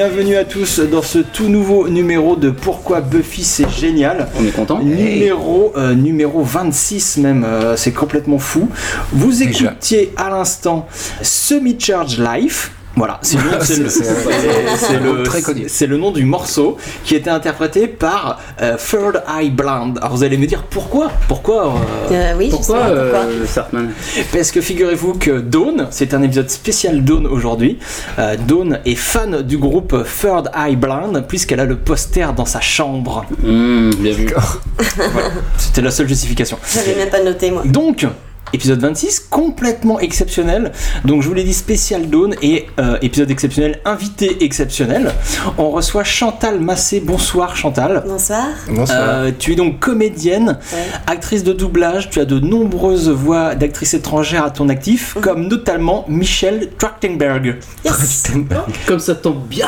Bienvenue, à tous dans ce tout nouveau numéro de Pourquoi Buffy c'est génial. On est content. Numéro, euh, numéro 26 même, euh, c'est complètement fou. Vous écoutiez à l'instant Semi-Charge Life. Voilà, c'est le, c'est le- C'est- c'est- c'est le- très connu. c'est le nom du morceau qui était interprété par euh, Third Eye Blind. Alors vous allez me dire pourquoi? Pourquoi euh, Euh, oui, Pourquoi, je sais pas pourquoi. euh, Sartman? Parce que figurez-vous que Dawn, c'est un épisode spécial Dawn aujourd'hui. Euh, Dawn est fan du groupe Third Eye Blind puisqu'elle a le poster dans sa chambre. Mmh, Bien vu. C'était la seule justification. J'avais même pas noté moi. Donc, épisode 26, complètement exceptionnel. Donc, je vous l'ai dit, spécial Dawn et euh, épisode exceptionnel, invité exceptionnel. On reçoit Chantal Massé. Bonsoir Chantal. Bonsoir. Bonsoir. Euh, tu es donc comédienne, Ouais. actrice de doublage, tu as de nombreuses voix d'actrices étrangères à ton actif, Mhm. comme notamment Michelle Trachtenberg. Yes. Comme ça tombe bien.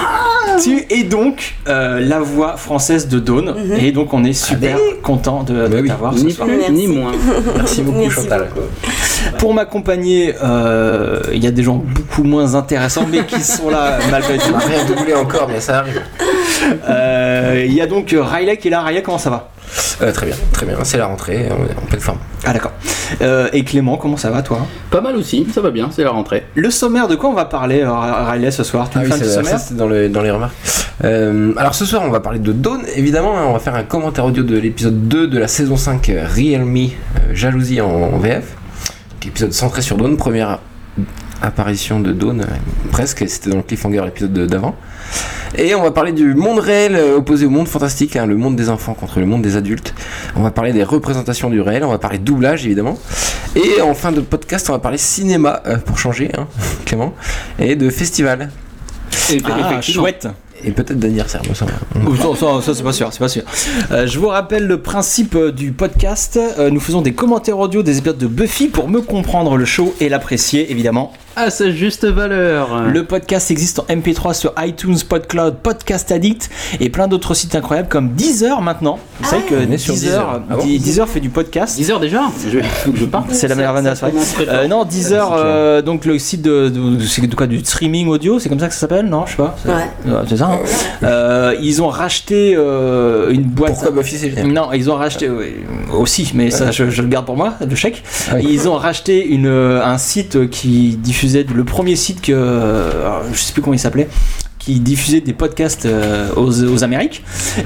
Tu es donc euh, la voix française de Dawn, Mhm. et donc on est super content de, de Bah oui. t'avoir ce Ni soir. plus Merci. ni moins. Merci beaucoup, Merci Chantal. Pour m'accompagner, euh, il y a des gens beaucoup moins intéressants, mais qui sont là malgré tout. Rien doublé encore, mais ça arrive. Euh, Il y a donc Riley qui est là. Riley, comment ça va? Euh, très bien, très bien. C'est la rentrée, on est en pleine forme. Ah d'accord. Euh, et Clément, comment ça va toi? Pas mal aussi, ça va bien, c'est la rentrée. Le sommaire, de quoi on va parler, euh, Riley, ce soir? Tu Ah nous oui, fais un petit c'est sommaire? ça, c'est dans, le- dans les remarques. Euh, alors ce soir, on va parler de Dawn, évidemment. hein, on va faire un commentaire audio de l'épisode 2 de la saison 5, euh, Real Me, euh, Jalousie en, en VF. Épisode centré sur Dawn, première apparition de Dawn, euh, presque. C'était dans le cliffhanger l'épisode de- d'avant. Et on va parler du monde réel euh, opposé au monde fantastique, hein, le monde des enfants contre le monde des adultes. On va parler des représentations du réel, on va parler doublage évidemment. Et en fin de podcast, on va parler cinéma, euh, pour changer, hein, Clément, et de festival. Et Ah, chouette Et peut-être semble. Ou Ça, ça, ça, c'est pas sûr, c'est pas sûr. Euh, je vous rappelle le principe euh, du podcast. Euh, nous faisons des commentaires audio des épisodes de Buffy pour me comprendre le show et l'apprécier, évidemment. À sa juste valeur. Le podcast existe en MP3 sur iTunes, PodCloud, Podcast Addict et plein d'autres sites incroyables comme Deezer maintenant. Vous savez que est sur Deezer, Deezer. Ah bon Deezer fait du podcast. 10 heures déjà Je faut que je parte. C'est la meilleure vanne. Euh, non, Deezer, euh, donc le site de, de- c'est de quoi du streaming audio, c'est comme ça que ça s'appelle, non Je sais pas. C'est- Ouais. C'est ça. hein. Euh, ils ont racheté euh, une boîte. Pourquoi Buffy c'est génial Non, ils ont racheté aussi, mais ça je, je le garde pour moi, le chèque. Ah. Ils ont racheté une, un site qui diffusait le premier site que euh, alors, je sais plus comment il s'appelait qui diffusait des podcasts euh, aux, aux Amériques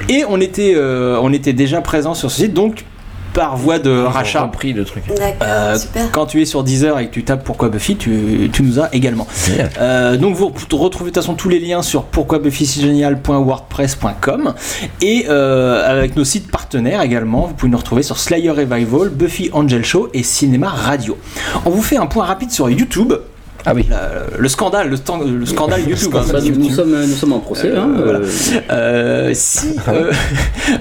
et on était euh, on était déjà présent sur ce site donc par voie de rachat compris le truc. D'accord, euh, super. quand tu es sur Deezer et que tu tapes pourquoi Buffy, tu, tu nous as également. Euh, donc vous retrouvez de toute façon tous les liens sur pourquoi-buffy-c'est-génial.wordpress.com et euh, avec nos sites partenaires également, vous pouvez nous retrouver sur Slayer Revival, Buffy Angel Show et Cinéma Radio. On vous fait un point rapide sur YouTube. Ah oui. Euh, le scandale, le, le scandale YouTube. hein, Bah, nous, YouTube. nous sommes, nous sommes en procès. hein, voilà. euh, Euh, si, euh,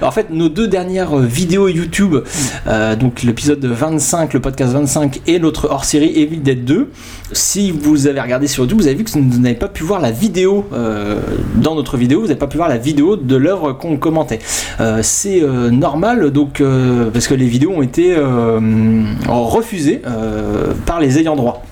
en fait, nos deux dernières vidéos YouTube, euh, donc l'épisode 25, le podcast 25 et notre hors-série Evil Dead 2, si vous avez regardé sur YouTube, vous avez vu que vous n'avez pas pu voir la vidéo euh, dans notre vidéo, vous n'avez pas pu voir la vidéo de l'œuvre qu'on commentait. C'est normal, donc parce que les vidéos ont été refusées par les ayants droit.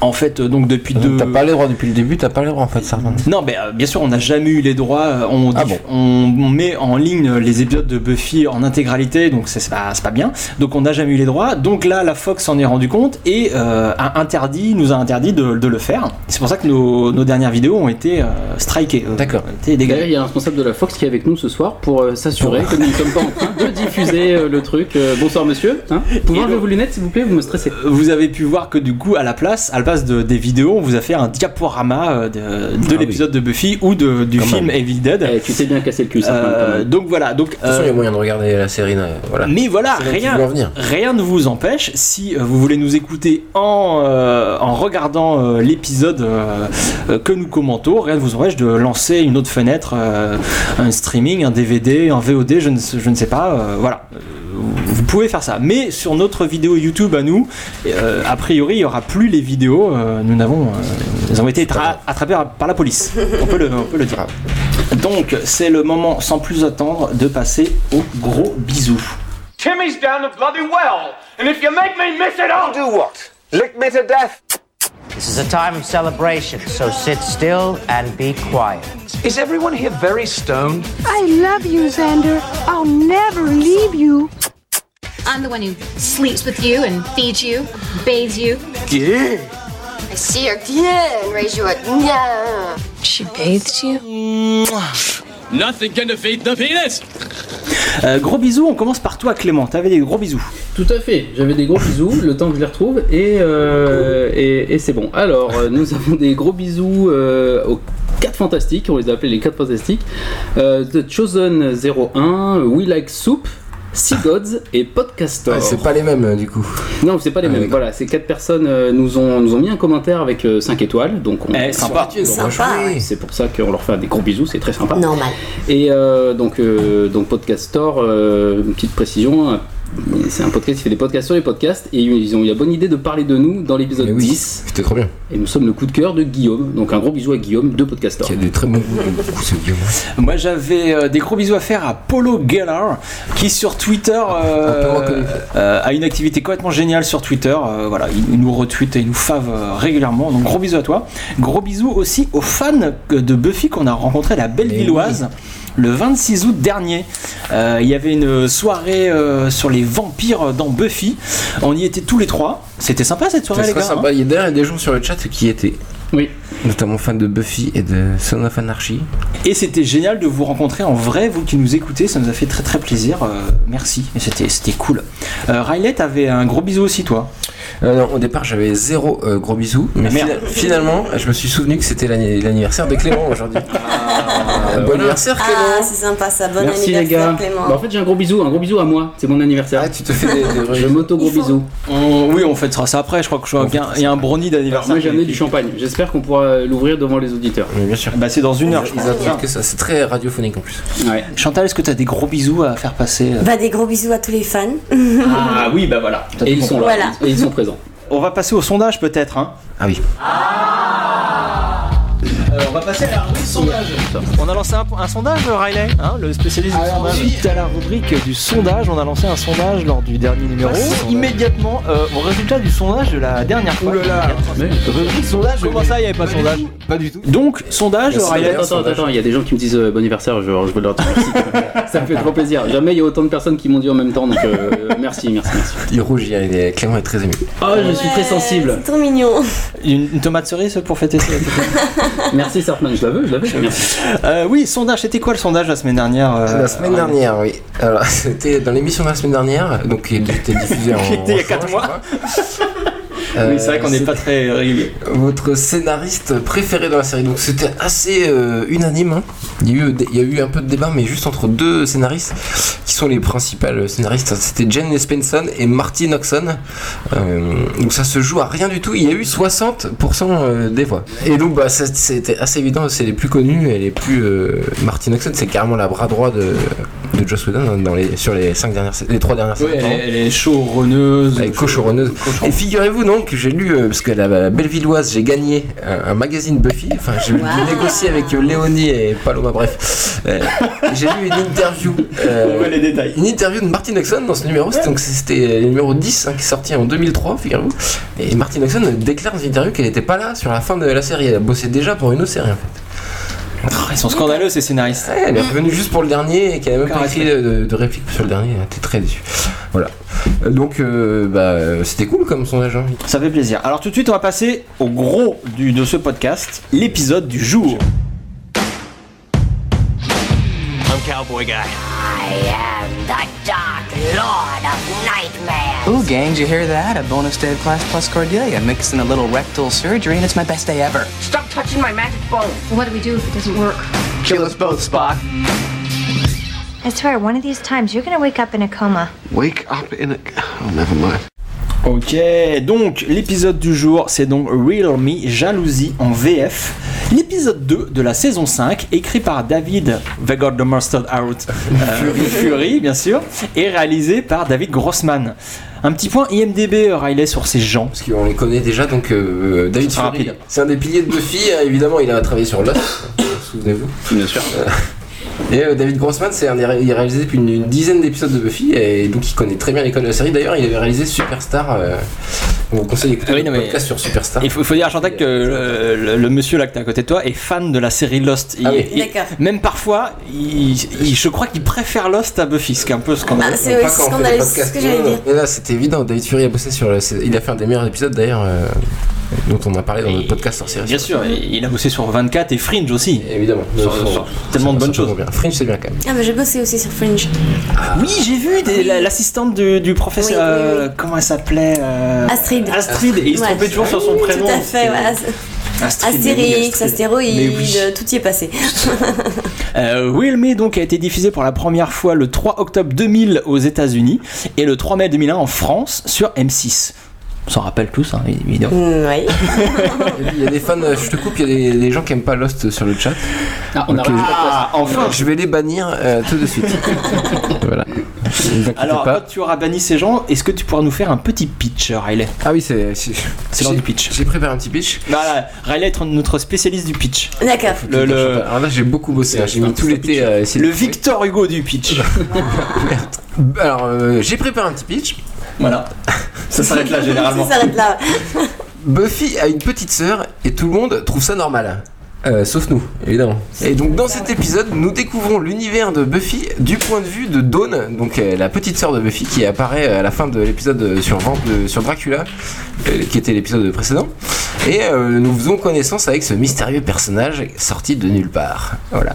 En fait, euh, donc depuis deux. T'as pas les droits depuis le début, t'as pas les droits en fait, ça. Non, mais euh, bien sûr, on n'a jamais eu les droits. euh, On, Ah diff- bon on met en ligne les épisodes de Buffy en intégralité, donc c'est pas, pas bien. Donc on n'a jamais eu les droits. Donc là, la Fox s'en est rendu compte et euh, a interdit, nous a interdit de, de le faire. C'est pour ça que nos, nos dernières vidéos ont été euh, strikées. euh, D'accord. dégagées. D'ailleurs, il y a un responsable de la Fox qui est avec nous ce soir pour euh, s'assurer que nous ne sommes pas en train de diffuser euh, le truc. Euh, bonsoir monsieur. Hein Pouvez Et enlever vos lunettes s'il vous plaît, vous me stressez. Euh, Vous avez pu voir que du coup, à la place, à la de, des vidéos, on vous a fait un diaporama euh, de, de Ah l'épisode de Buffy ou de, du Quand film même. Evil Dead. Eh, tu t'es bien cassé le cul ça. Euh, donc voilà, donc De toute façon, il y euh, a moyen de regarder la série. là, Voilà. Mais voilà, rien, rien ne vous empêche, si vous voulez nous écouter en, euh, en regardant euh, l'épisode que nous commentons, rien ne vous empêche de lancer une autre fenêtre, euh, un streaming, un DVD, un VOD, je ne, sais- je ne sais pas, euh, voilà. Vous pouvez faire ça. Mais sur notre vidéo YouTube à nous, euh, a priori, il n'y aura plus les vidéos. Euh, nous n'avons, euh, elles ont été tra- attrapées par la police. On peut le, on peut le dire. Donc, c'est le moment, sans plus attendre, de passer au gros bisou. Timmy's down the bloody well, and if you make me miss it, I'll Do what? Lick me to death? This is a time of celebration, so sit still and be quiet. Is everyone here very stoned? I love you, Xander. I'll never leave you. I'm the one who sleeps with you and feeds you, bathes you. Yeah. See her bien, raise you bien. She bathes you? Nothing can defeat the penis! Euh, gros bisous, on commence par toi Clément, t'avais des gros bisous. Tout à fait, j'avais des gros bisous, le temps que je les retrouve, et, euh, et, et c'est bon. Alors, euh, nous avons des gros bisous euh, aux 4 fantastiques, on les a appelés les 4 fantastiques. Euh, The Chosen 01, We Like Soup, Sea Gods et Podcaster. Ouais, c'est pas les mêmes euh, du coup. Non, c'est pas les Ah, mêmes. Voilà, ces 4 personnes euh, nous, ont, nous ont mis un commentaire avec 5 étoiles, donc on Eh, sympa. C'est pour ça qu'on leur fait des gros bisous, c'est très sympa. Normal. Et euh, donc, euh, donc Podcast Store, euh, une petite précision, euh, c'est un podcast qui fait des podcasts sur les podcasts et ils ont eu la bonne idée de parler de nous dans l'épisode Mais oui, 10. C'était trop bien. Et nous sommes le coup de cœur de Guillaume. Donc un gros bisou à Guillaume de Podcast Store. Qui a des très bons Guillaume. Moi j'avais euh, des gros bisous à faire à Polo Geller qui sur Twitter euh, Un peu moins connu. euh, a une activité complètement géniale sur Twitter. Euh, voilà, il, nous retweet et il nous fave euh, régulièrement. Donc gros bisous à toi. Gros bisous aussi aux fans de Buffy qu'on a rencontré à la Bellevilloise. Le 26 août dernier, Euh, il y avait une soirée euh, sur les vampires dans Buffy. On y était tous les trois. C'était sympa cette soirée, les gars. sympa. Il y a des gens sur le chat qui étaient Oui. Notamment fans de Buffy et de Son of Anarchy. Et c'était génial de vous rencontrer en vrai, vous qui nous écoutez, ça nous a fait très très plaisir. Euh, merci, et c'était c'était cool. Euh, Riley, t'avais un gros bisou aussi, toi. Euh, non, au départ, j'avais zéro euh, gros bisous, mais Ah, fina- finalement, je me suis souvenu que c'était l'anni- l'anniversaire de Clément aujourd'hui. Euh, bon anniversaire, Ah, Clément. c'est sympa ça. Bon Merci les anniversaire, gars. Clément. Bah, en fait j'ai un gros bisou, un gros bisou à moi. C'est mon anniversaire. Ah, tu te fais des, des- Je m'auto gros Il faut- bisou. On- oui, on fêtera ça après. Je crois que je crois qu'il y a un- il y a un brownie d'anniversaire. Moi j'ai amené du champagne. J'espère qu'on pourra l'ouvrir devant les auditeurs. Bien sûr. Bah, c'est dans une heure, je que ça. C'est très radiophonique en plus. Ouais. Chantal, est-ce que t'as des gros bisous à faire passer euh Bah, des gros bisous à tous les fans. Ah oui, bah voilà. Et ils sont là. Voilà. Et ils sont présents. On va passer au sondage peut-être. Hein. Ah oui. Euh, on va passer à la rubrique sondage. On a lancé un, un sondage, Riley, hein, le spécialiste du sondage. Suite à la rubrique du sondage, on a lancé un sondage lors du dernier numéro. Immédiatement euh, au résultat du sondage de la dernière fois. Mais- Rubrique sondage Comment ça, il n'y avait pas de sondage Pas du tout. Donc, sondage, Riley. Attends, attends, attends, il y a des gens qui me disent euh, bon anniversaire, je, je veux leur dire merci. Ça me fait trop plaisir. Jamais il y a autant de personnes qui m'ont dit en même temps, donc euh, merci, merci, merci. Il rougit, il est- Clément est très ému. Oh, je suis très sensible. C'est trop mignon. Une, une tomate cerise pour fêter ça. Merci Sartman, je la veux, je la veux. Merci. Euh, oui, sondage, c'était quoi le sondage la semaine dernière euh, la semaine dernière, oui. Alors, c'était dans l'émission de la semaine dernière, donc qui était diffusée en. Qui était il y a en quatre juin, mois. Crois. Oui, c'est vrai Euh, qu'on n'est pas très régulier. votre scénariste préféré dans la série. Donc c'était assez euh, unanime. hein. Il, y a eu, il y a eu un peu de débat, mais juste entre deux scénaristes qui sont les principaux scénaristes. C'était Jen Espenson et Marty Noxon. Euh, donc ça se joue à rien du tout. Il y a eu 60% euh, des voix. Et donc bah, c'était assez évident. C'est les plus connus et les plus. Euh, Marty Noxon, c'est carrément la bras droit de, de Joss Whedon hein, dans les, sur les cinq dernières, les trois dernières Oui, elle, est- elle est showrunneuse. Elle est cochonneuse. Et figurez-vous donc que j'ai lu, euh, parce que la Bellevilloise, j'ai gagné un, un magazine Buffy, enfin j'ai Wow. négocier avec euh, Léonie et Paloma, bref. Euh, j'ai lu une interview. euh, les détails. une interview de Martin Oxon dans ce numéro, c'était- donc c'était le numéro 10 hein, qui est sorti en 2003, figurez-vous. Et Martin Oxon déclare dans une interview qu'elle n'était pas là sur la fin de la série, elle a bossé déjà pour une autre série en fait. Oh, Ils sont scandaleux ces scénaristes. Ouais, elle est revenue juste pour le dernier et qu'elle a même pas écrit de, de réplique sur le dernier, t'es très déçu. Voilà. Donc euh, bah, c'était cool comme sondage. hein. Ça fait plaisir. Alors tout de suite, on va passer au gros du, de ce podcast, l'épisode du jour. I'm Cowboy Guy. I am the Dark Lord of Nightmare. Ooh, gang, did you hear that? A bonus day of Class Plus Cordelia, mixing a little rectal surgery, and it's my best day ever. Stop touching my magic bone. What do we do if it doesn't work? Kill us both, Spock. I swear, one of these times you're gonna wake up in a coma. Wake up in a. Oh, never mind. Ok, donc l'épisode du jour, c'est donc Real Me Jalousie en VF. L'épisode 2 de la saison 5, écrit par David The God the Mustard Out euh, Fury, bien sûr, et réalisé par David Grossman. Un petit point IMDB, euh, Riley, sur ces gens. Parce qu'on les connaît déjà, donc euh, David sera Fury, c'est un des piliers de Buffy, euh, évidemment il a travaillé sur Lost, euh, souvenez-vous. Bien sûr. Et euh, David Grossman, c'est il a réalisé depuis une, dizaine d'épisodes de Buffy, et donc il connaît très bien les codes de la série. D'ailleurs, il avait réalisé Superstar, euh, On vous conseille d'écouter Oui, le mais- podcast sur Superstar. Il faut, faut dire à Chantal que le, le- le monsieur là que t'as à côté de toi est fan de la série Lost. Il- Ah oui. il- D'accord. même parfois, il, il- je crois qu'il préfère Lost à Buffy, ce qui est un peu scandaleux. Ah, c'est oui, scandaleux, c'est ce que j'allais dire. Mais là, c'était évident. David Fury a bossé sur. le- Il a fait un des meilleurs épisodes d'ailleurs, euh, dont on a parlé dans notre podcast sur série. Bien sûr, il a bossé sur 24 et Fringe aussi. Évidemment. Sur- Sur- sur tellement de bonnes choses. Bien. Fringe, c'est bien quand même. Ah, mais j'ai bossé aussi sur Fringe. Oui, j'ai vu la- l'assistante du, du professeur. Oui, oui, oui. euh, comment elle s'appelait euh, Astrid. Astrid, et il se Ouais. trompait toujours sur son prénom. Tout à fait, C'était- voilà. Astrid, Astérix, astéroïde, oui. tout y est passé. Euh, Will Me donc a été diffusé pour la première fois le 3 octobre 2000 aux États-Unis et le 3 mai 2001 en France sur M6. On s'en rappelle tous, hein, évidemment. Mm, oui. Il y a des fans, euh, je te coupe, il y a des, des gens qui aiment pas Lost sur le chat. Ah, on a Donc, euh, Ah, enfin Je vais les bannir euh, tout de suite. voilà. Alors, pas. quand tu auras banni ces gens, est-ce que tu pourras nous faire un petit pitch, Riley? Ah oui, c'est. L'heure j'ai- du pitch. J'ai préparé un petit pitch. Voilà, Riley est notre spécialiste du pitch. D'accord. Le, le, Alors là, j'ai beaucoup bossé. hein. J'ai mis tout l'été à essayer le. Victor Hugo du pitch. Alors, euh, j'ai préparé un petit pitch. Voilà. Ça s'arrête là, Ça généralement. s'arrête là. Buffy a une petite sœur et tout le monde trouve ça normal. Euh, sauf nous, évidemment. Et donc dans cet épisode, nous découvrons l'univers de Buffy du point de vue de Dawn, donc euh, la petite sœur de Buffy qui apparaît à la fin de l'épisode euh, sur, sur Dracula, euh, qui était l'épisode précédent. Et euh, nous faisons connaissance avec ce mystérieux personnage sorti de nulle part. Voilà.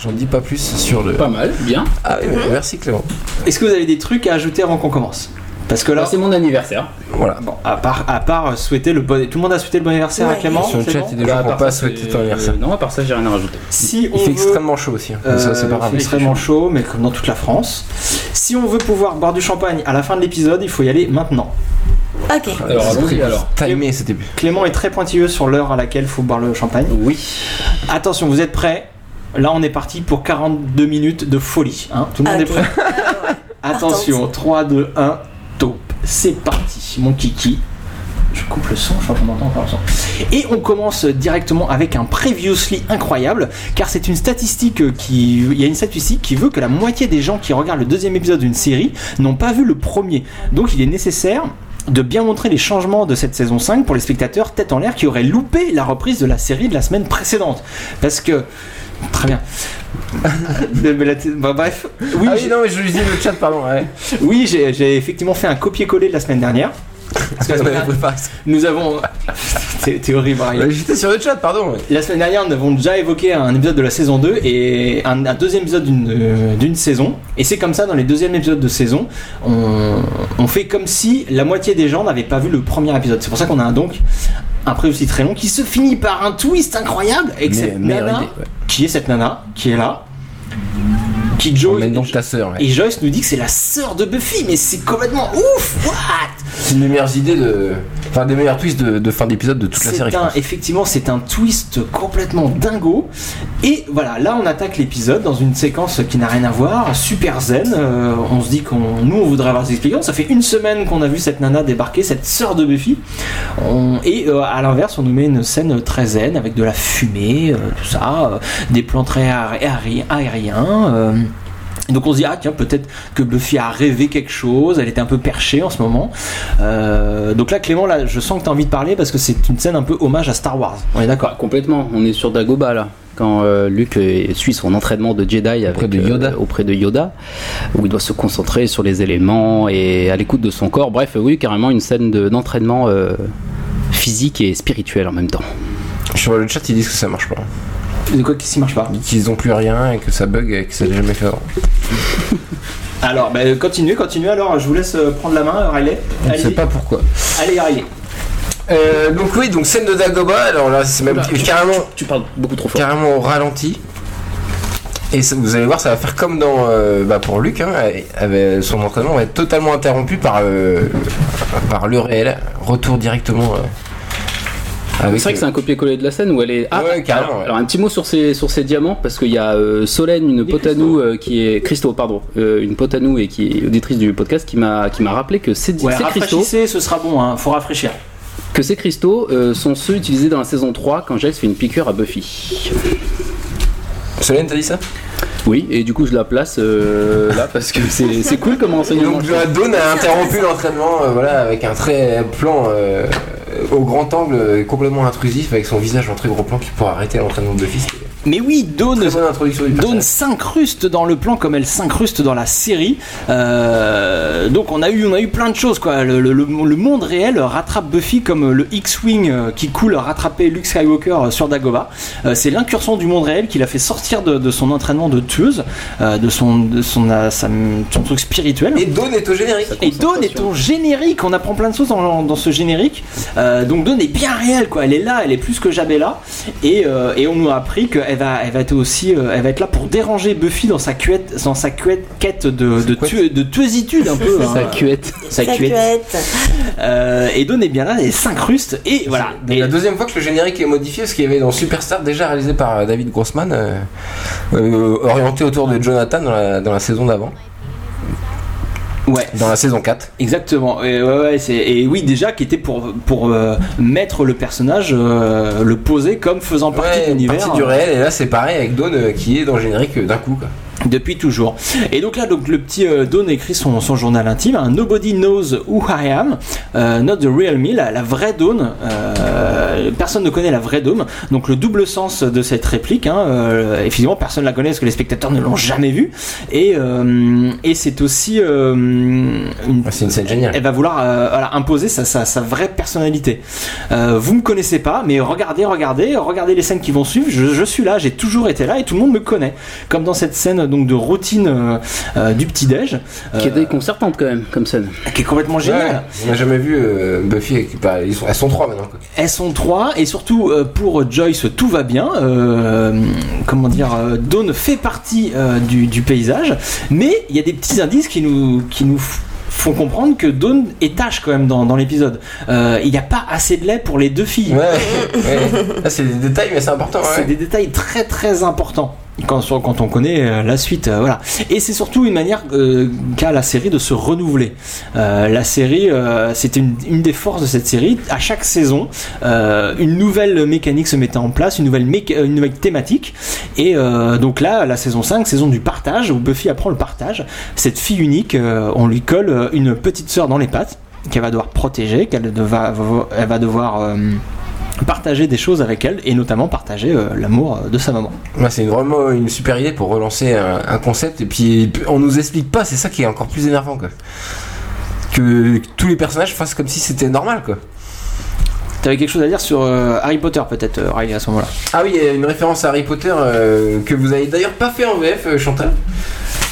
J'en dis pas plus sur le. Pas mal, bien. Ah oui, merci Clément. Est-ce que vous avez des trucs à ajouter avant qu'on commence? Parce que là, Là, c'est mon anniversaire. Voilà. bon, à part, à part souhaiter le bon. Tout le monde a souhaité le bon anniversaire à. Clément Sur le chat, bon il y a des gens Bah, qui n'ont pas souhaité ton anniversaire. Non, à part ça, j'ai rien à rajouter. Si on Il fait veut- extrêmement chaud aussi. hein. ça, c'est pas Euh, grave. il fait extrêmement chaud, mais comme dans toute la France. Si on veut pouvoir boire du champagne à la fin de l'épisode, il faut y aller maintenant. Ok. Alors, allons-y très alors. Timé c'était Clément est très pointilleux sur l'heure à laquelle il faut boire le champagne. Oui. Attention, vous êtes prêts? Là, on est parti pour 42 minutes de folie. hein. Tout le monde Ah, est prêt? Ah. Attention, 3, 2, 1, top. C'est parti, mon kiki. Je coupe le son, je crois qu'on entend encore le son. Et on commence directement avec un previously incroyable, car c'est une statistique qui. Il y a une statistique qui veut que la moitié des gens qui regardent le deuxième épisode d'une série n'ont pas vu le premier. Donc il est nécessaire de bien montrer les changements de cette saison 5 pour les spectateurs tête en l'air qui auraient loupé la reprise de la série de la semaine précédente. Parce que. Très bien. Mais la- bah, bref. Oui, ah j'ai- oui, non, mais je lui dis le chat, pardon. Ouais. oui, j'ai j'ai effectivement fait un copier-coller de la semaine dernière. Parce que la On semaine avait dernière, préparé ça. nous avons. T'es horrible, Ariel. Ouais, J'étais sur le chat, pardon. La semaine dernière, nous avons déjà évoqué un épisode de la saison 2 et un, un deuxième épisode d'une euh, d'une saison. Et c'est comme ça, dans les deuxièmes épisodes de saison, on, on fait comme si la moitié des gens n'avaient pas vu le premier épisode. C'est pour ça qu'on a un, donc un pré aussi très long qui se finit par un twist incroyable avec Mais- cette nana. idée, ouais. Qui est cette nana Qui est là Qui donc ta sœur. ouais. Et Joyce nous dit que c'est la sœur de Buffy, mais c'est complètement ouf! What? C'est une des meilleures idées de. Enfin, des meilleurs twists de, de fin d'épisode de toute la série. un, effectivement, c'est un twist complètement dingo. Et voilà, là on attaque l'épisode dans une séquence qui n'a rien à voir, super zen. Euh, on se dit qu'on, nous, on voudrait avoir des explications. Ça fait une semaine qu'on a vu cette nana débarquer, cette sœur de Buffy. On- et euh, à l'inverse, on nous met une scène très zen avec de la fumée, euh, tout ça, des plans très aé- aé- aériens. Et donc on se dit ah tiens peut-être que Buffy a rêvé quelque chose, elle était un peu perchée en ce moment. Euh, donc là Clément là je sens que tu as envie de parler parce que c'est une scène un peu hommage à Star Wars. On est d'accord. Bah, complètement. On est sur Dagoba là. Quand euh, Luke euh, suit son entraînement de Jedi avec, de Yoda. euh, auprès de Yoda, où il doit se concentrer sur les éléments et à l'écoute de son corps. Bref, oui, carrément une scène de- d'entraînement euh, physique et spirituel en même temps. Sur le chat, ils disent que ça marche pas. De quoi qui marche pas qu'ils ont plus rien et que ça bug et que ça n'a jamais fait avant. Alors bah, continuez, continuez alors je vous laisse euh, prendre la main Riley. On ne sait pas pourquoi. allez Riley. Euh, donc, oui, donc scène de Dagoba. Alors là, c'est même carrément, Tu parles beaucoup trop fort. carrément au ralenti. Et ça- vous allez voir, ça va faire comme dans euh, bah, pour Luc, hein, avec son entraînement va être totalement interrompu par, euh, par le réel. Retour directement. Avec, C'est vrai que c'est un copier-coller de la scène où elle est. Ah, Ouais, carrément, alors, ouais. alors, un petit mot sur ces, sur ces diamants, parce qu'il y a euh, Solène, une pote à nous euh, qui est. Christo, pardon. euh, une pote à nous et qui est auditrice du podcast qui m'a qui m'a rappelé que ces, Ouais, ces rafraîchissez, ce sera bon, hein, faut rafraîchir. que ces cristaux euh, sont ceux utilisés dans la saison 3 quand Jax fait une piqûre à Buffy. Solène, t'as dit ça? Oui, et du coup je la place euh, là parce que c'est cool comme enseignement. Donc Dawn a interrompu l'entraînement euh, voilà, avec un très plan euh, au grand angle complètement intrusif avec son visage en très gros plan qui pourra arrêter l'entraînement de Buffy. Mais oui, Dawn, Dawn s'incruste dans le plan comme elle s'incruste dans la série. Euh, donc on a eu on a eu plein de choses quoi. Le, le- monde réel rattrape Buffy comme le X-wing euh, qui coule rattraper Luke Skywalker sur Dagobah. Euh, c'est l'incursion du monde réel qui l'a fait sortir de, de son entraînement de tueuse, euh, de son de son, sa- son truc spirituel. Et Dawn est au générique. Et Dawn est au générique, on apprend plein de choses dans, dans ce générique. Donc Dawn est bien réelle, quoi. Elle est là, elle est plus que jamais là. Et, et on nous a appris qu'elle va, elle va être aussi, euh, elle va être là pour déranger Buffy dans sa cuette, dans sa cuette, quête de, de, tue- de tueusitude un peu. hein. Sa cuette. Sa Sa cuette. cuette. Euh, et Dawn est bien là, elle s'incruste et voilà. C'est Et- la deuxième fois que le générique est modifié, ce qu'il y avait dans Superstar, déjà réalisé par euh, David Grossman, euh, euh, orienté autour de Jonathan dans la, dans la saison d'avant, ouais. dans la saison 4. Exactement. Et, ouais, ouais, c'est- et oui, déjà, qui était pour, pour euh, mettre le personnage, euh, le poser comme faisant partie de l'univers. du réel, et là c'est pareil avec Dawn euh, qui est dans le générique d'un coup. Quoi. Depuis toujours. Et donc là, donc le petit euh, Dawn écrit son, son journal intime. hein, Nobody knows who I am, euh, not the real me, la, la vraie Dawn. euh, personne ne connaît la vraie Dawn. Donc le double sens de cette réplique. Hein, euh, effectivement, personne ne la connaît parce que les spectateurs ne l'ont jamais vue. Et, et c'est aussi une, Ah, C'est une scène géniale. elle va vouloir voilà, imposer sa, sa, sa vraie personnalité. Vous me connaissez pas, mais regardez, regardez, regardez les scènes qui vont suivre. Je, je suis là, j'ai toujours été là et tout le monde me connaît. Comme dans cette scène donc de routine euh, euh, du petit déj, Qui est déconcertante quand même comme scène. qui est complètement géniale. Ouais, on n'a jamais vu euh, Buffy bah, ils sont, elles sont trois maintenant. Quoi. Elles sont trois et surtout euh, pour Joyce tout va bien. Euh, comment dire, euh, Dawn fait partie euh, du, du paysage, mais il y a des petits indices qui nous qui nous font comprendre que Dawn étage quand même dans, dans l'épisode. Euh, il n'y a pas assez de lait pour les deux filles. Ouais, ouais. Là, c'est des détails, mais c'est important. C'est Ouais. des détails très très importants. Quand, on connaît euh, la suite, euh, voilà. Et c'est surtout une manière euh, qu'a la série de se renouveler. La série, c'était une, des forces de cette série. À chaque saison, une nouvelle mécanique se mettait en place, une nouvelle, une nouvelle thématique. Et donc là, la saison 5, saison du partage, où Buffy apprend le partage. Cette fille unique, on lui colle une petite sœur dans les pattes qu'elle va devoir protéger, qu'elle va, va devoir partager des choses avec elle et notamment partager euh, l'amour euh, de sa maman. Ouais, c'est vraiment une super idée pour relancer un, un concept. Et puis, on nous explique pas, c'est ça qui est encore plus énervant. Quoi. Que tous les personnages fassent comme si c'était normal. Quoi. T'avais quelque chose à dire sur euh, Harry Potter peut-être euh, Riley à ce moment-là? Ah oui, il y a une référence à Harry Potter que vous avez d'ailleurs pas fait en VF, Chantal?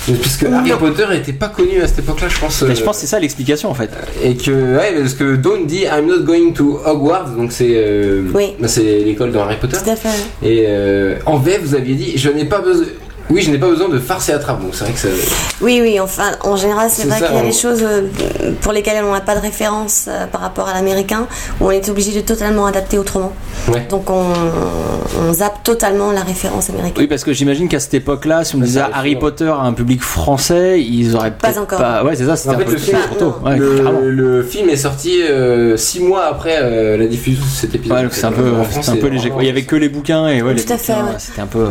Euh, Puisque Harry Potter était pas connu à cette époque-là, je pense. Mais euh, je pense que c'est ça l'explication en fait. Et que, ouais, parce que Dawn dit I'm not going to Hogwarts, donc c'est euh, Oui. bah, c'est l'école dans Harry Potter. Tout à fait. Et euh, en VF, vous aviez dit Je n'ai pas besoin. Oui, je n'ai pas besoin de farce et attrape, donc c'est vrai que ça. Oui, oui, enfin, en général, c'est vrai qu'il y a on- des choses euh, pour lesquelles on n'a pas de référence euh, par rapport à l'américain, où on est obligé de totalement adapter autrement. Ouais. Donc on, on zappe totalement la référence américaine. Oui parce que j'imagine qu'à cette époque-là, si on Bah, disait Harry. Potter à un public français, ils auraient Pas encore. pas. Ouais c'est ça, c'était En un fait, peu le film- trop tôt. Ouais, le, film est sorti 6 mois après euh, la diffusion de cet épisode. Ouais, c'est un peu, un léger. vraiment- Il y avait que les bouquins et ouais, les Tout à fait, c'était un peu. euh,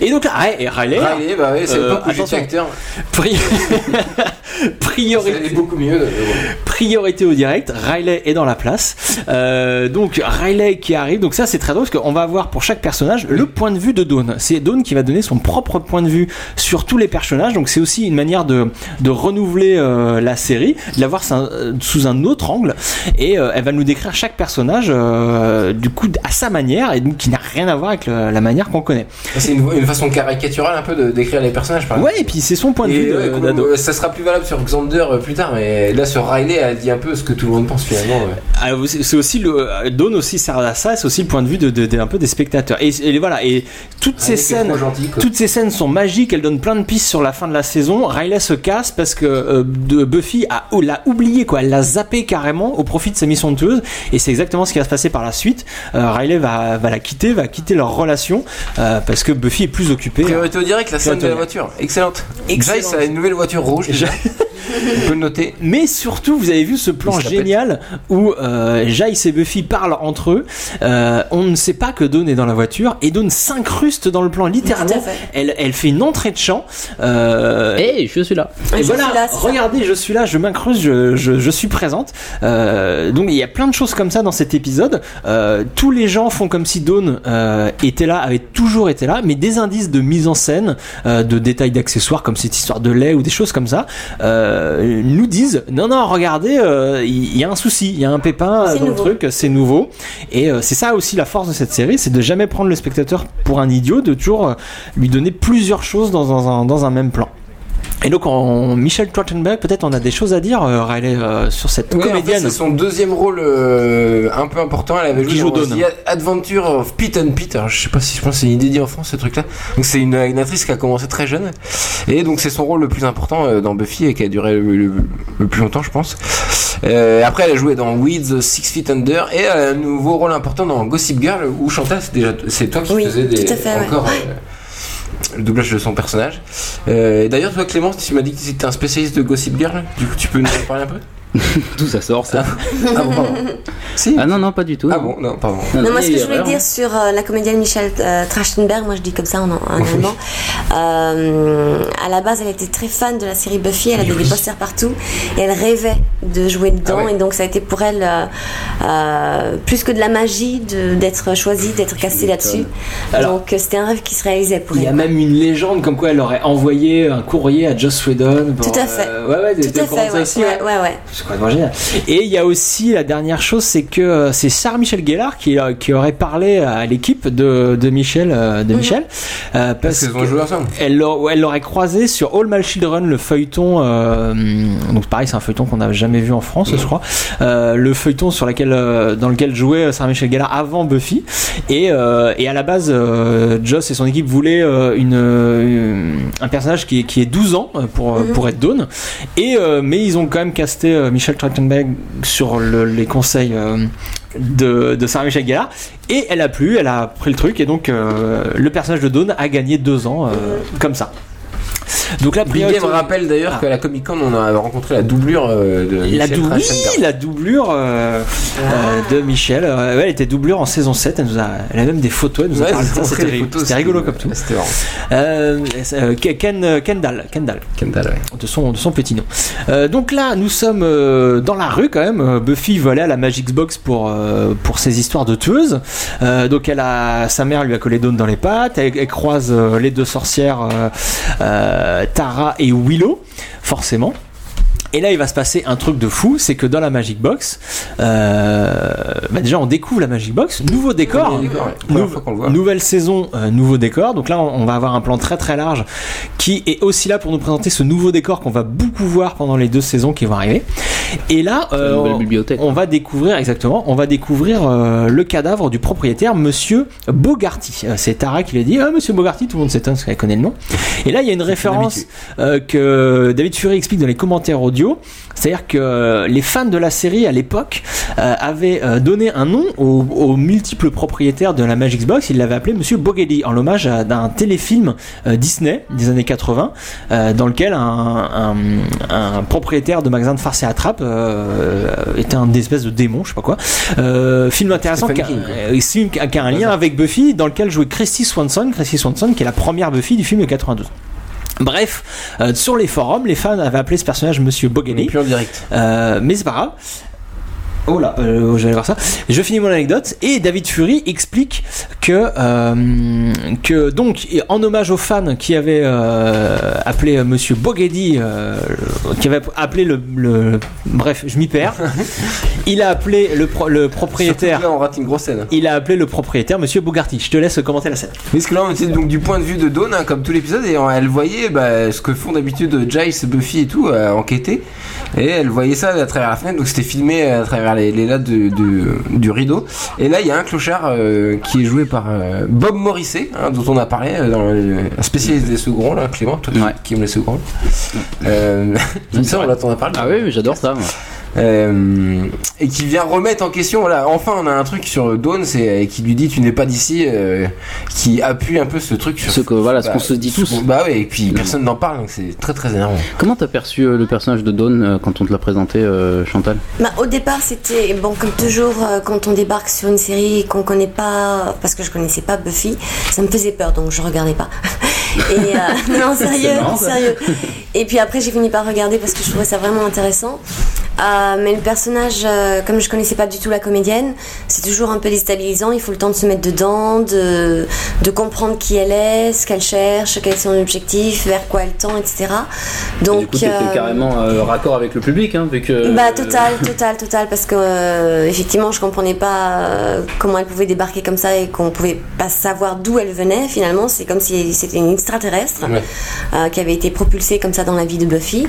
Et donc et Riley, Riley, bah ouais, c'est j'étais attention. acteur. pri- priorité, beaucoup mieux. priorité au direct. Riley est dans la place. Euh, donc Riley qui arrive. Donc ça c'est très drôle parce qu'on va avoir pour chaque personnage le point de vue de Dawn. C'est Dawn qui va donner son propre point de vue sur tous les personnages. Donc c'est aussi une manière de, de renouveler euh, la série, de la voir sous un- euh, sous un autre angle. Et euh, elle va nous décrire chaque personnage euh, du coup à sa manière et donc qui n'a rien à voir avec le- la manière qu'on connaît. C'est une, une façon caricaturale un peu de décrire les personnages, par exemple. Ouais et puis c'est son point de Et vue de- ouais, d'ado. euh, ça sera plus valable sur Xander euh, plus tard, mais là sur Riley, elle dit un peu ce que tout le monde pense finalement. ouais. Ah, c'est aussi le Dawn aussi sert à ça, c'est aussi le point de vue de, de- de- un peu des spectateurs. Et, et voilà, et toutes ces Riley scènes, gentil, toutes ces scènes sont magiques. Elles donnent plein de pistes sur la fin de la saison. Riley se casse parce que euh, Buffy a oh, l'a oublié quoi, elle l'a zappé carrément au profit de sa mission de tueuse. Et c'est exactement ce qui va se passer par la suite. Euh, Riley va, va la quitter, va quitter leur relation euh, parce que Buffy est plus occupée. Priorité au direct, la scène de la voiture, excellente. Excellente. Jace a une nouvelle voiture rouge. déjà. On peut le noter. Mais surtout, vous avez vu ce plan génial où euh, Giles et Buffy parlent entre eux. Euh, on ne sait pas que Dawn est dans la voiture et Dawn s'incruste dans le plan littéralement. Elle, elle fait une entrée de champ. Euh, Hey, je suis là. et Je voilà, suis là, regardez, je suis là, je m'incruste, je, je, je suis présente. Euh, donc il y a plein de choses comme ça dans cet épisode. Euh, tous les gens font comme si Dawn euh, était là, avait toujours été là, mais indices de mise en scène, euh, de détails d'accessoires comme cette histoire de lait ou des choses comme ça, euh, nous disent non non regardez, euh, il y, a un souci, il y a un pépin dans nouveau. le truc, c'est nouveau. Et c'est ça aussi la force de cette série, c'est de jamais prendre le spectateur pour un idiot, de toujours lui donner plusieurs choses dans, dans un, dans un même plan. Et donc, en Michel Trachtenberg, peut-être on a des choses à dire, euh, Riley, euh, sur cette Ouais, en fait, comédienne. c'est son deuxième rôle euh, un peu important. Elle avait joué dans Adventure of Pete and Pete. Alors, je sais pas si je pense que c'est inédit en France ce truc-là. Donc c'est une, une actrice qui a commencé très jeune et donc c'est son rôle le plus important euh, dans Buffy et qui a duré le, le- le plus longtemps, je pense. Euh, après, elle a joué dans Weeds, Six Feet Under et elle a un nouveau rôle important dans Gossip Girl où Chantal, c'est déjà c'est toi qui Oui, faisais des, tout à fait, ouais. encore euh, le doublage de son personnage. Euh, D'ailleurs, toi, Clémence, tu m'as dit que tu étais un spécialiste de Gossip Girl. Du coup, tu peux nous en parler un peu? Tout ça sort, ça. Ah bon, pardon. Si. Ah non, non, pas du tout. Ah bon, non, pardon. Non, moi, ce que je voulais dire sur euh, la comédienne Michelle euh, Trachtenberg, moi je dis comme ça en, en allemand, euh, à la base elle était très fan de la série Buffy, elle avait des posters partout et elle rêvait de jouer dedans Ah ouais. et donc ça a été pour elle euh, euh, plus que de la magie d'être choisie, d'être castée là-dessus. Donc euh, c'était un rêve qui se réalisait pour Il y a elle. même une légende comme quoi elle aurait envoyé un courrier à Joss Whedon. pour, Tout à fait. euh, ouais, ouais, Tout à fait, ouais, ouais. C'est complètement génial. Et il y a aussi la dernière chose, c'est que euh, c'est Sarah Michel Gellar qui, euh, qui aurait parlé à l'équipe de, de Michel, euh, de Michel, euh, parce Parce qu'ils ont que joué ensemble. elle elle l'aurait croisé sur All My Children, le feuilleton. euh, donc pareil, c'est un feuilleton qu'on n'a jamais vu en France, je crois. Euh, le feuilleton sur lequel, dans lequel jouait Sarah Michel Gellar avant Buffy. Et, euh, et à la base, euh, Joss et son équipe voulaient euh, une, un personnage qui est, qui est 12 ans pour, pour être Dawn. Et, euh, mais ils ont quand même casté euh, Michel Trachtenberg sur le- les conseils euh, de, Sarah Michel Gellar. Et elle a plu, elle a pris le truc. Et donc, euh, le personnage de Dawn a gagné deux ans comme ça. Donc la Big. Game rappelle d'ailleurs Ah. qu'à la Comic Con, on a rencontré la doublure euh, de La, Michel dou- oui, la doublure euh, euh, de Michel. Ouais, elle était doublure en saison 7. Elle, nous a, elle a même des photos. Elle nous a Ouais, parlé ont C'était rigolo comme tout. C'était. Euh, Ken, Kendall, Kendall, Kendall, ouais. de son, de son petit nom. Euh, donc là, nous sommes dans la rue quand même. Buffy volait à la Magic Box pour, pour ses histoires de tueuses. Euh, donc elle a, sa mère lui a collé Dawn dans les pattes. Elle, elle croise les deux sorcières, euh, Tara et Willow, forcément. Et là, il va se passer un truc de fou, c'est que dans la Magic Box, euh, bah déjà on découvre la Magic Box, nouveau décor, ouais. Nou- voit. nouvelle saison, euh, nouveau décor. Donc là, on, on va avoir un plan très très large qui est aussi là pour nous présenter ce nouveau décor qu'on va beaucoup voir pendant les deux saisons qui vont arriver. Et là, euh, on- va découvrir exactement, on va découvrir le cadavre du propriétaire, Monsieur Bogarty. C'est Tara qui l'a dit. Ah, Monsieur Bogarty, tout le monde s'étonne parce qu'elle connaît le nom. Et là, il y a une référence que David Fury explique dans les commentaires audio. C'est-à-dire que euh, les fans de la série à l'époque euh, avaient euh, donné un nom au, au multiple propriétaire de la Magic Box. Ils l'avaient appelé Monsieur Bogarty en hommage à d'un téléfilm Disney des années 80 euh, dans lequel un, un, un propriétaire de magasin de farce et attrape était un espèce de démon, je sais pas quoi. Film intéressant qui a, qui qui a un lien avec Buffy, dans lequel jouait Christy Swanson, Christy Swanson qui est la première Buffy du film de 92. Bref, euh, sur les forums, les fans avaient appelé ce personnage Monsieur plus en direct. Euh, mais c'est pas grave. Oh là, euh, j'allais voir ça. Je finis mon anecdote et David Fury explique que euh, que donc en hommage aux fans qui avaient euh, appelé euh, Monsieur Bogedi, euh, qui avait appelé le, le- bref, je m'y perds. il a appelé le, pro- le Surtout propriétaire. là, on rate une grosse scène. Il a appelé le propriétaire Monsieur Bogarty. Je te laisse commenter la scène. Parce que là, on était donc du point de vue de Dawn, hein, comme tout l'épisode, et elle voyait bah, ce que font d'habitude Giles, Buffy et tout, enquêter. Et elle voyait ça à travers la fenêtre, donc c'était filmé à travers les, les lattes de- de- du rideau. Et là, il y a un clochard euh, qui est joué par euh, Bob Morrissey, hein, dont on a parlé, euh, dans le, un spécialiste des seconds, là, Clément, toi qui- Ouais. qui aime les seconds. Euh, ça, on là, t'en a parlé. Ah oui, mais j'adore ça. moi. Euh, et qui vient remettre en question. Voilà, enfin, on a un truc sur Dawn, c'est qui lui dit tu n'es pas d'ici, euh, qui appuie un peu ce truc sur Ce que- voilà, ce qu'on se dit tous. Bah ouais, et puis personne n'en parle, donc c'est très très énervant. Comment t'as perçu euh, le personnage de Dawn euh, quand on te l'a présenté, euh, Chantal? Bah, au départ, c'était bon comme toujours euh, quand on débarque sur une série qu'on connaît pas, parce que je connaissais pas Buffy, ça me faisait peur, donc je regardais pas. Et euh, non, sérieux, marrant, sérieux. Et puis après, j'ai fini par regarder parce que je trouvais ça vraiment intéressant. Euh, mais le personnage, euh, comme je connaissais pas du tout la comédienne, c'est toujours un peu déstabilisant. Il faut le temps de se mettre dedans, de, de comprendre qui elle est, ce qu'elle cherche, quel est son objectif, vers quoi elle tend, etc. Donc, Du coup, carrément raccord avec le public, hein, vu que. bah total, total, total, parce que effectivement je comprenais pas comment elle pouvait débarquer comme ça et qu'on pouvait pas savoir d'où elle venait. Finalement, c'est comme si c'était une extraterrestre Ouais. euh, qui avait été propulsée comme ça dans la vie de Buffy.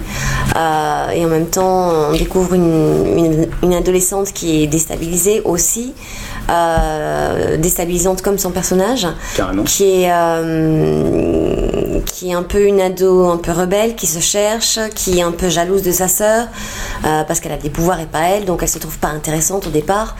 Euh, et en même temps, on découvre une, une, une adolescente qui est déstabilisée aussi, euh, déstabilisante comme son personnage Carrément. qui est euh, qui est un peu une ado un peu rebelle qui se cherche qui est un peu jalouse de sa sœur euh, parce qu'elle a des pouvoirs et pas elle donc elle se trouve pas intéressante au départ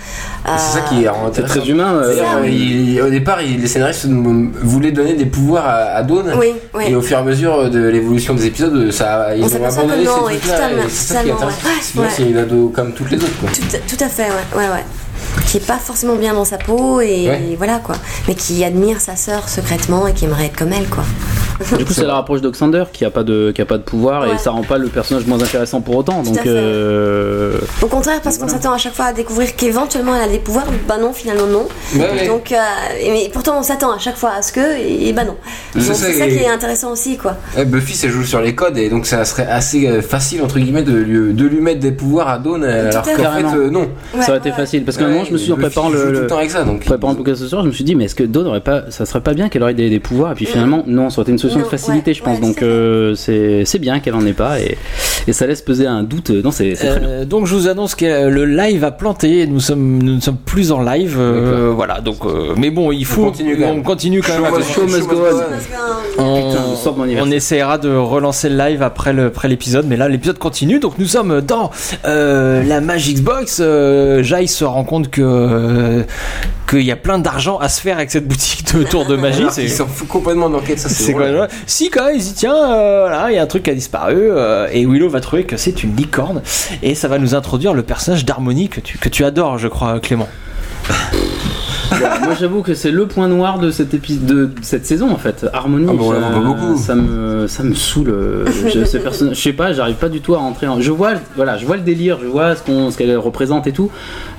C'est ça qui est intéressant. C'est très humain. euh, D'ailleurs, ça, oui. il- au départ, il- les scénaristes voulaient donner des pouvoirs à, à Dawn. Oui, oui. Et au fur et à mesure de l'évolution des épisodes, ça, ils On ont abandonné ces trucs-là. C'est ça qui est totalement, intéressant. ouais. Sinon, Ouais. c'est une ado comme toutes les autres. Quoi. tout, tout à fait ouais ouais ouais qui est pas forcément bien dans sa peau et Ouais. voilà quoi mais qui admire sa sœur secrètement et qui aimerait être comme elle quoi Du coup, c'est la rapproche d'Oxander qui a pas de qui a pas de pouvoir et ça rend pas le personnage moins intéressant pour autant. Tout Donc, euh, Au contraire, parce qu'on s'attend à chaque fois à découvrir qu'éventuellement elle a des pouvoirs, bah non, finalement non. Ouais. Donc, euh, et- mais pourtant on s'attend à chaque fois à ce que, et, et bah non. C'est Donc ça, c'est ça et- qui est intéressant aussi, quoi. Ouais, Buffy, ça joue sur les codes et donc ça serait assez euh, facile entre guillemets de lui, de lui mettre des pouvoirs à Dawn alors qu'en fait euh, non. Ouais, ça aurait été facile parce qu'à un moment, je me en préparant le, le- le temps avec ça donc. préparant le podcast ce soir, je me suis dit, mais est-ce que Dawn aurait pas, ça serait pas bien qu'elle aurait des, des pouvoirs Et puis finalement, non, ça aurait été une solution de facilité, ouais, je pense. ouais, Donc euh, c'est c'est bien qu'elle en ait pas et, et ça laisse peser un doute. Non, c'est. Euh, donc je vous annonce que le live a planté, nous sommes nous ne sommes plus en live, euh, voilà. Donc euh, mais bon, il faut continue quand même. on continue quand Show même. must- show must go on. On, Putain, je sors de mon anniversaire. on essaiera de relancer le live après le- après l'épisode, mais là l'épisode continue. Donc nous sommes dans euh, la Magic Box. Euh, Jai se rend compte que euh, qu'il y a plein d'argent à se faire avec cette boutique de tour de magie. C'est qu'il s'en fout complètement d'enquête, ça c'est quoi Si quand même, il dit tiens, euh, il y a un truc qui a disparu euh, et Willow va trouver que c'est une licorne et ça va nous introduire le personnage d'Harmonie que tu, que tu adores, je crois, Clément. Moi j'avoue que c'est le point noir de cette de cette saison en fait. Harmonie, Ah, bon, la ça, beaucoup. me ça me saoule. euh, je, ces je sais pas, j'arrive pas du tout à rentrer. En... Je vois voilà, je vois le délire, je vois ce qu'on ce qu'elle représente et tout.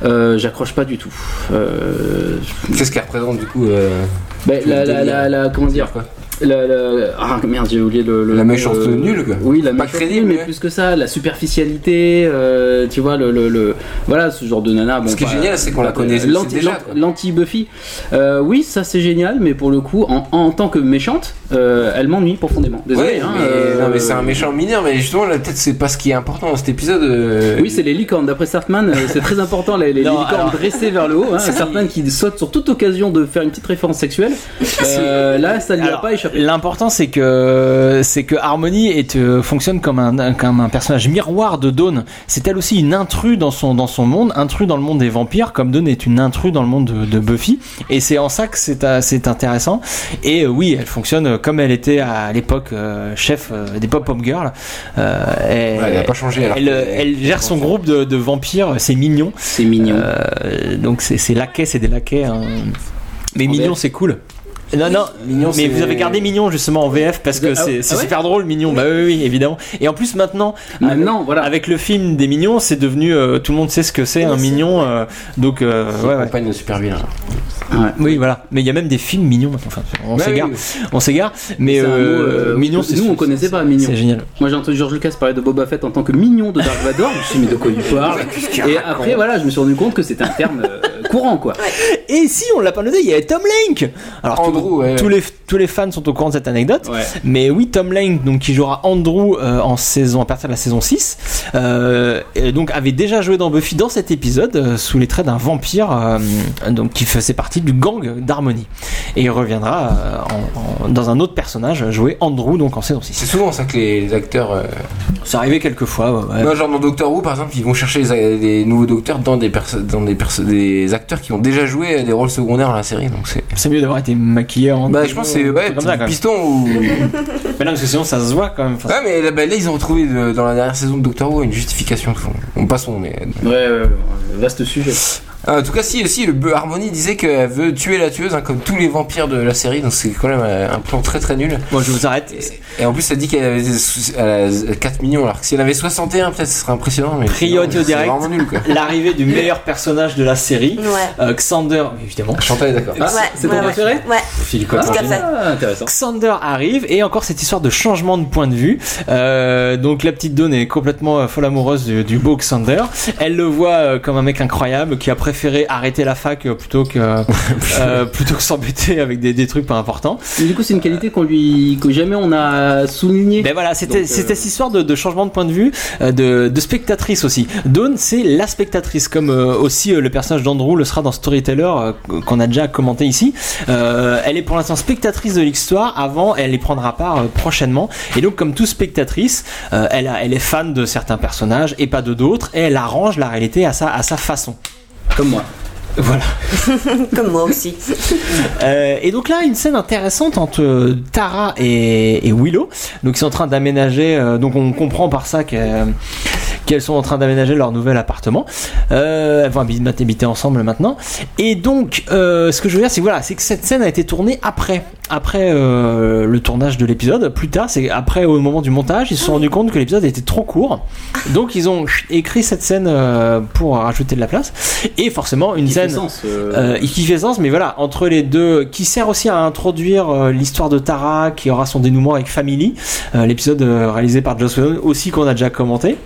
Euh, J'accroche pas du tout. Euh, Qu'est-ce qu'elle représente du coup euh, ben, la, la, la, la- comment dire quoi la, la- ah merde j'ai oublié le, le La mot, méchance euh, nulle, quoi. oui la Pas crédible, nulle, mais ouais. plus que ça la superficialité euh, tu vois le, le, le- voilà ce genre de nana bon, Ce qui est bah, génial, c'est qu'on la bah, connaît l'anti- déjà, quoi. l'anti-Buffy euh, oui ça c'est génial mais pour le coup en, en tant que méchante euh, elle m'ennuie profondément désolé Ouais, hein, mais, euh, non, mais c'est un méchant mineur, mais justement, là, peut-être c'est pas ce qui est important dans cet épisode. euh, oui, c'est les licornes. D'après Sartman, euh, c'est très important, les, les Non, licornes alors- dressées vers le haut. Hein, Sartman qui saute sur toute occasion de faire une petite référence sexuelle. Euh, là, ça lui a Alors, pas échappé. L'important c'est que c'est que Harmony est, euh, fonctionne comme un, comme un personnage miroir de Dawn. C'est elle aussi une intrus dans son dans son monde, intrus dans le monde des vampires, comme Dawn est une intrus dans le monde de, de Buffy. Et c'est en ça que c'est euh, c'est intéressant. Et euh, oui, elle fonctionne comme elle était à l'époque euh, chef des pop pop girls. Ouais, elle a pas changé, alors Elle, elle gère son groupe de, de vampires. C'est mignon. C'est mignon. Donc c'est c'est laquais, c'est des laquais. hein. Mais mignon, c'est cool. Non, non, Mignon, mais vous avez gardé Mignon justement en VF parce que Ah, c'est ah ouais super drôle, Mignon. Bah oui, oui, évidemment. Et en plus maintenant, Maintenant, avec, voilà. avec le film des Mignons, c'est devenu euh, tout le monde sait ce que c'est un Mignon. euh, donc euh, ouais, ouais. super vilain. Oui, voilà. Mais il y a même des films Mignons. Enfin, on Ouais, s'égare, oui. on s'égare. Mais euh, euh, Mignon, c'est nous on connaissait pas Mignon. C'est génial. Moi j'ai entendu George Lucas parler de Boba Fett en tant que mignon de Dark Vador. Je me suis mais de quoi il parle Et après voilà, je me suis rendu compte que c'était un terme euh, courant quoi. Et si on l'a pas noté, il y avait Tom Link. Alors tous- Andrew, ouais, tous, les tous les fans sont au courant de cette anecdote. Mais oui, Tom Lane, donc qui jouera Andrew euh, en saison à partir de la saison 6, euh, et donc avait déjà joué dans Buffy dans cet épisode euh, sous les traits d'un vampire donc qui faisait partie du gang d'Harmony. Et il reviendra en- en- dans un autre personnage jouer Andrew donc en saison 6. C'est souvent ça que les, acteurs. C'est arrivé quelques fois. ouais. Moi, genre dans Doctor Who, par exemple, ils vont chercher les, les nouveaux docteurs dans des dans des, des acteurs qui ont déjà joué des rôles secondaires dans la série. Donc c'est. C'est mieux d'avoir été maquillé en. Bah, je pense que c'est ouais, comme ça, quand même. piston ou. Mais non, parce que sinon ça se voit quand même. Ouais, mais là, bah, là, ils ont retrouvé de- dans la dernière saison de Doctor Who une justification. On passons, mais. Ouais, ouais, ouais, vaste sujet. Ah, en tout cas, si, si, le Harmony disait qu'elle veut tuer la tueuse, hein, comme tous les vampires de la série, donc c'est quand même euh, un plan très très nul. Moi je vous arrête. Et en plus, elle dit qu'elle avait elle a 4 millions, alors que si elle avait 61, peut-être ce serait impressionnant. Mais Priorité au c'est direct. vraiment nul, quoi. L'arrivée du meilleur personnage de la série, Ouais. euh, Xander, évidemment. Chantal est d'accord. Ah, Ouais, c'est ton ouais, préféré Ouais. Phil Tout à Collins. fait. Ah, intéressant. Xander arrive et encore cette histoire de changement de point de vue. Euh, donc la petite Dawn est complètement euh, folle amoureuse du, du beau Xander. Elle le voit euh, comme un mec incroyable qui a préféré arrêter la fac euh, plutôt que euh, plutôt que s'embêter avec des, des trucs pas importants. Mais du coup, c'est une qualité qu'on lui, que jamais on a souligné. Ben voilà, c'était euh, c'était cette histoire de, de changement de point de vue, de, de spectatrice aussi. Dawn, c'est la spectatrice, comme euh, aussi euh, le personnage d'Andrew le sera dans Storyteller euh, qu'on a déjà commenté ici. Euh, elle est pour l'instant spectatrice de l'histoire. Avant, elle y prendra part euh, prochainement. Et donc, comme toute spectatrice, euh, elle, a, elle est fan de certains personnages et pas de d'autres, et elle arrange la réalité à sa, à sa façon. Comme moi. Voilà. Comme moi aussi. Euh, et donc là, une scène intéressante entre euh, Tara et, et Willow. Donc ils sont en train d'aménager. euh, donc on comprend par ça que- qu'elles sont en train d'aménager leur nouvel appartement. Euh, elles vont habiter, ensemble maintenant. Et donc, euh, ce que je veux dire, c'est que voilà, c'est que cette scène a été tournée après, après euh, le tournage de l'épisode. Plus tard, c'est après au moment du montage, ils se sont rendus compte que l'épisode était trop court. Donc ils ont écrit cette scène pour rajouter de la place. Et forcément, une Qui fait scène sens, qui fait sens, mais voilà, entre les deux, qui sert aussi à introduire l'histoire de Tara, qui aura son dénouement avec Family, l'épisode réalisé par Joss Whedon, aussi qu'on a déjà commenté.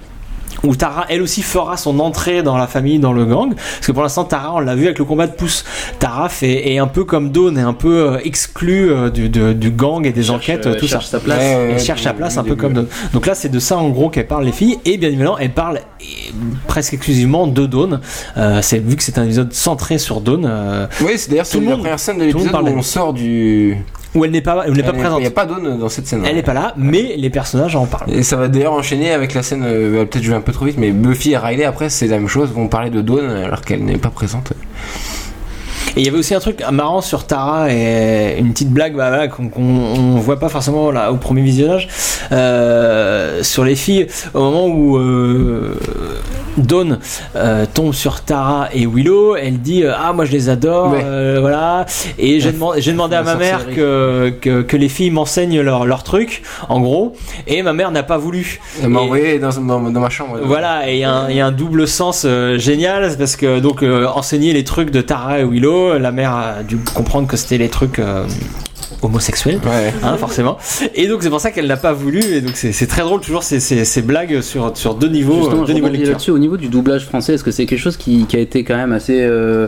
Où Tara, elle aussi, fera son entrée dans la famille, dans le gang. Parce que pour l'instant, Tara, on l'a vu avec le combat de pouce. Tara fait, est un peu comme Dawn, est un peu euh, exclue euh, du, de- du gang et des enquêtes, euh, tout ça. cherche sa place. Ouais, Elle cherche du- sa place du un peu comme. Dawn. Donc là, c'est de ça en gros qu'elle parle les filles. Et bien évidemment, elle parle presque exclusivement de Dawn. Euh, c'est vu que c'est un épisode centré sur Dawn. euh, Oui, c'est d'ailleurs c'est Tout le la monde- première scène de l'épisode où on sort du. Où elle n'est pas, elle n'est pas présente. Il n'y a pas d'Aune dans cette scène. Elle n'est pas là, mais les personnages en parlent. Et ça va d'ailleurs enchaîner avec la scène, euh, peut-être je vais un peu trop vite, mais Buffy et Riley après c'est la même chose, vont parler de Dawn alors qu'elle n'est pas présente. Et il y avait aussi un truc marrant sur Tara et une petite blague bah, voilà, qu'on on voit pas forcément là, au premier visionnage euh, sur les filles au moment où euh, Dawn euh, tombe sur Tara et Willow, elle dit euh, ah moi je les adore, Ouais. euh, voilà. Et j'ai demandé, à ma mère que, que, que les filles m'enseignent leur, leur truc, en gros. Et ma mère n'a pas voulu. Elle m'a envoyé dans, dans, dans ma chambre. Voilà, et il y, a un- il y a un double sens euh, génial parce que donc euh, enseigner les trucs de Tara et Willow, la mère a dû comprendre que c'était les trucs euh, homosexuels, Ouais. hein, forcément. Et donc c'est pour ça qu'elle n'a pas voulu. Et donc c'est très drôle toujours ces, ces, ces blagues sur, sur deux niveaux, Justement, euh, je deux niveaux de lecture. là-dessus. Au niveau du doublage français, est-ce que c'est quelque chose qui, qui a été quand même assez euh,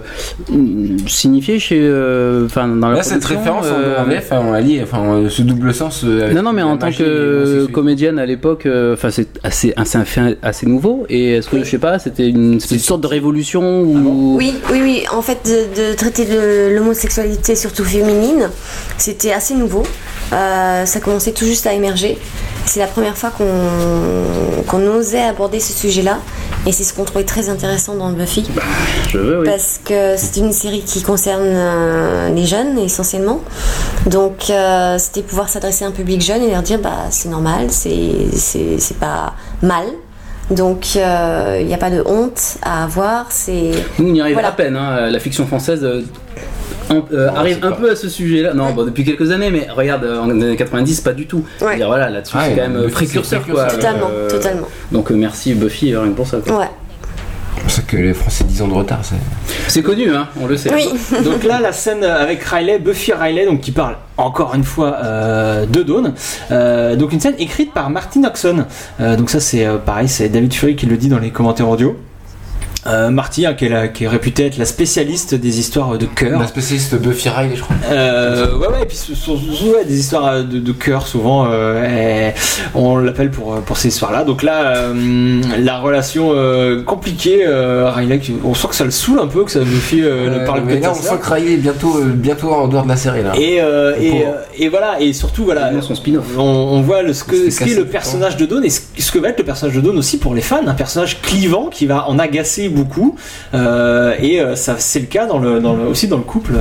signifié chez, euh, enfin, dans la Là cette référence euh, en VF, on la lit, enfin euh, ce double sens. euh, Non, non, mais en tant que comédienne à l'époque, euh, enfin, c'est assez, fait assez nouveau. Et est-ce que, je sais pas, c'était une, sorte de révolution ou. Oui, oui, oui. En fait, de, de traiter de l'homosexualité, surtout féminine, c'était assez nouveau. Euh, ça commençait tout juste à émerger. C'est la première fois qu'on qu'on osait aborder ce sujet-là. Et c'est ce qu'on trouvait très intéressant dans Buffy. Je veux, oui. Parce que c'est une série qui concerne euh, les jeunes essentiellement. Donc euh, c'était pouvoir s'adresser à un public jeune et leur dire bah c'est normal, c'est c'est c'est pas mal. Donc euh, il n'y a pas de honte à avoir. C'est Nous, on y arrive Voilà. à peine. hein. La fiction française euh, un- euh, arrive un peu à ce sujet-là. Non, bon, depuis quelques années, mais regarde, euh, en années 90, pas du tout. Ouais. Voilà, là-dessus, Ah, c'est quand même euh, Buffy, précurseur, quoi. totalement, Euh, totalement. Donc, merci Buffy, rien que pour ça. quoi. Ouais. C'est pour ça que les Français 10 ans de retard, c'est. C'est connu, hein, on le sait. Oui. Donc là, la scène avec Riley, Buffy Riley, donc qui parle encore une fois euh, de Dawn. Euh, donc une scène écrite par Martin Oxon. Euh, donc ça, c'est euh, pareil, c'est David Fury qui le dit dans les commentaires audio. Euh, Marty, hein, qui, est la- qui est réputée être la spécialiste des histoires de cœur. La spécialiste Buffy Riley, je crois. Euh, ouais, ouais, et puis ouais, des histoires euh, de, de cœur, souvent, euh, on l'appelle pour, pour ces histoires-là. Donc là, euh, la relation euh, compliquée, euh, Riley, on sent que ça le saoule un peu, que ça Buffy euh, ne parle que mais de là, on sent que Riley est bientôt, euh, bientôt en dehors de la série là. Et, euh, et, euh, voilà, et surtout, voilà, son spin-off. on, on voit le, ce que qu'est tout le personnage de Dawn et ce, ce que va être le personnage de Dawn aussi pour les fans, un personnage clivant qui va en agacer beaucoup. Euh, et euh, ça, c'est le cas dans le, dans le- aussi dans le couple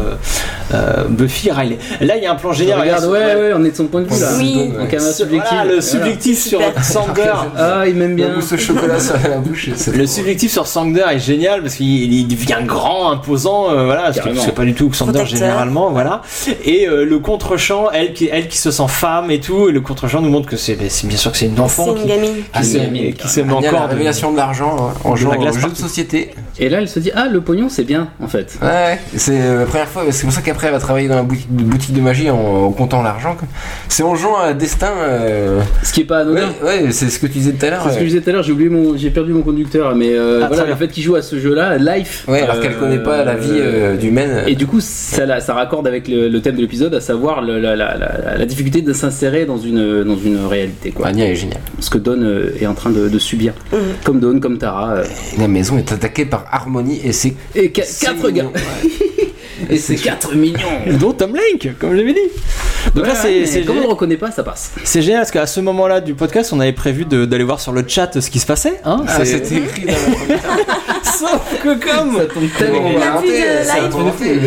euh, Buffy Riley. Là, il y a un plan génial. Regarde, ouais, ouais, on est de son point de vue là. Oui. Ce- voilà, le Voilà. subjectif sur. Sander. Ah, il m'aime Bien. au chocolat sur la bouche. Le subjectif sur Sander est génial parce qu'il il devient grand, imposant, euh, voilà, ce que pas du tout Sander généralement, voilà. Et euh, le contre-champ, elle qui, elle qui se sent femme et tout, et le contre-champ nous montre que c'est bien sûr que c'est une enfant C'est qui, une gamine. Ah, qui c'est s'aime- gamine, qui s'aime Il y a encore. la de- révélation de l'argent hein, en de jouant la glace société. Et là, elle se dit Ah, le pognon, c'est bien en fait. Ouais, ouais. c'est euh, la première fois. C'est pour ça qu'après, elle va travailler dans la boutique, boutique de magie en, en comptant l'argent. C'est en jouant à destin. euh, Ce qui est pas anodin. ouais, c'est ce que tu disais tout à l'heure. C'est ce que je disais tout à l'heure, j'ai oublié mon, j'ai perdu mon conducteur, mais euh, Ah, voilà, le fait qu'il joue à ce jeu-là, Life. Ouais, alors euh, qu'elle connaît pas la vie euh, d'humaine. Et du coup, ça, la- ça raccorde avec le, le thème de l'épisode, à savoir le- la, la- la- la difficulté de s'insérer dans une, dans une réalité, quoi. Anya est géniale. Ce que Dawn euh, est en train de, de subir. Comme Dawn, comme Tara. euh, La maison est attaquée par Harmony et 4 c'est gars. Et c'est 4 millions. Dont Tom Link, comme j'avais dit. Donc là, Ouais, c'est comme on le reconnaît pas, ça passe. C'est génial parce qu'à ce moment-là du podcast, on avait prévu d'aller voir sur le chat ce qui se passait. Hein Ah, c'était écrit dans la première. Sauf que comme Ça tombe tellement live.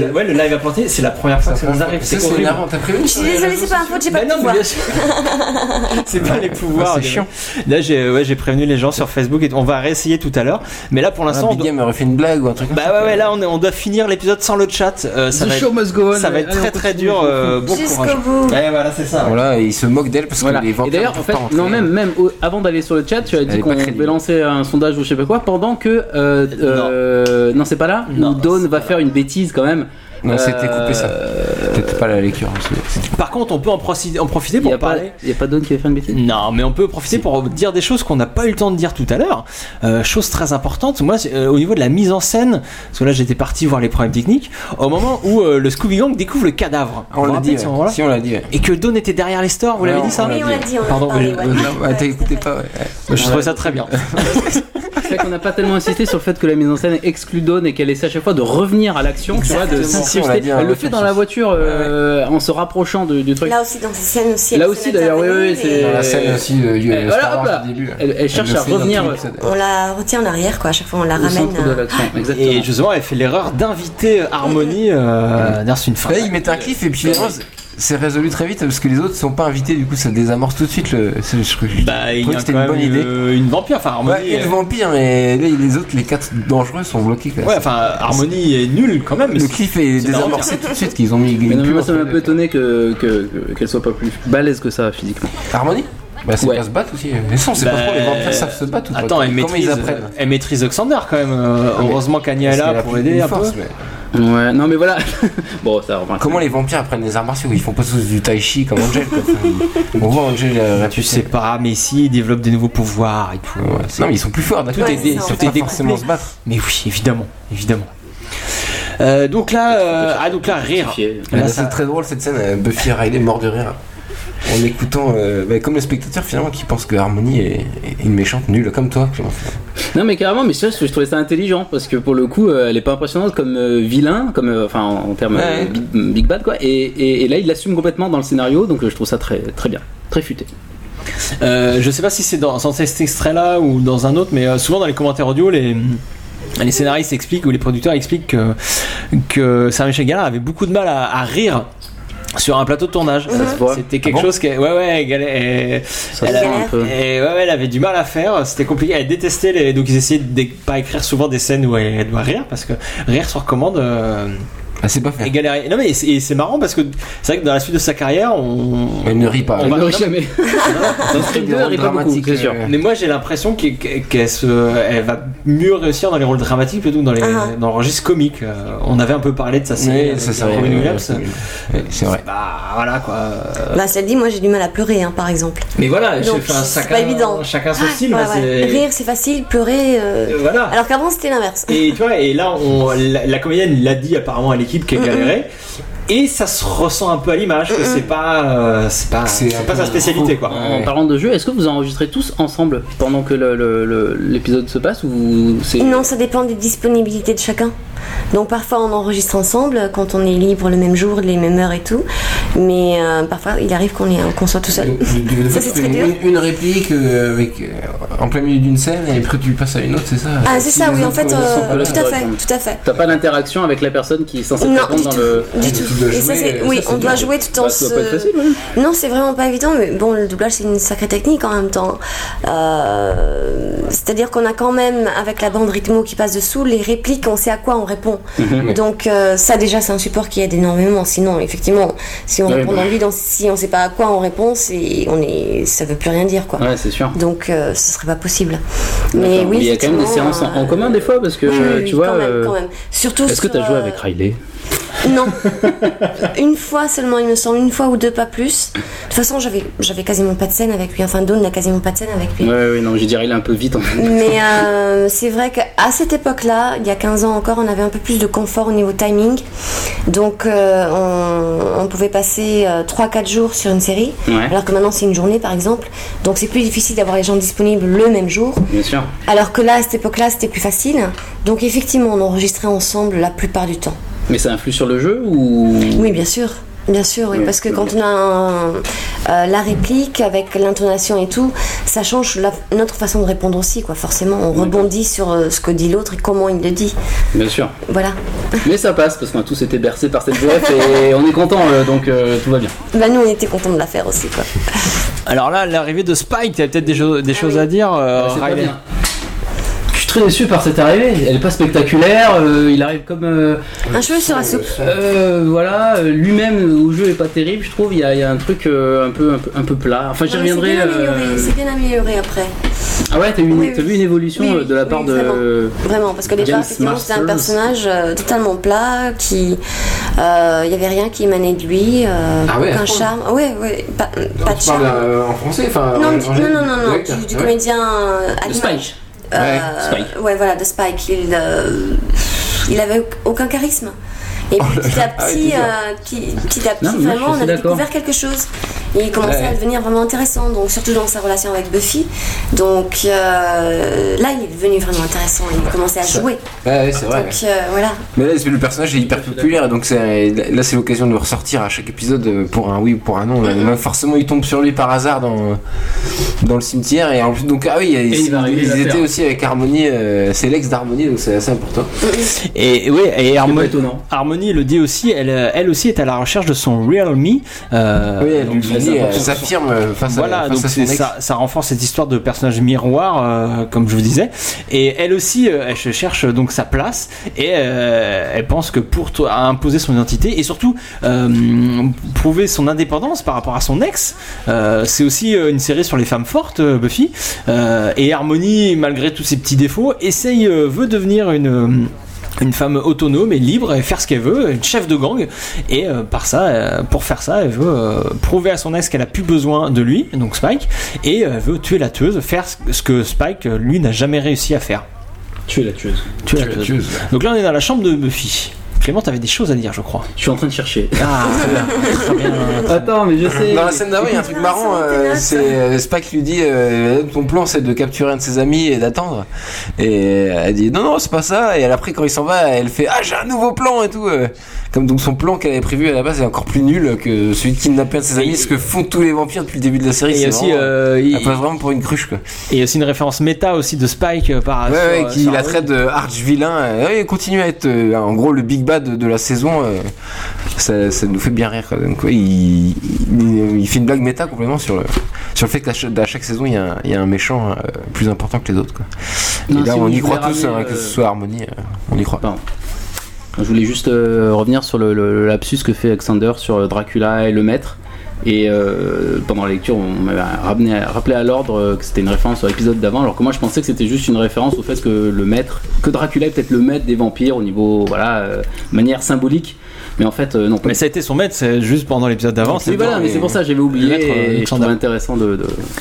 Le- Ouais, le live a planté, c'est la première fois que ça nous arrive. C'est t'as prévu Je suis désolée, c'est pas un faute, j'ai pas Bah de pouvoir. c'est pas les pouvoirs. C'est chiant. Là, j'ai ouais, j'ai prévenu les gens sur Facebook et on va réessayer tout à l'heure. Mais là, pour Ah, l'instant, Big Game aurait fait une blague ou un truc comme bah ouais, ouais, là, on doit finir l'épisode sans le chat. Euh, ça va show être, must go on. ça va être Allez, très très dur. euh, bon Jusqu'au courage. bout. Ouais, voilà, c'est ça. Voilà, et il se moque d'elle parce Voilà. que les Et d'ailleurs, en fait, pas non, même, même au- avant d'aller sur le chat, tu as dit qu'on devait lancer un sondage ou je sais pas quoi, pendant que. Euh, euh, non, c'est pas là Non, Dawn va faire une bêtise quand même. Non, c'était coupé ça. Euh, Peut-être pas la lecture. c'est- Par contre, on peut en, profiter- en profiter Il pour n'y a, pas- parler. y a pas Dawn qui va faire une bêtise? Non, mais on peut profiter pour dire des choses qu'on n'a pas eu le temps de dire tout à l'heure. Euh, chose très importante, moi, euh, au niveau de la mise en scène, parce que là j'étais parti voir les problèmes techniques, au moment où euh, le Scooby Gang découvre le cadavre. On l'a dit, ouais. Si, on l'a dit. ouais. Et que Dawn était derrière les stores, vous l'avez dit ça Oui, on l'a dit, on Pardon, mais- ouais. Ouais, t'as écouté pas, ouais. Je trouvais ça très bien. C'est vrai qu'on n'a pas tellement insisté sur le fait que la mise en scène exclut Dawn et qu'elle essaie à chaque fois de revenir à l'action, tu vois, de s'insister. On l'a dit, Elle le fait dans la voiture euh, en se rapprochant de- du truc. Là aussi, dans ces scènes aussi. Là aussi, met d'ailleurs, oui, oui, c'est- et Dans la scène aussi, euh, Euh, voilà, Star hop là. Début. Elle- elle cherche à dans revenir, l'épisode. On la retient en arrière, quoi. À chaque fois, on la Au ramène. de euh. Et justement, elle fait l'erreur d'inviter Harmony. Euh, c'est une. Là, ils mettent un cliff et puis c'est- résolu très vite parce que les autres sont pas invités, du coup, ça désamorce tout de suite le. c'est- Je, je, Bah, il y a quand une bonne idée. une, une vampire, enfin Harmony. Ouais, et le euh, vampire, mais là, les autres, les quatre dangereux sont bloqués. Quoi. Ouais, enfin, Harmony est nulle quand même. le cliff est désamorcé tout de suite qu'ils ont mis. Mais non, mais une moi ça m'a un peu étonné que, que- que- qu'elle soit pas plus balèze que ça physiquement. Harmonie? Bah, c'est Ouais. pas se battre aussi. Mais ça, on sait Bah, pas trop, les vampires savent se battre ou pas? Attends, elle Comment maîtrise, ils apprennent? elle maîtrise Xander quand même. euh, mais- heureusement qu'Anya est là qu'elle pour aider de un peu. mais- Ouais, non mais voilà. bon, ça. Comment les vampires apprennent des arts martiaux? Ils font pas tous du tai chi comme Angel. Quoi. On voit Angel. euh, Tu sais pas, mais si, ils développent des nouveaux pouvoirs et tout. Ouais. Non, mais ils sont plus forts. Tout Ouais, est, dé- tout est forcément se battre. Mais oui, évidemment, évidemment. Euh, donc là, euh, ah donc là, rire. Là, c'est très drôle cette scène. Buffy et Riley mort de rire. En écoutant, euh, bah, comme le spectateur finalement qui pense que Harmony est, est une méchante nulle, comme toi. Non mais carrément, mais ça, je trouvais ça intelligent parce que pour le coup, euh, elle est pas impressionnante comme euh, vilain, comme euh, enfin en, en termes Ouais. big, big bad quoi. Et, et- et là, il l'assume complètement dans le scénario, donc euh, je trouve ça très très bien, très futé. Euh, je sais pas si c'est dans, dans cet extrait-là ou dans un autre, mais euh, souvent dans les commentaires audio, les, les scénaristes expliquent ou les producteurs expliquent que, que Sarah Michel Gellar avait beaucoup de mal à, à rire sur un plateau de tournage. Ça se voit. C'était quelque Ah bon chose qui, ouais, ouais, elle, elle- Ça elle se a- sent un peu. et ouais, ouais, elle avait du mal à faire. C'était compliqué. Elle détestait les, donc ils essayaient de pas écrire souvent des scènes où elle, elle doit rire parce que rire sur commande. euh, Ah, c'est pas fait. et galérer. Non mais c'est marrant parce que c'est vrai que dans la suite de sa carrière, on. Elle ne rit pas. On Elle ne rit jamais. Dans Scream 2, elle rit pas beaucoup, c'est sûr. euh, Mais moi j'ai l'impression qu'elle se, elle va mieux réussir dans les rôles dramatiques plutôt que dans les Ah. dans le registre comique. Euh, on avait un peu parlé de sa série Oui, avec ça, c'est Robin vrai, Williams. C'est vrai. Bah voilà quoi. Euh, Bah, cela dit, moi j'ai du mal à pleurer, hein, par exemple. Mais voilà, Donc, chacun, pas évident. chacun son Ouais, style. Rire, c'est facile, pleurer. euh, Euh, Voilà. Alors qu'avant, c'était l'inverse. Et tu vois, et là, la, comédienne l'a dit apparemment à l'équipe qu'elle Mm, galérait. Et ça se ressent un peu à l'image que c'est pas, euh, c'est pas, C'est pas sa spécialité quoi. En parlant de jeu, est-ce que vous enregistrez tous ensemble pendant que le- le- le- l'épisode se passe ou c'est Non, ça dépend des disponibilités de chacun. Donc parfois on enregistre ensemble quand on est libre le même jour, les mêmes heures et tout. Mais euh, parfois il arrive qu'on est- qu'on soit tout seul. Ça, c'est très une, dur. une- une réplique euh, avec, euh, en plein milieu d'une scène et après tu passes à une autre, c'est ça? Ah c'est ça, oui en autres, fait, euh, euh, sont pas là, tout à fait, tout à fait. T'as pas l'interaction avec la personne qui est censée te Non, répondre du dans tout, le. du tout. Dois Et ça, jouer, c'est, ça, oui, on doit dur. jouer tout en Bah, se- facile, ouais. Non, c'est vraiment pas évident, mais bon, le doublage c'est une sacrée technique en même temps. Euh, c'est-à-dire qu'on a quand même, avec la bande rythmo qui passe dessous, les répliques, on sait à quoi on répond. Mhm. Donc euh, ça déjà c'est un support qui aide énormément. Sinon, effectivement, si on Ouais, répond bah. dans lui, dans, si on sait pas à quoi on répond, c'est, on est, ça veut plus rien dire quoi. Ouais, c'est sûr. Donc euh, ce serait pas possible. Mais oui, il y a quand même des séances en, euh, commun des fois parce que oui, tu oui, vois. quand même, euh, quand même. Surtout Est-ce que sur, t'as joué euh, avec Riley? Non. une fois seulement, il me semble, une fois ou deux, pas plus. De toute façon, j'avais, j'avais quasiment pas de scène avec lui. Enfin, Dawn n'a quasiment pas de scène avec lui. Ouais, ouais, non, j'ai dit Riley un peu vite en fait. Mais euh, c'est vrai qu'à cette époque-là, il y a 15 ans encore, on avait un peu plus de confort au niveau timing. Donc, euh, on, on pouvait passer 3-4 jours sur une série. Ouais. Alors que maintenant, c'est une journée, par exemple. Donc, c'est plus difficile d'avoir les gens disponibles le même jour. Bien sûr. Alors que là, à cette époque-là, c'était plus facile. Donc, effectivement, on enregistrait ensemble la plupart du temps. Mais ça influe sur le jeu ou? Oui, bien sûr. Bien sûr, oui, Oui, parce que quand on a un- euh, la réplique avec l'intonation et tout, ça change la- notre façon de répondre aussi, quoi. Forcément, on rebondit sur euh, ce que dit l'autre et comment il le dit. Bien sûr. Voilà. Mais ça passe parce qu'on a tous été bercés par cette VF et on est content donc euh, tout va bien. Bah, nous, on était contents de la faire aussi, quoi. Alors là, l'arrivée de Spike, tu as peut-être des, des choses à dire. euh, Ah, c'est pas Riley bien. Je suis très déçu par cette arrivée. Elle est pas spectaculaire. euh, il arrive comme. euh, Un cheveu sur la soupe. euh, voilà, lui-même au jeu est pas terrible, je trouve. Il y a, il y a un truc euh, un, peu, un, peu, un peu plat. Enfin, j'y reviendrai. C'est bien amélioré, euh, c'est bien amélioré après. Ah ouais, t'as Oui, oui. vu une évolution Oui, oui, de la oui, part de. vraiment. Vraiment, parce que déjà, James effectivement, c'était un personnage euh, totalement plat, qui. euh, Il y avait rien qui émanait de lui, euh, Ah ouais, aucun charme. Ouais, ouais, pas, pas de Tu parles charme. euh, en français enfin, Non, en- du- en- non, non, non, du, du ouais. comédien euh. Spike. Euh, Ouais, Spike. Ouais, voilà, de Spike. Il, euh, il avait aucun charisme. Et puis petit à Ah ouais, petit, euh, petit, petit à petit, Non, vraiment, on d'accord. découvert quelque chose. Et il commençait Ouais. à devenir vraiment intéressant, donc surtout dans sa relation avec Buffy. Donc euh, là, il est devenu vraiment intéressant. Il commençait à jouer. Ouais, ouais, c'est vrai. Donc euh, voilà. Mais là, c'est- le personnage est hyper populaire, donc c'est- là, c'est l'occasion de le ressortir à chaque épisode euh, pour un oui ou pour un non. Là, Mm-hmm. Forcément, il tombe sur lui par hasard dans, dans le cimetière. Et en plus, donc, ah oui, ils, il étaient aussi avec Harmonie, euh, c'est l'ex d'Harmonie, donc c'est assez important. Et et oui, et C'est pas Harmony, Harmony le dit aussi, elle, euh, elle aussi est à la recherche de son real me. euh, oui, elle donc lui dit, elle s'affirme euh, face Voilà, à, donc face à son c'est- ex. ça, ça renforce cette histoire de personnage miroir, euh, comme je vous disais. Et elle aussi, euh, elle cherche donc sa place et elle pense que pour toi, imposer son identité et surtout prouver son indépendance par rapport à son ex, c'est aussi une série sur les femmes fortes, Buffy. Et Harmony, malgré tous ses petits défauts, essaye, veut devenir une une femme autonome et libre et faire ce qu'elle veut, une chef de gang. Et euh, par ça, euh, pour faire ça, elle veut euh, prouver à son ex qu'elle a plus besoin de lui, donc Spike, et euh, elle veut tuer la tueuse, faire ce- que Spike lui n'a jamais réussi à faire. Tu es la tueuse. Tuer la tueuse. Donc là, on est dans la chambre de Buffy. Clément, t'avais des choses à dire, je crois. Je suis en train de chercher. Ah, très bien, très bien. Attends, mais je sais. Dans la scène d'avant, il y a un truc marrant. euh, c'est euh, Spike lui dit euh, ton plan c'est de capturer un de ses amis et d'attendre. Et elle dit non non c'est pas ça. Et elle, après quand il s'en va, elle fait ah j'ai un nouveau plan et tout. Euh. Comme donc son plan qu'elle avait prévu à la base est encore plus nul que celui de kidnapper un de ses amis. Ce que font tous les vampires depuis le début de la série. Et c'est aussi, vraiment- euh, il- elle passe vraiment pour une cruche quoi. Et il y a aussi une référence méta aussi de Spike euh, par Ouais, sur- ouais, qui sur la Harmony. traite de arch vilain. Euh, ouais, il continue à être euh, en gros le big bad de, de la saison. euh, ça, ça nous fait bien rire. Quoi. Donc, ouais, il, il, il fait une blague méta complètement sur le, sur le fait qu'à chaque, à chaque saison il y, a un, il y a un méchant euh, plus important que les autres. Quoi. Non, Et là si on y croit tous, ramener, hein, que euh, ce soit Harmonie, euh, on y croit. Pardon. Je voulais juste euh, revenir sur le, lapsus que fait Alexander sur euh, Dracula et le maître. Et euh, pendant la lecture, on m'avait rappelé à l'ordre que c'était une référence à l'épisode d'avant, alors que moi je pensais que c'était juste une référence au fait que le maître, que Dracula est peut-être le maître des vampires au niveau, voilà, manière symbolique. Mais en fait, euh, non. Mais ça a été son maître, c'est juste pendant l'épisode d'avant. Oui, voilà, mais c'est pour ça que j'avais oublié Maître, euh, intéressant de.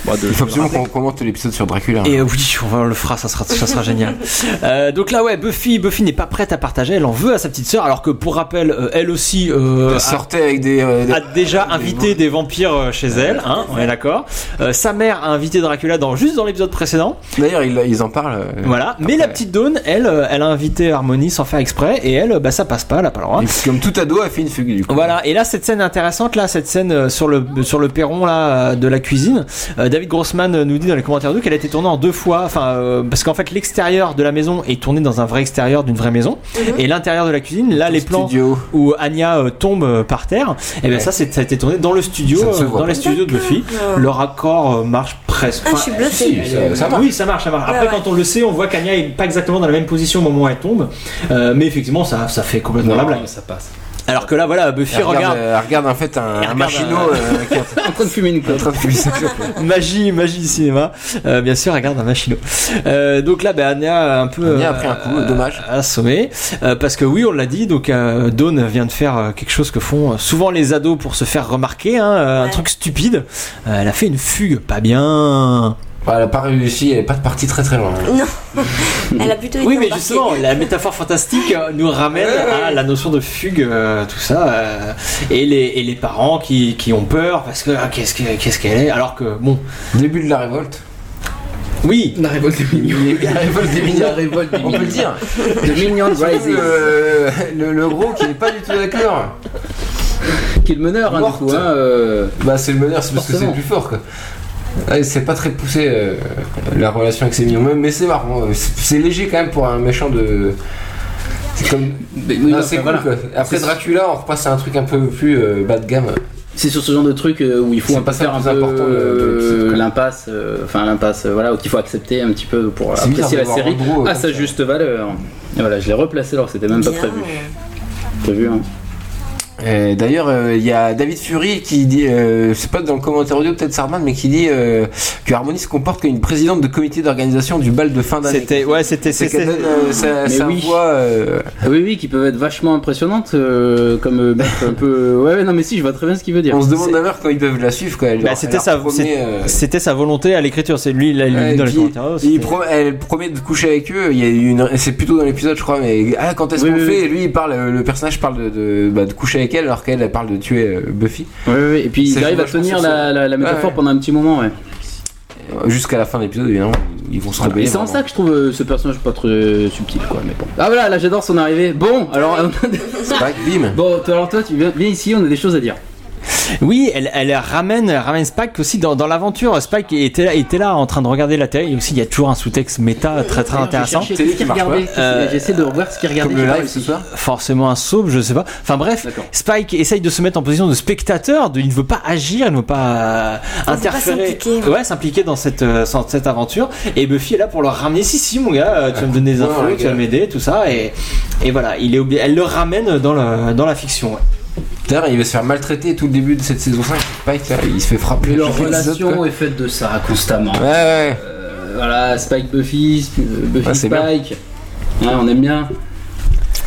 bah, Il faut de absolument qu'on commente l'épisode sur Dracula. Et euh, oui, on, le fera, ça sera, ça sera génial. Euh, donc là, ouais, Buffy, Buffy n'est pas prête à partager, elle en veut à sa petite sœur, alors que pour rappel, euh, elle aussi euh, Elle a- sortait avec des. euh, des- a déjà invité des vampires chez elle, hein, on est d'accord. Euh, sa mère a invité Dracula dans, juste dans l'épisode précédent. D'ailleurs, ils, ils en parlent. euh, Voilà. Mais la petite Dawn, elle, elle a invité Harmony sans faire exprès, et elle, bah ça passe pas, elle a pas le droit. Et Comme tout ado, a fait une fugue du coup. Voilà, et là cette scène intéressante, là, cette scène euh, sur le sur le perron là euh, de la cuisine, euh, David Grossman nous dit dans les commentaires d'eux qu'elle a été tournée en deux fois, enfin euh, parce qu'en fait l'extérieur de la maison est tourné dans un vrai extérieur d'une vraie maison, et l'intérieur de la cuisine, là les plans Studio. où Anya euh, tombe par terre, et bien Ouais. ça ça a été tourné dans le studio, euh, dans les studios de Buffy. Le raccord euh, marche presque. Ah, je suis bluffée. Si, ça, ça marche. Oui, ça marche, ça marche. Après, Ouais, ouais. quand on le sait, on voit qu'Anya est pas exactement dans la même position au moment où elle tombe, Euh, mais effectivement, ça, ça fait complètement la blague. ça passe. Alors que là, voilà, Buffy Elle regarde, regarde. euh, elle regarde en fait un, Elle un regarde machinot un- euh, qui est en train de fumer une en clope. train de fumer sa clope. magie, magie du cinéma. Euh, bien sûr, regarde un machinot. Euh, donc là, ben, Anya a un peu Anya a pris un coup, dommage. assommé, Euh, parce que oui, on l'a dit. Donc euh, Dawn vient de faire euh, quelque chose que font euh, souvent les ados pour se faire remarquer, hein, euh, un Ouais. truc stupide. Euh, elle a fait une fugue, pas bien. Elle a pas réussi, elle est pas partie très très loin. Non. Elle a plutôt été Oui, mais embarquée. justement, la métaphore fantastique euh, nous ramène à la notion de fugue, euh, tout ça, euh, et, les, et les parents qui, qui ont peur parce que ah, qu'est-ce que- qu'est-ce qu'elle est, alors que bon, Début de la révolte. oui, La révolte des mignons. La révolte des mignons. La révolte des On peut le dire. The Minions Rising. Le, le, le gros qui est pas du tout d'accord. Qui est le meneur, hein, du coup. Hein, euh, Bah c'est le meneur, c'est parce que c'est le plus fort quoi. Ouais, c'est pas très poussé euh, la relation avec ses mignons, même, mais c'est marrant. euh, C'est léger quand même pour un méchant de. C'est comme. mais oui, Non, enfin, c'est cool voilà. quoi. Après Dracula, on repasse à un truc un peu plus euh, bas de gamme. C'est sur ce genre de truc où il faut un peu pas faire un peu important de- de l'épisode, quoi. l'impasse, euh, enfin l'impasse, euh, voilà, qu'il faut accepter un petit peu pour apprécier la série à sa juste valeur. Et voilà, je l'ai replacé alors que c'était même pas prévu. Prévu, hein. Euh, D'ailleurs, euh, il y a David Fury qui dit, euh, c'est pas dans le commentaire audio peut-être Sarman, mais qui dit euh, que Harmony se comporte comme une présidente de comité d'organisation du bal de fin d'année. c'était, ouais, c'était, C'est oui. euh, Ah Oui, oui, qui peuvent être vachement impressionnantes, euh, comme euh, un peu. Ouais, non, mais si, je vois très bien ce qu'il veut dire. on se demande d'ailleurs quand ils peuvent la suivre. Quoi. Bah, c'était sa, euh, c'était volonté à l'écriture. C'est lui, il l'a il Ouais, dans et les puis, commentaires. il pro- elle promet de coucher avec eux. Il y a eu une, c'est plutôt dans l'épisode, je crois. Mais ah, quand est-ce Oui, qu'on oui, fait? Oui. Et lui, il parle. Le personnage parle de, de, bah, de coucher avec elle, alors qu'elle elle parle de tuer euh, Buffy ouais, Et puis il arrive à tenir la, ça. la, la métaphore Ouais. pendant un petit moment, ouais. Euh, jusqu'à la fin de l'épisode. Évidemment, ils vont se Et rebeller. c'est en ça que je trouve euh, ce personnage pas très subtil, quoi. Mais bon. Ah voilà, là j'adore son arrivée. Bon, alors. Bim. bon, toi, alors toi, tu viens, viens ici, on a des choses à dire. Oui, elle, elle ramène, Spike aussi dans, dans l'aventure. Spike était là, était là en train de regarder la télé. Et aussi, il y a toujours un sous-texte méta très très intéressant. Euh, J'essaie de revoir ce qu'il regardait. Comme le j'ai pas live ce réussi. soir. Forcément un sauve, je sais pas. Enfin bref. Spike essaye de se mettre en position de spectateur. De, il ne veut pas agir, il ne veut pas euh, pas interférer. s'impliquer. ouais, s'impliquer dans cette, euh, cette aventure. Et Buffy est là pour le ramener. Si, si, mon gars, euh, tu vas me donner des infos, ouais, tu vas m'aider, tout ça. Et, et voilà, il est elle le ramène dans, le, dans la fiction. ouais. D'ailleurs, il va se faire maltraiter tout le début de cette saison 5. Spike, là, il se fait frapper. Leur relation est faite de ça constamment. Ouais, ouais. Euh, voilà, Spike Buffy, Buffy Ouais, c'est bien. Spike. Ouais, on aime bien.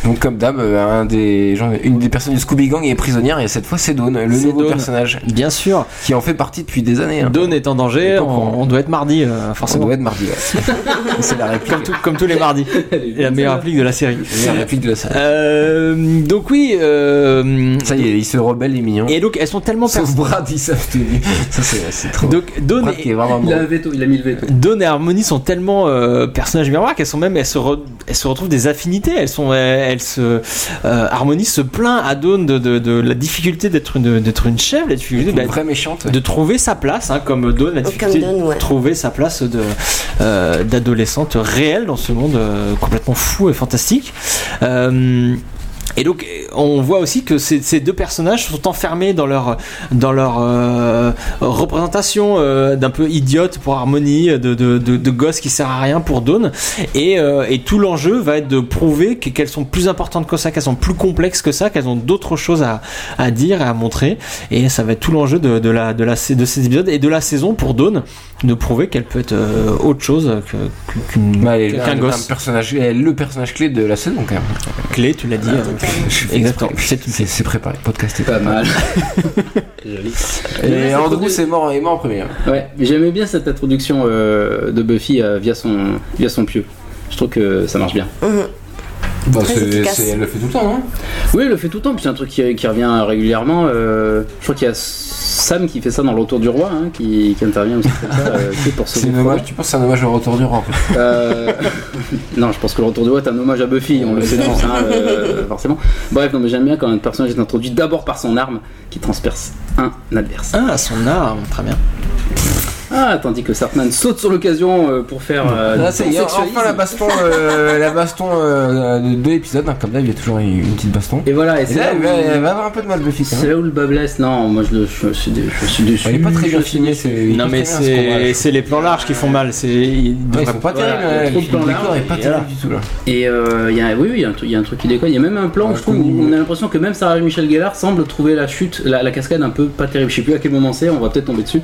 Donc comme d'hab, euh, un des gens, une des personnes du Scooby Gang est prisonnière et cette fois c'est Dawn, le nouveau Dawn. personnage Bien sûr, qui en fait partie depuis des années. hein. Dawn est en danger. On, on doit être mardi, euh, On forcément. doit être mardi. ouais. c'est la réplique. Comme, tout- comme tous les mardis. Et la meilleure réplique de la série. la réplique de la série. Euh, donc oui. euh, Ça y est, il se rebelle les mignons. et donc elles sont tellement Sauf Brad, ils savent tenir. Ça c'est trop. Donc Dawn Brad et, qui est vraiment Il a un bon. veto, il a mis le veto. Dawn et Harmony sont tellement euh, personnages miroirs qu'elles sont même elles se, re- elles se retrouvent des affinités. Elles sont elles, elles se euh, Harmony se plaint à Dawn de, de, de la difficulté d'être une d'être une chef, la difficulté Une vraie méchante. ouais. de trouver sa place, hein, comme Dawn, la difficulté Dawn, ouais. de trouver sa place de euh, d'adolescente réelle dans ce monde euh, complètement fou et fantastique. Euh, Et donc on voit aussi que ces, ces deux personnages sont enfermés dans leur dans leur euh, représentation euh, d'un peu idiote pour Harmony, de, de, de, de gosse qui sert à rien pour Dawn. Et, euh, et tout l'enjeu va être de prouver que- qu'elles sont plus importantes que ça, qu'elles sont plus complexes que ça, qu'elles ont d'autres choses à, à dire et à montrer. Et ça va être tout l'enjeu de, de la de la de ces épisodes et de la saison pour Dawn de prouver qu'elle peut être autre chose Bah, elle est qu'un un, gosse. un personnage, elle est le personnage clé de la saison quand même. Clé, tu l'as dit. euh, Exactement. C'est préparé, podcast est Pas mal. Joli. Et Andrew c'est mort, est mort en premier. hein. Ouais, mais j'aimais bien cette introduction euh, de Buffy euh, via son via son pieu. Je trouve que ça marche bien. Bah, Très c'est- elle le fait tout le temps, non Oui, elle le fait tout le temps, puis c'est un truc qui, qui revient régulièrement. euh, je crois qu'il y a Sam qui fait ça dans le Retour du Roi, hein, qui, qui intervient aussi comme ça, euh, pour C'est un hommage, tu penses que c'est un hommage au retour du roi en fait. Euh, non, je pense que le retour du roi est un hommage à Buffy, on le sait tous, hein, euh, forcément. Bref, non, mais j'aime bien quand un personnage est introduit d'abord par son arme qui transperce un adversaire. Ah, son arme, très bien. Ah, tandis que Sartman saute sur l'occasion euh, pour faire. euh, Là, du c'est il enfin la baston, euh, la baston euh, de, de l'épisode. hein, Comme d'hab, il y a toujours une, une petite baston. Et voilà, et c'est là, là, elle va, avoir un peu de mal Buffy. c'est là où le bas blesse. Non, moi je, suis, dé- je suis déçu. Elle est pas très bien il est Non mais c'est là. c'est les plans larges qui font mal. C'est il Ouais, devrait- ils sont pas Voilà, terribles. il hein, Le plans décor larges, est pas et terrible du tout là. Et euh, il y a, oui, oui, il y, a un truc- il qui déconne. Il y a même un plan, je trouve, où il- on a l'impression que même Sarah Michel Gellar semble trouver la chute, la, la cascade un peu pas terrible. Je sais plus à quel moment c'est, on va peut-être tomber dessus.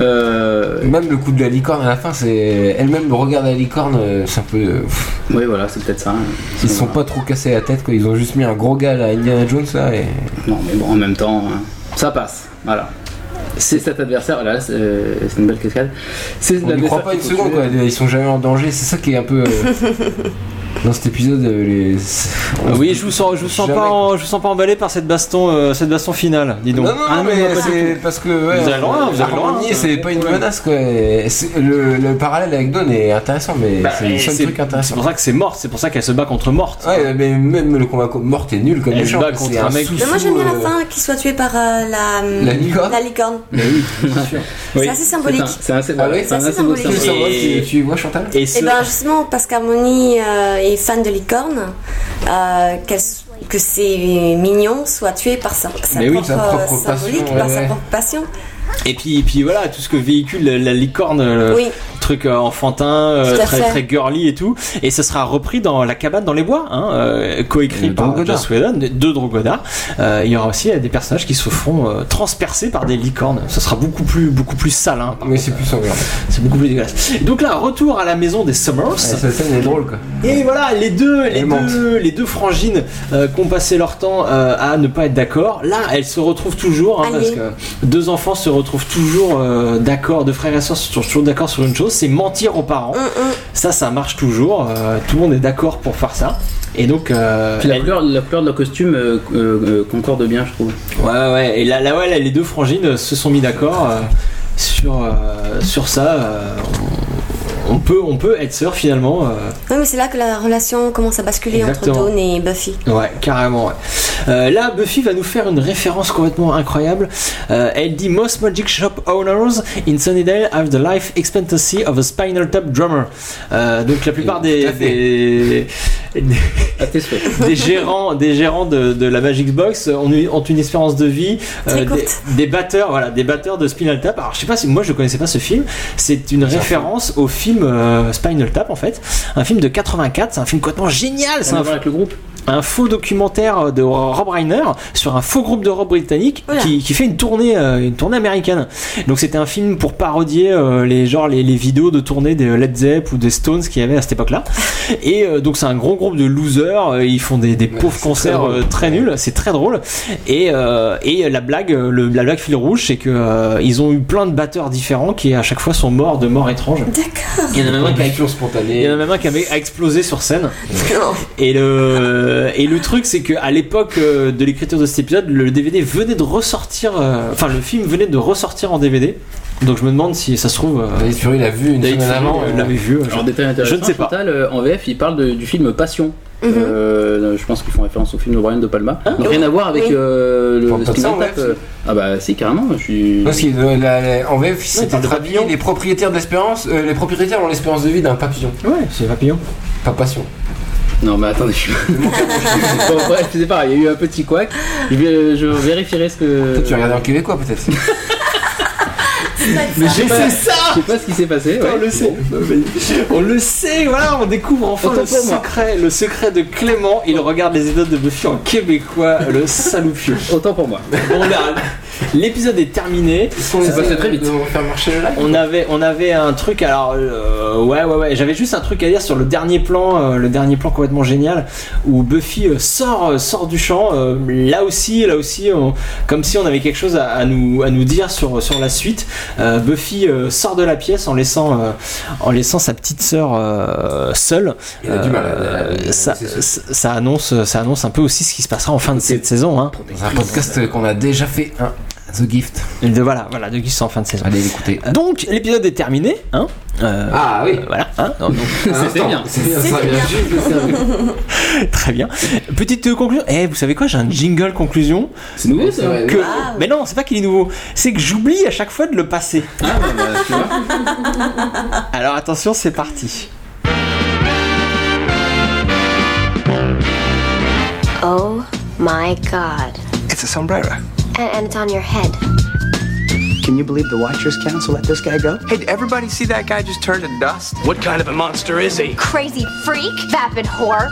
Euh, Même le coup de la licorne à la fin, c'est elle-même le regard de la licorne, euh, c'est un peu. euh, oui, voilà, c'est peut-être ça. hein. Ils se sont pas trop cassés la tête, quoi. Ils ont juste mis un gros gars à Indiana Jones là et. Non, mais bon, en même temps, hein, ça passe. Voilà. C'est cet adversaire, là, c'est c'est une belle cascade. On n'y croit pas une seconde, quoi. Ils sont jamais en danger. C'est ça qui est un peu. euh, Dans cet épisode, euh, les. on- Oui, je vous sens, je vous sens Jamais. pas, en- je vous sens pas emballé par cette baston, euh, cette baston finale. Dis donc. Non, non, Ah, non, mais c'est parce que ouais, Vous avez le droit, vous droit, Harmony, hein. c'est pas une Ouais. menace quoi. C'est- Le, le parallèle avec Dawn est intéressant, mais Bah, c'est le seul c'est truc c'est intéressant. pour ça que c'est morte. C'est pour ça qu'elle se bat contre morte. Ouais, mais même le combat contre mort est nul comme Elle se bat contre c'est un mec- Mais moi j'aime bien euh, la fin qu'il soit tué par euh, la, La licorne la licorne. Mais oui, bien sûr. Oui. C'est assez symbolique. C'est C'est Ah oui, c'est c'est assez symbolique. Tu, vois Chantal? Et Et ben justement parce qu'Harmonie euh, est fan de licorne, euh, qu'elle s- que ses mignons soient tués par sa, sa Mais oui, propre, sa propre symbolique, passion, par ouais, sa ouais. propre passion. Et puis, et puis voilà, tout ce que véhicule la, la licorne, le Oui. truc euh, enfantin, euh, très, fait. très girly et tout. Et ce sera repris dans La cabane dans les bois, hein, euh, coécrit par. Joss Whedon, de. Euh, il y aura aussi euh, des personnages qui se feront euh, transpercer par des licornes. Ce sera beaucoup plus, beaucoup plus sale. Hein, Mais c'est plus sanguin. c'est beaucoup plus dégueulasse. Donc là, retour à la maison des Summers. Ouais, cette scène est drôle quoi. Et voilà, les deux, les deux, les deux frangines euh, qui ont passé leur temps euh, à ne pas être d'accord, là, elles se retrouvent toujours, hein, parce que deux enfants se retrouvent toujours euh, d'accord, deux frères et sœurs sont toujours d'accord sur une chose, c'est mentir aux parents. Hum, hum. Ça, ça marche toujours. euh, tout le monde est d'accord pour faire ça. Et donc, euh, Puis la elles- couleur, la couleur de leur costume euh, euh, euh, concorde bien, je trouve. ouais, ouais. Et là, là, ouais, là, les deux frangines se sont mis d'accord euh, sur euh, sur ça. On, peut, on peut être sœurs finalement. euh, Oui, mais c'est là que la relation commence à basculer Exactement. entre Dawn et Buffy. Ouais, carrément. Ouais. Euh, là, Buffy va nous faire une référence complètement incroyable. Euh, elle dit Most magic shop owners in Sunnydale have the life expectancy of a Spinal Tap drummer. Euh, donc la plupart des, des, gérants, des gérants de, de la Magic Box ont, une espérance de vie. Des, des batteurs, voilà, des batteurs de Spinal Tap. Alors je sais pas si moi je connaissais pas ce film. C'est une référence au film euh, Spinal Tap en fait, un film de 84. C'est un film complètement génial. C'est un, voir avec le groupe un faux documentaire de Rob Reiner sur un faux groupe de rock britannique qui, qui fait une tournée euh, une tournée américaine. Donc c'était un film pour parodier euh, les genre les, les vidéos de tournée des Led Zepp ou des Stones qu'il y avait à cette époque-là. Et euh, donc c'est un gros groupe de losers, ils font des, des pauvres concerts très euh, nuls, c'est très drôle. Et, euh, et la blague le, la blague fil rouge c'est que euh, ils ont eu plein de batteurs différents qui à chaque fois sont morts de mort étrange. D'accord. Il y en a même un qui a il y en a même un qui avait a explosé sur scène. Non. Et le, et le truc, c'est qu'à l'époque euh, de l'écriture de cet épisode, le DVD venait de ressortir, euh, enfin le film venait de ressortir en DVD. Donc je me demande si ça se trouve. euh, David Fury l'a vu une David semaine Fury, avant. euh, euh, l'avait vu. euh, Alors, je- détail intéressant, je ne sais pas. Chantal, euh, en VF, il parle de- du film Passion. Mhm. Euh, je pense qu'ils font référence au film de Brian De Palma. Ah, Donc, rien à voir avec Oui. euh, le Spinal ça, en Tap, VF, euh. Ah bah si, carrément. Je suis. Parce euh, la- en VF, c'était traduit papillon. les propriétaires d'espérance, euh, les propriétaires ont l'espérance de vie d'un papillon, Ouais, c'est papillon. pas passion. Non, mais attendez, je Bon, bref, c'est pareil, il y a eu un petit couac. Je, vérifierai ce que. Tu regardais en québécois peut-être Mais je sais Mais pas, c'est ça je sais pas ce qui s'est passé. On ouais. le sait. On le sait, voilà, on découvre enfin Autant le secret, le secret de Clément. Il regarde les épisodes de Buffy en québécois, le saloupieux. Autant pour moi. Bon, là, l'épisode est terminé. C'est passé très vite. On va faire marcher le live On avait, on avait un truc, alors euh, ouais, ouais, ouais. J'avais juste un truc à dire sur le dernier plan, euh, le dernier plan complètement génial où Buffy euh, sort, euh, sort du champ. euh, là aussi, là aussi, on- comme si on avait quelque chose à, à nous, à nous dire sur, sur la suite. Euh, Buffy euh, sort de la pièce en laissant, euh, en laissant sa petite sœur euh, seule. Il a du mal à- à- à- ça, annonce, ça annonce un peu aussi ce qui se passera en fin de cette saison. Hein. Dans un podcast qu'on a déjà fait, un The Gift. De, voilà, voilà, de Gus en fin de saison. Allez l'écouter. Donc l'épisode est terminé, hein. Euh, Ah oui. Voilà, hein. Donc, C'était bien. C'est bien ça, bien juste. Très bien. Petite euh, conclusion. Eh, vous savez quoi J'ai un jingle conclusion. C'est nouveau ça vrai. Que... Mais non, c'est pas qu'il est nouveau. C'est que j'oublie à chaque fois de le passer. Ah, bah, bah, tu vois. Alors attention, c'est parti. Oh my god. It's a sombrero. And, and it's on your head. Can you believe the Watchers Council let this guy go? Hey, did everybody see that guy just turn to dust? What kind of a monster is he? Crazy freak, vapid whore.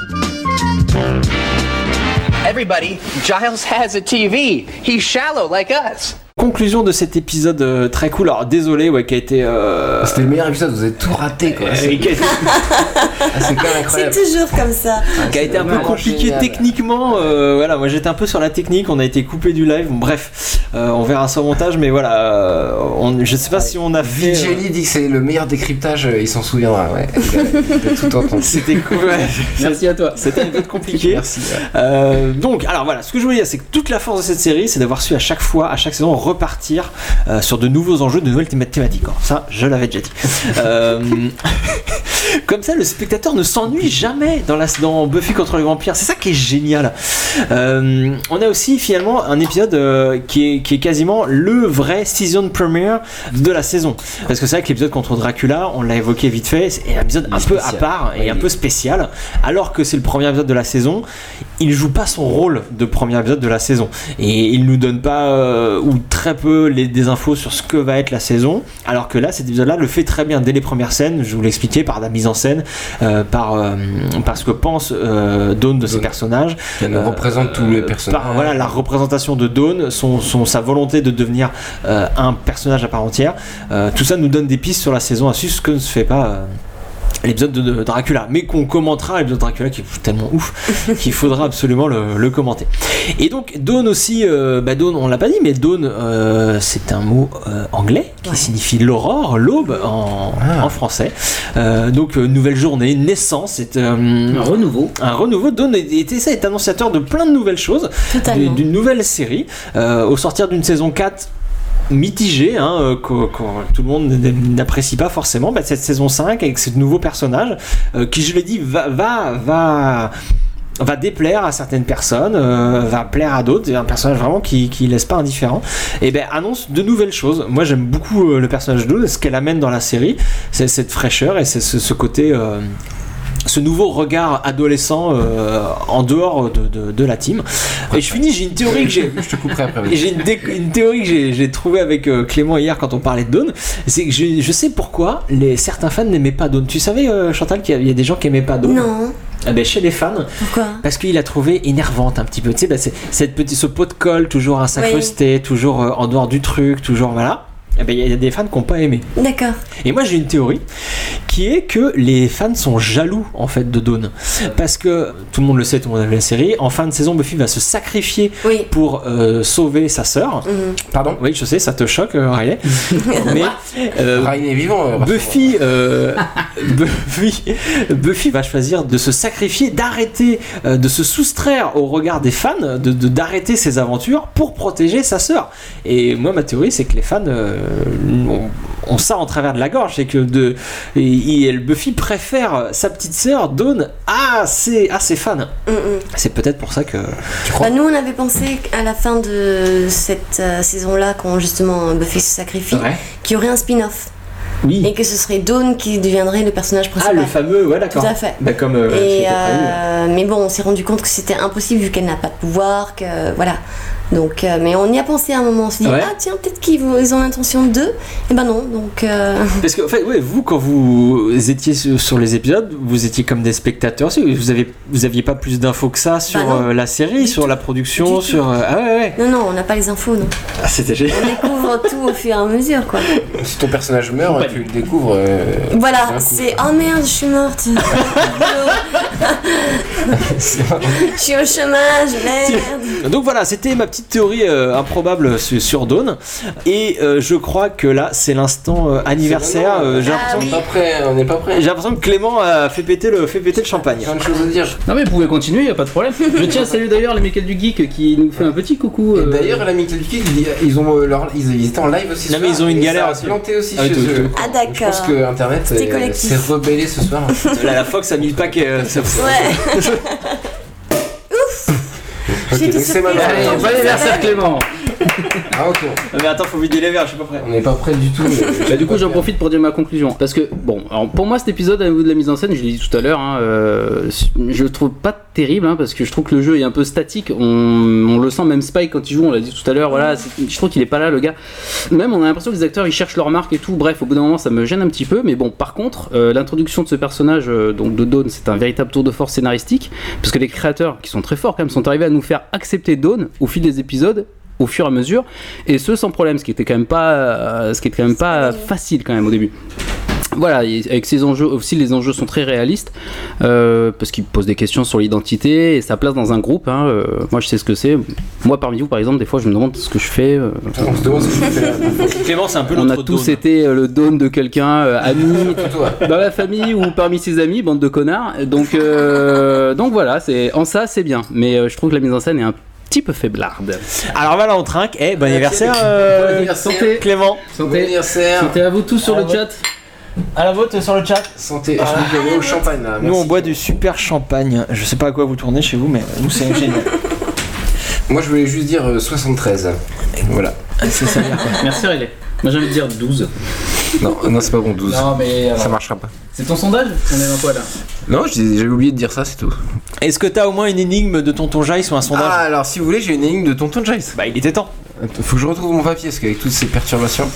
Everybody, Giles has a TV. He's shallow like us. Conclusion de cet épisode euh, très cool. Alors désolé, ouais, qui a été. euh, C'était le meilleur épisode, vous avez tout raté quoi. euh, Ah, c'est quand même C'est incroyable. toujours comme ça. qui a été un peu compliqué génial. techniquement. euh, voilà, moi j'étais un peu sur la technique, on a été coupé du live. Bon, bref, euh, on verra ça au montage, mais voilà, euh, on, je sais pas si on a fait. Jelly dit que c'est le meilleur décryptage, il s'en souviendra, ouais. Il a tout entendu. C'était cool. ouais. Merci à toi. C'était un peu compliqué. Merci. ouais. Euh, donc, alors voilà, ce que je voulais dire, c'est que toute la force de cette série, c'est d'avoir su à chaque fois, à chaque saison, repartir euh, sur de nouveaux enjeux, de nouvelles théma- thématiques. Alors, ça, je l'avais déjà dit. Euh, comme ça, le spectateur ne s'ennuie jamais dans, la, dans Buffy contre les vampires. C'est ça qui est génial. Euh, on a aussi finalement un épisode euh, qui, est, qui est quasiment le vrai season premiere de la saison. Parce que c'est vrai que l'épisode contre Dracula, on l'a évoqué vite fait, c'est un épisode un peu à part et un peu spécial. Alors que c'est le premier épisode de la saison, il joue pas son rôle de premier épisode de la saison. Et il nous donne pas, euh, ou très peu, les, des infos sur ce que va être la saison. Alors que là, cet épisode-là le fait très bien dès les premières scènes. Je vous l'expliquais par la mise en scène, euh, par, euh, par ce que pense euh, Dawn de ses personnages. Elle représente tous les personnages. par, voilà, la représentation de Dawn, son, son- sa volonté de devenir un personnage à part entière. Tout ça nous donne des pistes sur la saison à suivre, ce que ne se fait pas. L'épisode de, de Dracula, mais qu'on commentera l'épisode de Dracula qui est tellement ouf qu'il faudra absolument le, le commenter. Et donc Dawn aussi, euh, bah Dawn, on l'a pas dit, mais Dawn euh, c'est un mot euh, anglais qui signifie l'aurore, l'aube en, Ah. en français. Euh, donc euh, nouvelle journée, naissance, c'est euh, Un renouveau. un renouveau. Dawn est, est, est, annonciateur de plein de nouvelles choses, d'une d'une nouvelle série. Euh, au sortir d'une saison 4 mitigée, hein, euh, qu'au- tout le monde n'apprécie pas forcément, bah, cette saison 5 avec ce nouveau personnage euh, qui, je l'ai dit, va, va, va, déplaire à certaines personnes, euh, va plaire à d'autres, c'est un personnage vraiment qui, qui laisse pas indifférent, et ben annonce de nouvelles choses. Moi j'aime beaucoup le personnage Dawn, ce qu'elle amène dans la série, c'est cette fraîcheur et c'est ce, côté... ce nouveau regard adolescent euh, en dehors de, de- de la team. Et je finis, j'ai une théorie que j'ai. Je te couperai après. J'ai une, dé- une théorie que j'ai- j'ai trouvée avec euh, Clément hier quand on parlait de Dawn. C'est que je, je sais pourquoi les, certains fans n'aimaient pas Dawn. Tu savais, euh, Chantal, qu'il y a- il y, a des gens qui aimaient pas Dawn? Non. Ah ben, Chez les fans, Pourquoi? Parce qu'il a trouvé énervante un petit peu. Tu sais, c'est cette petite, ce pot de colle toujours à s'incruster, toujours en dehors du truc, toujours voilà. Eh ben, Il y a des fans qui n'ont pas aimé. D'accord. Et moi j'ai une théorie qui est que les fans sont jaloux en fait de Dawn. Parce que tout le monde le sait, tout le monde a vu la série, en fin de saison Buffy va se sacrifier Oui. pour euh, sauver sa sœur. Mhm. Pardon? Oui, je sais, ça te choque, euh, Riley. Mais euh, Ryan est vivant. euh, Buffy, euh, Buffy, Buffy va choisir de se sacrifier, d'arrêter, euh, de se soustraire au regard des fans, de de- d'arrêter ses aventures pour protéger sa sœur. Et moi, ma théorie, c'est que les fans euh, ont, ont ça en travers de la gorge, c'est que de, et- et Buffy préfère sa petite sœur Dawn à ses, à ses fans. Mm, mm. C'est peut-être pour ça que. Bah, nous, on avait pensé à la fin de cette euh, saison-là, quand justement Buffy se sacrifie, Ouais. qu'il y aurait un spin-off. Oui. et que ce serait Dawn qui deviendrait le personnage Ah, principal. le fameux, ouais, d'accord. Tout à fait. Bah, comme. euh, Et, euh, mais bon, on s'est rendu compte que c'était impossible vu qu'elle n'a pas de pouvoir, que voilà. Donc, euh, mais on y a pensé à un moment, on s'est dit Ouais. ah tiens peut-être qu'ils vont- ils ont l'intention de. Et ben non, donc. euh, Parce que, en fait, ouais, vous, quand vous étiez sur les épisodes, vous étiez comme des spectateurs aussi. Vous, avez, vous aviez pas plus d'infos que ça sur Bah euh, la série, sur la production, Du sur. euh, Ah ouais, ouais. Non non, on n'a pas les infos non. Ah, c'était génial. On découvre tout au fur et à mesure quoi. Si ton personnage meurt, tu le découvres. euh, Voilà, c'est oh merde, je suis morte. je suis au chômage, merde. Donc voilà, c'était ma petite théorie euh, improbable su- sur Dawn. Et euh, je crois que là, c'est l'instant euh, anniversaire. Euh, J'ai Ah l'impression On n'est pas prêt, on n'est pas prêt. j'ai l'impression que Clément a fait péter le, fait péter le champagne. Plein de choses à dire. Non mais vous pouvez continuer, y a pas de problème. Je tiens à saluer d'ailleurs les Michael du Geek qui nous fait un petit coucou. Et euh, D'ailleurs, la Michael Geek, ils, ont, euh, leur- ils, ils étaient en live aussi. ce Non, mais soir, ils ont une et galère ça a aussi. planté aussi Ah oui, chez tout- eux. Ah Je d'accord. pense que Internet C'était euh, collectif. s'est rebellé ce soir. Là, la Fox a mis le paquet. euh, ça- Ouais. Ok, J'ai été donc c'est surprise. bon anniversaire Clément Ah, ok. Mais attends, faut vider les verres, je suis pas prêt. On n'est pas prêt du tout. mais- Bah, du coup, j'en profite pour dire ma conclusion. Parce que, bon, alors, pour moi, cet épisode, au niveau de la mise en scène, je l'ai dit tout à l'heure, hein, euh, je le trouve pas terrible, hein, parce que je trouve que le jeu est un peu statique. On, on le sent, même Spike, quand il joue, on l'a dit tout à l'heure, voilà, je trouve qu'il est pas là, le gars. Même, on a l'impression que les acteurs, ils cherchent leur marque et tout. Bref, au bout d'un moment, ça me gêne un petit peu. Mais bon, par contre, euh, l'introduction de ce personnage, euh, donc de Dawn, c'est un véritable tour de force scénaristique. Parce que les créateurs, qui sont très forts quand même, sont arrivés à nous faire accepter Dawn au fil des épisodes au fur et à mesure et ce sans problème ce qui était quand même pas euh, ce qui était quand même pas facile quand même au début voilà, avec ces enjeux aussi, les enjeux sont très réalistes euh, parce qu'ils posent des questions sur l'identité et sa place dans un groupe. hein, euh, moi, je sais ce que c'est. Moi, parmi vous, par exemple, des fois, je me demande ce que je fais. On se demande ce que tu fais là. Clément, c'est un peu on a tous Dawn. été le dawn de quelqu'un, euh, ami, dans la famille ou parmi ses amis, bande de connards. Donc, euh, donc voilà, c'est en ça, c'est bien. Mais euh, je trouve que la mise en scène est un petit peu faiblarde. Alors voilà, on trinque. Eh, bon anniversaire, euh, Bon anniversaire. Santé. Clément. Bon Santé, anniversaire. santé à vous tous sur le chat. À la vôtre sur le chat. Santé. Je avait au champagne là. Nous, Merci. on boit du super champagne. Je sais pas à quoi vous tournez chez vous, mais nous, c'est génial. Moi, je voulais juste dire euh, 73. Voilà. c'est ça. Merci Riley. Moi j'ai envie de dire 12. Non, non c'est pas bon, 12. Non mais Ça alors, marchera pas. c'est ton sondage On est dans quoi là? Non, j'ai- j'avais oublié de dire ça, c'est tout. Est-ce que t'as au moins une énigme de Tonton Jace ou un sondage? Ah, alors si vous voulez, j'ai une énigme de Tonton Jace. Bah, il était temps. Faut que je retrouve mon papier parce qu'avec toutes ces perturbations.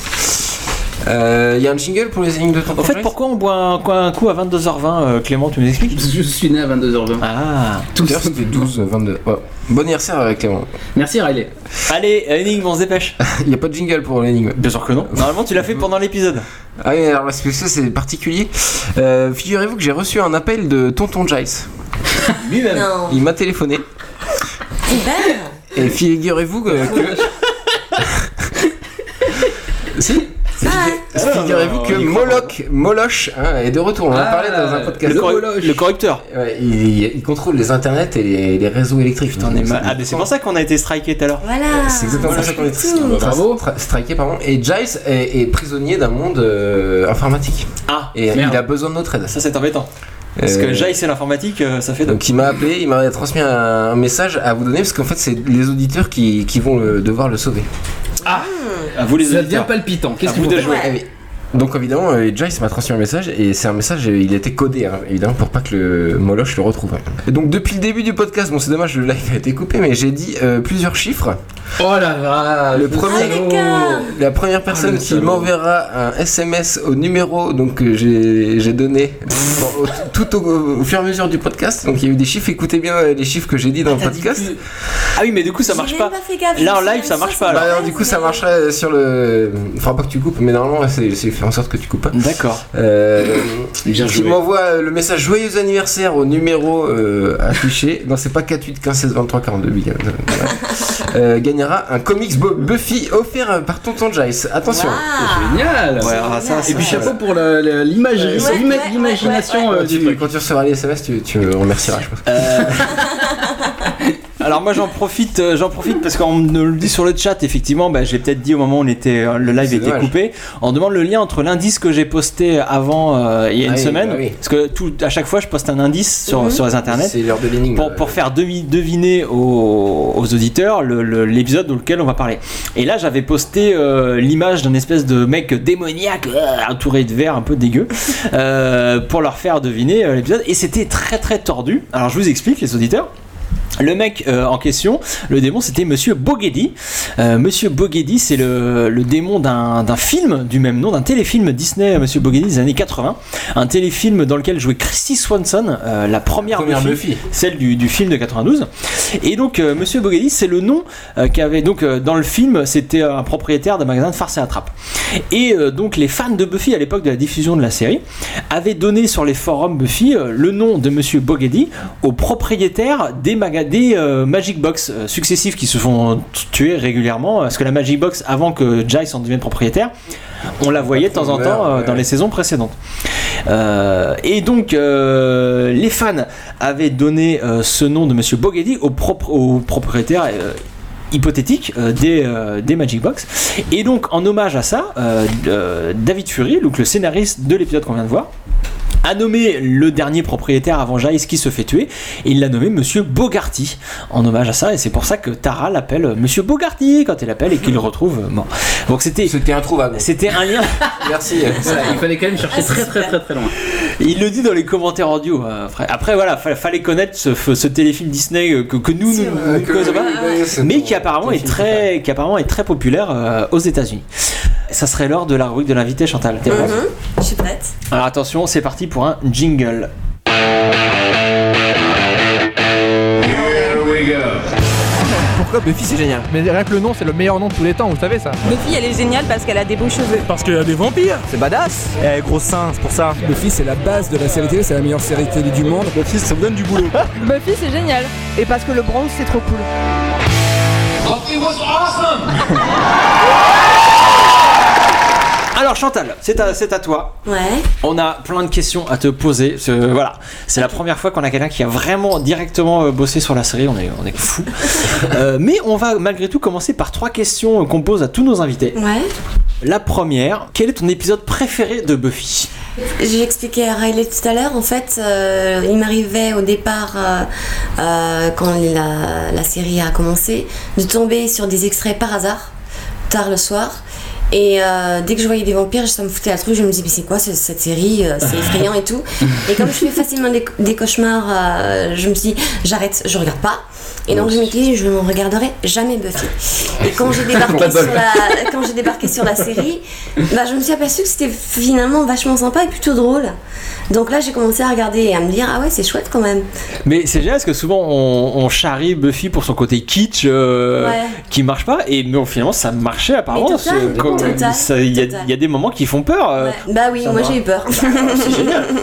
Il y a un jingle pour les énigmes de En fait, pourquoi on boit un, quoi, un coup à 22h20, euh, Clément, tu nous expliques Parce que je suis né à 22h20. Ah. Tout à l'heure, c'était 12, 22. Ouais. Bon anniversaire avec Clément. Merci Riley. Allez, énigme, on se dépêche. Il n'y a pas de jingle pour l'énigme. Bien sûr que non. Normalement, tu l'as fait pendant l'épisode. Ah oui, alors parce que ça c'est particulier. Euh, Figurez-vous que j'ai reçu un appel de Tonton Jace. Lui-même. Non. Il m'a téléphoné. Super. Et figurez-vous que. que- si Figurez-vous que Moloch, Moloch hein, est de retour? On en a parlé dans un podcast. Le, le correcteur. Ouais, il, il contrôle les internets et les, les réseaux électriques. Putain, on est mal. Ah, mais c'est pour ça qu'on a été striké tout à l'heure. Voilà. C'est exactement pour ça qu'on est. Bravo. Striké, pardon. Et Jace est, est prisonnier d'un monde euh, informatique. Ah, Et Merde. il a besoin de notre aide. ça c'est embêtant. Parce Euh, que Jace et l'informatique, euh, ça fait donc. Donc il m'a appelé, il m'a transmis un, un message à vous donner parce qu'en fait c'est les auditeurs qui, qui vont le- devoir le sauver. À vous les Ça devient auditeurs. palpitant. Qu'est-ce À que vous vous de jouer. Ah oui. Donc évidemment, euh, Jace m'a transmis un message et c'est un message, euh, il était codé hein, évidemment pour pas que le Moloch le retrouve. Et donc depuis le début du podcast, bon c'est dommage le live a été coupé, mais j'ai dit euh, plusieurs chiffres. Oh la vache Le premier, la première personne le qui m'enverra un SMS au numéro donc que j'ai j'ai donné bon, au- tout au, au fur et à mesure du podcast. Donc il y a eu des chiffres. Écoutez bien les chiffres que j'ai dit dans le T'as dit podcast. plus- Ah oui, mais du coup, ça marche pas. fait gaffe, Là, en live, ça marche pas, Bah, alors. du coup, ça marcherait sur le. Faudra pas que tu coupes, mais normalement, c'est c'est fait en sorte que tu coupes pas. D'accord. Euh, Bien qui m'envoie euh, le message joyeux anniversaire au numéro euh, affiché. Non, c'est pas 48 15 16 23 42 Big. Voilà. Euh, gagnera un comics Bu- Buffy offert par Tonton Jace. Attention. Waouh. Génial Ouais, alors ça, Et puis chapeau pour l'imagerie, Ouais, ouais, l'imagination ouais, euh, du truc. quand tu recevras les SMS, tu, tu me remercieras, je pense. Alors moi j'en profite, euh, j'en profite parce qu'on me le dit sur le chat. Effectivement, bah, j'ai peut-être dit au moment où on était, euh, le live était dommage. coupé. On demande le lien entre l'indice que j'ai posté avant euh, il y a une Ah oui, semaine, bah oui. parce que tout, à chaque fois je poste un indice sur, Mhm. sur les internets. C'est l'heure de l'énigme. Pour, pour faire demi- deviner aux, aux auditeurs le- le- l'épisode dans lequel on va parler. Et là, j'avais posté euh, l'image d'un espèce de mec démoniaque, euh, entouré de verre un peu dégueu, euh, pour leur faire deviner euh, l'épisode. Et c'était très très tordu. Alors, je vous explique, les auditeurs. Le mec euh, en question, le démon, c'était Monsieur Boghedi. Euh, Monsieur Boghedi, c'est le, le démon d'un film du même nom, d'un téléfilm Disney, Monsieur Boghedi des années 80. Un téléfilm dans lequel jouait Christy Swanson, euh, la première, Première Buffy, Buffy. celle du, du film de 92. Et donc, euh, Monsieur Boghedi, c'est le nom qu'avait donc dans le film, c'était un propriétaire d'un magasin de farce et attrape. Et donc, les fans de Buffy à l'époque de la diffusion de la série avaient donné sur les forums Buffy le nom de Monsieur Boghedi au propriétaire des, maga- des euh, Magic Box euh, successifs qui se font tuer régulièrement. Parce que la Magic Box, avant que Giles en devienne propriétaire, on la voyait de temps en temps euh, dans les saisons précédentes. Euh, et donc, euh, les fans avaient donné euh, ce nom de Monsieur Boghedi au, propre- au propriétaire. euh, hypothétique euh, des, euh, des Magic Box et donc en hommage à ça euh, euh, David Fury donc le scénariste de l'épisode qu'on vient de voir a nommé le dernier propriétaire avant Giles qui se fait tuer et il l'a nommé Monsieur Bogarty en hommage à ça et c'est pour ça que Tara l'appelle Monsieur Bogarty quand elle l'appelle et qu'il le retrouve mort donc c'était C'était introuvable. c'était un lien Merci. Voilà, il fallait quand même chercher Ah, très très très très loin. Il le dit dans les commentaires audio. euh, après, après, voilà, fa- fallait connaître ce, ce téléfilm Disney euh, que, que nous nous, nous ne que- connaissons pas, mais qui apparemment est très, qui apparemment est très populaire euh, aux États-Unis. Ça serait l'heure de la rubrique de l'invité Chantal. T'es prête Mhm, Je suis prête. Alors attention, c'est parti pour un jingle. Pourquoi Buffy c'est génial Mais rien que le nom, c'est le meilleur nom de tous les temps, vous savez ça Buffy, elle est géniale parce qu'elle a des beaux cheveux. Parce qu'il y a des vampires C'est badass Eh, gros sein, c'est pour ça. Buffy, c'est la base de la série télé, c'est la meilleure série télé du monde. Buffy, ça me donne du boulot. Buffy, c'est génial. Et parce que le bronze, c'est trop cool. Alors Chantal, c'est à, c'est à toi. Ouais. On a plein de questions à te poser. Ce- voilà, c'est la première fois qu'on a quelqu'un qui a vraiment directement euh, bossé sur la série. On est, on est fou. Euh, mais on va malgré tout commencer par trois questions euh, qu'on pose à tous nos invités. Ouais. La première, quel est ton épisode préféré de Buffy? J'ai expliqué à Riley tout à l'heure, en fait, euh, il m'arrivait au départ, euh, euh, quand la, la série a commencé, de tomber sur des extraits par hasard, tard le soir. Et euh, dès que je voyais des vampires, ça me foutait la trouille. Je me disais, mais c'est quoi ce- cette série euh, C'est effrayant et tout. Et comme je fais facilement des, des cauchemars, euh, je me suis dit, j'arrête, je regarde pas. Et donc je m'étais dit, je ne regarderai jamais Buffy. Et quand j'ai débarqué, sur la, quand j'ai débarqué sur la série, bah, je me suis aperçue que c'était finalement vachement sympa et plutôt drôle. Donc là, j'ai commencé à regarder et à me dire, ah ouais, c'est chouette quand même. Mais c'est génial parce que souvent on, on charrie Buffy pour son côté kitsch euh, Ouais. qui marche pas et mais finalement ça marchait apparemment. Il y, a- y des moments qui font peur. euh. Ouais. Bah oui, ça moi j'ai eu peur. C'est génial.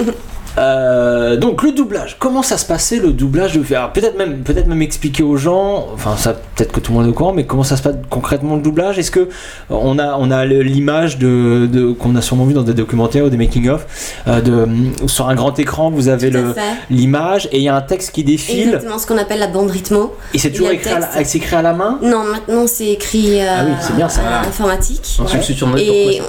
Euh, donc le doublage, comment ça se passait le doublage de peut-être même peut-être même expliquer aux gens, enfin ça peut-être que tout le monde est au courant, mais comment ça se passe concrètement le doublage? Est-ce que euh, on a on a l'image de, de- qu'on a sûrement vu dans des documentaires ou des making of euh, de sur un grand écran vous avez l'image et il y a un texte qui défile Exactement ce qu'on appelle la bande rythmo. et c'est toujours écrit à, la, texte. c'est écrit à la main? Non, maintenant c'est écrit euh, Ah oui, c'est bien ça. à informatique. Demandé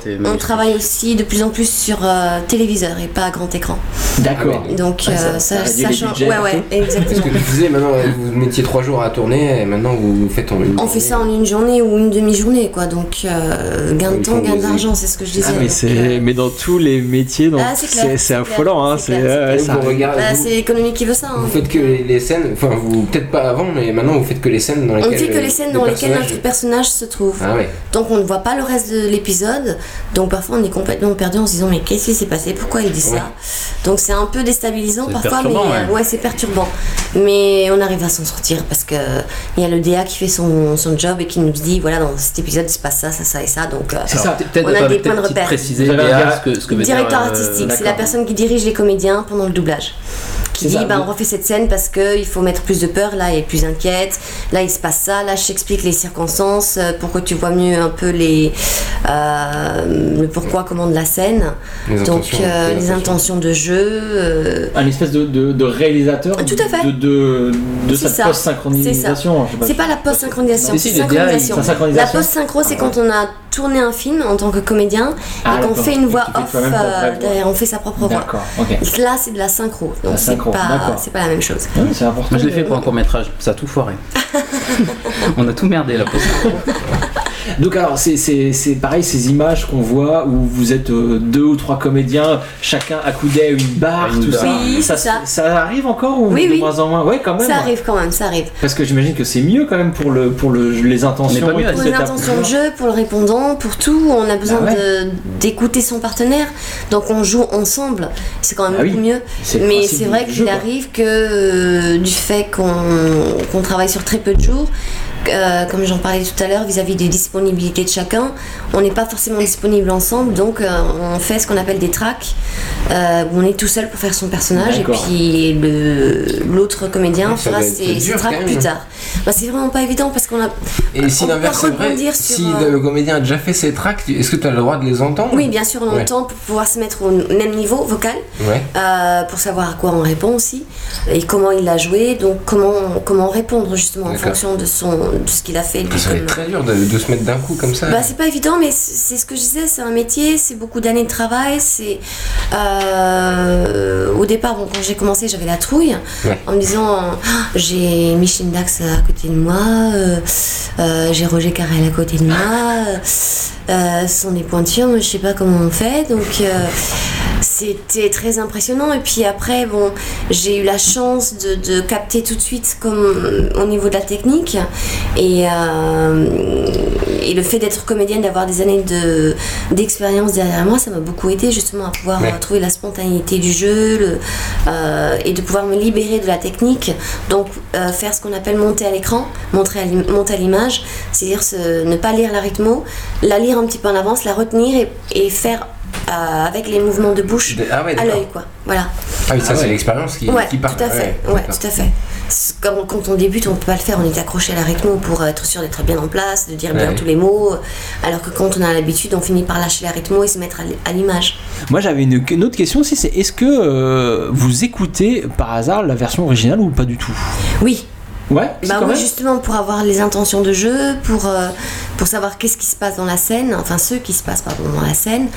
Et on travaille aussi de plus en plus sur euh, téléviseur et pas à grand écran. D'accord. Donc Ouais, euh, ça- ça, ça réduit ça les change. Ouais, ouais, peu. Parce exactement. que tu faisais maintenant, vous mettiez trois jours à tourner et maintenant vous faites en une On fait ça en une journée ou une demi-journée, quoi. Donc, euh, gain de temps, gain d'argent, c'est ce que je disais. Ah, mais Donc, c'est euh, mais dans tous les métiers donc Ah, c'est affolant hein, c'est bah, vous- c'est l'économie qui veut ça. hein. Vous faites que les, les scènes, enfin vous peut-être pas avant, mais maintenant vous faites que les scènes dans On lesquelles. fait que les scènes dans lesquelles notre personnage se trouve. Ah. Donc on ne voit pas le reste de l'épisode. Donc parfois on est complètement perdu en se disant mais qu'est-ce qui s'est passé? Pourquoi il dit ça? Donc c'est un peu déstabilisant parfois, mais euh, ouais. ouais, c'est perturbant. Mais on arrive à s'en sortir parce que il y a le DA qui fait son, son job et qui nous dit voilà dans cet épisode il se passe ça, ça, ça et ça. Donc euh, C'est ça, peut-être on a des points de repère. préciser ce que, ce que veut dire, Directeur euh, artistique, c'est la personne qui dirige les comédiens pendant le doublage. Qui dit ça, ben, on refait cette scène parce qu'il faut mettre plus de peur, là elle est plus inquiète, là il se passe ça, là je t'explique les circonstances, euh, pour que tu vois mieux un peu les, euh, le pourquoi, comment de la scène. Les Donc intentions, euh, les les intentions de jeu. euh, Un espèce de, de, de réalisateur Tout à fait. de, de, de C'est cette ça. post-synchronisation. C'est pas la post-synchronisation, Si, la synchronisation. La post-synchro, c'est quand on a tourné un film en tant que comédien Ah, et qu'on fait une voix off euh, derrière, on fait sa propre voix. Là, c'est de la synchro, donc c'est pas, pas la même chose. Ouais, c'est important. Moi je l'ai fait pour un court métrage, ça a tout foiré. On a tout merdé là. Donc alors c'est- c'est c'est pareil ces images qu'on voit où vous êtes euh, deux ou trois comédiens, chacun accoudé à une barre, À une tout ça. Oui, ça, ça. ça arrive encore ou Oui, de oui. moins en moins? Ouais quand même. Ça arrive quand même, ça arrive. Parce que j'imagine que c'est mieux quand même pour le pour le les intentions. Pas mieux Pour les intentions de jeu, pour le répondant, pour tout, on a besoin Bah ouais. de- d'écouter son partenaire. Donc on joue ensemble, c'est quand même Ah oui. beaucoup mieux. Mais c'est vrai qu'il arrive que euh, du fait qu'on qu'on travaille sur très peu de jours, euh, comme j'en parlais tout à l'heure, vis-à-vis des disponibilités de chacun, on n'est pas forcément disponible ensemble, donc euh, on fait ce qu'on appelle des tracks, euh, où on est tout seul pour faire son personnage, et puis le- l'autre comédien fera ses, ses tracks plus tard. Bah, c'est vraiment pas évident parce qu'on a. Et si l'inverse est vrai, sur, si le comédien a déjà fait ses tracks, est-ce que tu as le droit de les entendre? Oui, bien sûr, on Ouais. entend pour pouvoir se mettre au même niveau vocal, Ouais. pour savoir à quoi on répond aussi, et comment il l'a joué, donc comment, comment répondre justement en fonction de, son, de ce qu'il a fait. être comme- très dur de, de se mettre d'un coup comme ça. Bah, c'est pas évident, mais c'est c'est ce que je disais, c'est un métier, c'est beaucoup d'années de travail. C'est euh, au départ, bon, quand j'ai commencé, j'avais la trouille Ouais. en me disant Ah, j'ai Micheline Dax à côté de moi, euh, euh, j'ai Roger Carrel à côté de moi, euh, ce sont des pointures, moi je sais pas comment on fait, donc euh, c'était très impressionnant. Et puis après, bon, j'ai eu la chance de, de capter tout de suite comme au niveau de la technique et, euh, et le fait d'être comédienne, d'avoir des années de d'expérience derrière moi, ça m'a beaucoup aidé justement à pouvoir Ouais. euh, trouver la spontanéité du jeu le, euh, et de pouvoir me libérer de la technique. Donc faire ce qu'on appelle monter à l'écran, monter à l'image, c'est-à-dire ne pas lire la rythmo, la lire un petit peu en avance, la retenir et, et faire euh, avec les mouvements de bouche De- ah ouais, à l'œil quoi. Voilà. Ah oui, ça Ah c'est ouais. l'expérience qui, Ouais, qui part. tout à fait. Ouais, Ouais, d'accord. tout à fait. C'est Quand, quand on débute, on peut pas le faire. On est accroché à la rythmo pour être sûr d'être bien en place, de dire bien tous les mots. Alors que quand on a l'habitude, on finit par lâcher la rythmo et se mettre à l'image. Moi j'avais une, une autre question aussi, c'est est-ce que euh, vous écoutez par hasard la version originale ou pas du tout? Oui. Ouais. Bah oui, même justement pour avoir les intentions de jeu, pour, euh, pour savoir qu'est-ce qui se passe dans la scène, enfin ce qui se passe pardon, dans la scène.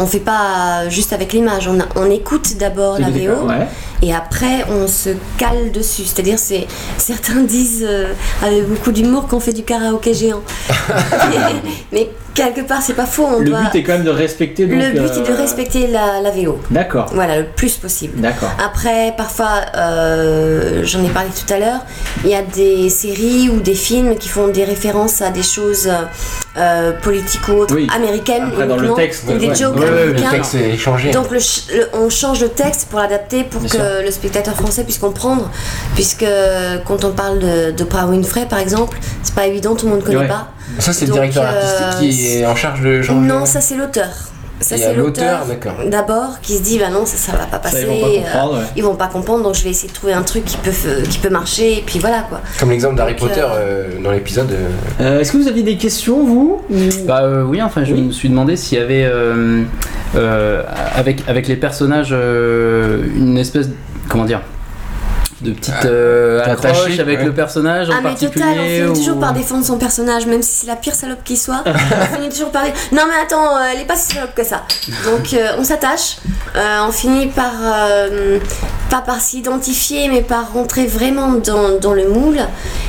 On fait pas juste avec l'image, on, écoute d'abord la VO ouais. Et après on se cale dessus. C'est-à-dire c'est certains disent euh, avec beaucoup d'humour qu'on fait du karaoké géant. mais, mais quelque part c'est pas faux. On Le doit... but est quand même de respecter. Donc, le but est de euh, respecter la, la VO. D'accord. Voilà, le plus possible. D'accord. Après, parfois, euh, j'en ai parlé tout à l'heure, il y a des séries ou des films qui font des références à des choses politiques ou autres Oui. américaines Après, dans le texte, ou des ouais. jokes Ouais, ouais, américains. le texte est changé. Donc le ch- le- on change le texte pour l'adapter pour Bien que sûr. Le spectateur français puisse comprendre. Puisque quand on parle de, de Oprah Winfrey par exemple, c'est pas évident, tout le monde connaît Ouais. pas. Ça c'est le directeur euh, artistique qui est en charge de changer. Non, ça c'est l'auteur. Ça Il y a c'est l'auteur, d'abord qui se dit bah non ça, ça va pas Ça, passer. ils vont pas euh, comprendre, ouais. ils vont pas comprendre donc je vais essayer de trouver un truc qui peut qui peut marcher et puis voilà quoi. Comme l'exemple d'Harry Potter euh, euh, dans l'épisode. euh, Est-ce que vous aviez des questions vous Bah euh, oui, enfin je me suis demandé s'il y avait euh, euh, avec, avec les personnages euh, une espèce, comment dire, de petite euh, t'es accroche attaché, avec ouais. le personnage en Ah mais particulier total, on finit ou- toujours par défendre son personnage, même si c'est la pire salope qui soit. on finit toujours par dire non mais attends, euh, elle est pas si salope que ça. Donc euh, on s'attache, euh, on finit par euh, pas par s'identifier, mais par rentrer vraiment dans, dans le moule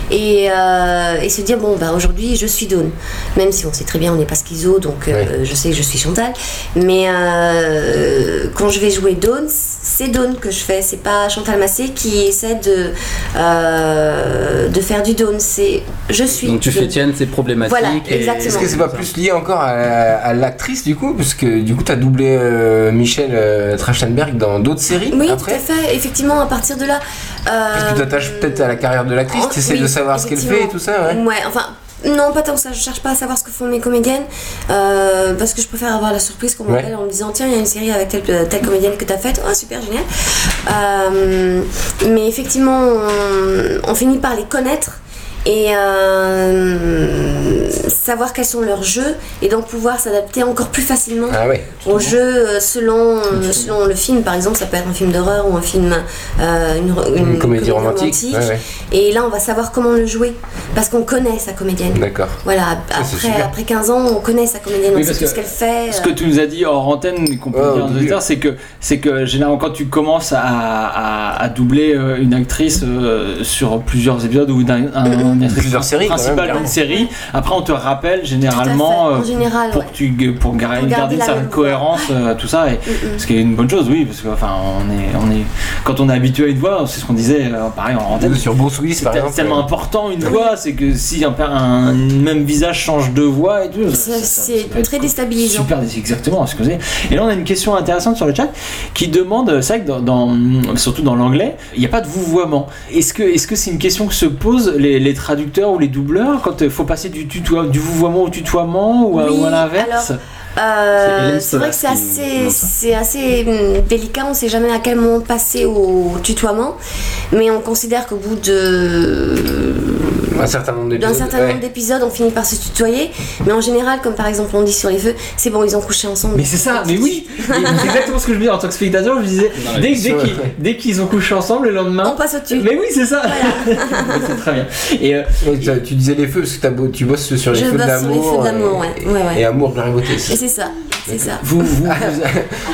et, euh, et se dire bon bah aujourd'hui je suis Dawn, même si on sait très bien on n'est pas schizo, donc euh, je sais que je suis Chantal, mais euh, quand je vais jouer Dawn, c'est Dawn que je fais, c'est pas Chantal Massé qui essaie de euh, de faire du Dawn, c'est je suis. Donc tu fais tienne, c'est problématique. Voilà, et- exactement. Est-ce que c'est pas plus lié encore à, à l'actrice du coup Parce que du coup t'as doublé euh, Michel euh, Trachtenberg dans d'autres séries Oui, après tout à fait. Effectivement, à partir de là. Que tu euh, t'attaches peut-être à la carrière de l'actrice Oh, Tu essaies oui, de savoir ce qu'elle fait et tout ça ouais Ouais, enfin, Non, pas tant que ça. Je cherche pas à savoir ce que font mes comédiennes euh, parce que je préfère avoir la surprise qu'on m'appelle en me disant tiens, il y a une série avec telle, telle comédienne que t'as faite. Oh, super, génial. Euh, mais effectivement, on, on finit par les connaître et euh, savoir quels sont leurs jeux et donc pouvoir s'adapter encore plus facilement Ah ouais. au jeu euh, selon, euh, selon le film. Par exemple, ça peut être un film d'horreur ou un film, euh, une, Une comédie romantique, ouais, ouais. Et là, on va savoir comment le jouer parce qu'on connaît sa comédienne. D'accord. Voilà, après, après 15 ans, on connaît sa comédienne, Oui, on sait parce tout ce qu'elle fait. Ce que tu nous as dit hors antenne, qu'on peut dire aux début. auditeurs, c'est que, c'est que généralement quand tu commences à, à, à doubler une actrice euh, sur plusieurs épisodes ou d'un, un, une Plusieurs séries, principale d'une série, après on te rappelle généralement à. En euh, général, pour ouais. que tu pour gar- Pour garder garder une certaine cohérence, euh, tout ça, et, ce qui est une bonne chose, oui, parce que enfin on est on est quand on est habitué à une voix, c'est ce qu'on disait, euh, pareil en antenne. Sur Bruce Willis, C'est par exemple. tellement important une voix, c'est que si un, un même visage change de voix et tout, c'est très déstabilisant. Super, exactement, excusez. Et là, on a une question intéressante sur le chat qui demande, c'est vrai que dans, dans- surtout dans l'anglais, il n'y a pas de vouvoiement. Est-ce que est-ce que c'est une question que se posent les, les traducteurs ou les doubleurs quand il faut passer du, tutoie, du vouvoiement au tutoiement ou, à- Oui, ou à l'inverse. alors, Euh, c'est vrai que c'est assez, c'est assez hum, délicat, on sait jamais à quel moment passer au tutoiement, mais on considère qu'au bout de Un certain nombre d'un d'épisodes. certain ouais. nombre d'épisodes, on finit par se tutoyer, mais en général, comme par exemple on dit sur les feux, c'est bon, ils ont couché ensemble. Mais c'est ça, mais oui, c'est exactement ce que je me dis en tant que spectateur. Je me disais, Non, dès, dès qu'ils, ouais. dès qu'ils ont couché ensemble le lendemain, On passe au-dessus. Mais oui, c'est ça. c'est très bien. Et euh, tu, disais les feux parce que beau- tu bosses sur les Je feux de bosse sur les l'amour. feux de l'amour, et- ouais. Ouais, ouais. Et amour de la beauté. C'est ça, c'est ça. vous, vous, vous-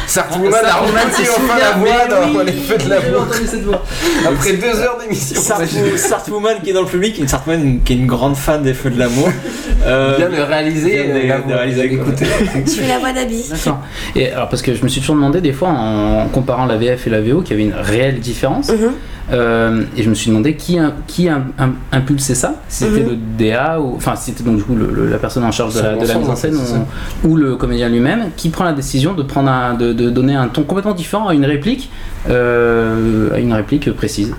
Sartwoman a se enfin la voix dans oui, les feux de cette voix. Après deux heures d'émission. Sartwo- Sartwoman qui est dans le public, une Sartwoman qui est une grande fan des Feux de l'amour. Euh, Bien de réaliser. bien de- la de voix, réaliser, quoi. écoutez. Je fais la voix d'Abby. D'accord. Et alors, parce que je me suis toujours demandé, des fois, en comparant la VF et la VO, qu'il y avait une réelle différence. Mhm. Euh, et je me suis demandé qui, qui a im- impulsé ça? Si C'était Mhm. le DA, ou, enfin, si c'était donc du coup le- le- la personne en charge de la, de la Son mise en scène, ou, ou le comédien lui-même, qui prend la décision de, prendre un- de, de donner un ton complètement différent à une réplique, euh, à une réplique précise?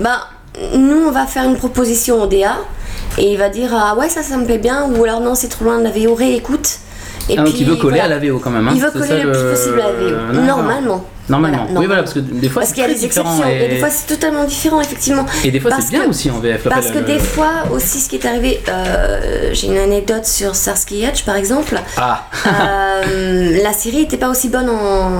Bah, nous, on va faire une proposition au DA et il va dire Ah ouais, ça, ça me plaît bien, ou alors non, c'est trop loin de la VO, réécoute. Et ah, donc il veut coller voilà. à la VO quand même. hein, Il veut c'est coller ça le plus possible à la VO. Normalement. Normalement. Voilà, oui, voilà, parce que des fois Parce c'est qu'il y a très des différent. exceptions, et Et, des fois c'est totalement différent, effectivement. et des fois c'est bien que- aussi en VF. Parce que le- des fois aussi, ce qui est arrivé, euh, j'ai une anecdote sur Starsky Hutch par exemple. Ah, Euh, la série n'était pas aussi bonne en,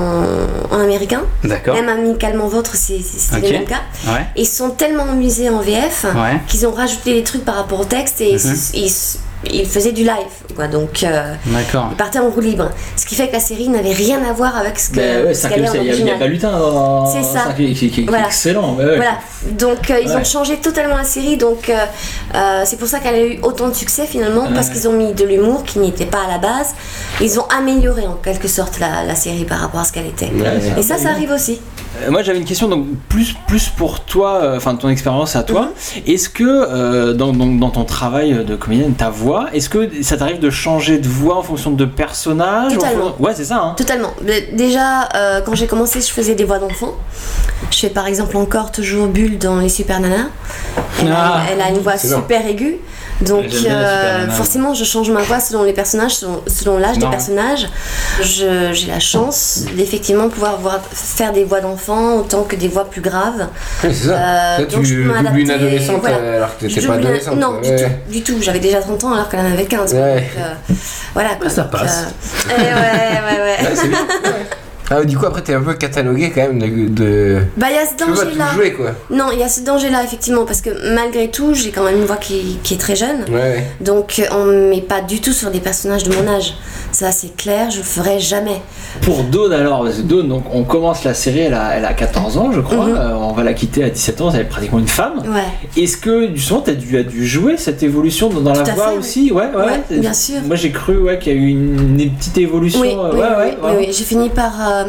en américain. d'accord. Même amicalement vôtre, c'est- le même cas. Ouais. Ils sont tellement amusés en VF Ouais. qu'ils ont rajouté des trucs par rapport au texte et Mhm. ils, ils- ils faisaient du live. Quoi. Donc euh, D'accord. ils partaient en roue libre. Ce qui fait que la série n'avait rien à voir avec ce que Ben ouais, ce il y a- il y a original. Balutin dans. C'est ça. qui, qui- qui- qui est Voilà. excellent. ouais. Voilà, donc euh, ils Ouais. ont changé totalement la série, donc euh, euh, c'est pour ça qu'elle a eu autant de succès finalement, parce qu'ils ont mis de l'humour qui n'y était pas à la base. Ils ont amélioré en quelque sorte la, la série par rapport à ce qu'elle était. Ouais, Et ça, ça arrive aussi. Moi j'avais une question donc plus plus pour toi, euh, enfin ton expérience à toi. Mhm. Est-ce que euh, dans, dans, dans ton travail de comédienne, ta voix, est-ce que ça t'arrive de changer de voix en fonction de personnage en Totalement. Ouais c'est ça. Hein. Totalement. Déjà, euh, quand j'ai commencé, je faisais des voix d'enfants. Je fais par exemple encore toujours Bulle dans Les Super Nanas. Elle, Ah, a, elle a une voix excellent. super aiguë. Donc euh, forcément, je change ma voix selon les personnages, selon, selon l'âge des personnages. Je- J'ai la chance d'effectivement pouvoir voir- faire des voix d'enfants autant que des voix plus graves. C'est ça. Euh, Là, donc je tu peux doubles une adolescente voilà. euh, alors que Je t'étais pas adolescente. Non, du, tout, du tout. J'avais déjà 30 ans alors qu'elle en avait 15. quoi. Ouais. Donc, euh, voilà quoi. Ça passe. euh, eh ouais, ouais, ouais. Ah, du coup, après, t'es un peu catalogué quand même de. de... Bah, il y a ce danger-là. tout jouer quoi. Non, il y a ce danger-là, effectivement, parce que malgré tout, j'ai quand même une voix qui, qui est très jeune. Ouais, ouais. Donc, euh, on ne met pas du tout sur des personnages de mon âge. Ça, c'est clair, je le ferai jamais. Pour Dawn alors, parce que Dawn, donc on commence la série, elle a, elle a 14 ans je crois, Mhm. Euh, on va la quitter à 17 ans, elle est pratiquement une femme. Ouais. Est-ce que justement tu as dû, as dû jouer cette évolution dans, dans la voix fait, oui. aussi? Ouais, ouais, Ouais, bien sûr. Moi j'ai cru ouais, qu'il y a eu une, une petite évolution. Oui, euh, oui, ouais, oui, ouais, oui, ouais. oui. J'ai fini par, euh,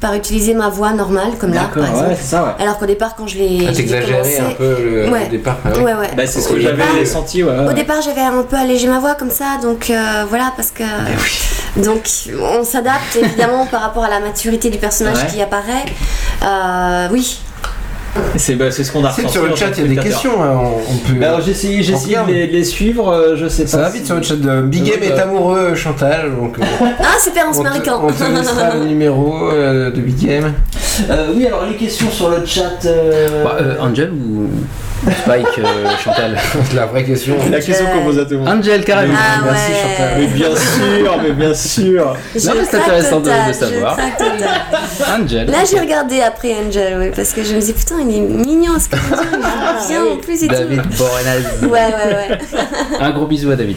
par utiliser ma voix normale, comme là, par ouais, exemple. c'est ça, ouais. Alors qu'au départ, quand je l'ai. Ah, T'exagérais un peu le, Ouais. au départ. Ouais, ouais. Bah, c'est ce Au que j'avais départ- senti. Ouais, Au départ, j'avais un peu allégé ma voix comme ça, donc euh, voilà, parce que. Donc, on s'adapte évidemment par rapport à la maturité du personnage Ouais. qui apparaît. Euh, oui. C'est bah, c'est ce qu'on a ressenti sur le chat, il y a des questions. hein, on, on peut. Alors j'ai essayé, j'ai On essayé de les, suivre, euh, je sais pas. Ça va si- vite sur le chat de Big Game est amoureux, Chantal. Donc, euh, Ah, super, on se on, marie te, quand on te laissera le numéro euh, de Big Game. Euh, oui, alors les questions sur le chat. euh, Bah, euh, Angel ou Spike, euh, Chantal La vraie question. La question qu'on pose à tout le monde. Angel, carrément. Ah Merci ouais. Chantal. Mais bien sûr, mais bien sûr. Je Non, mais c'est intéressant de- de savoir. Angel. Là, j'ai regardé après Angel, oui, parce que je me dis, putain, il est mignon ce qu'il dit, il est bien en plus et David tout. Borenaz. Ouais, ouais, ouais. Un gros bisou à David.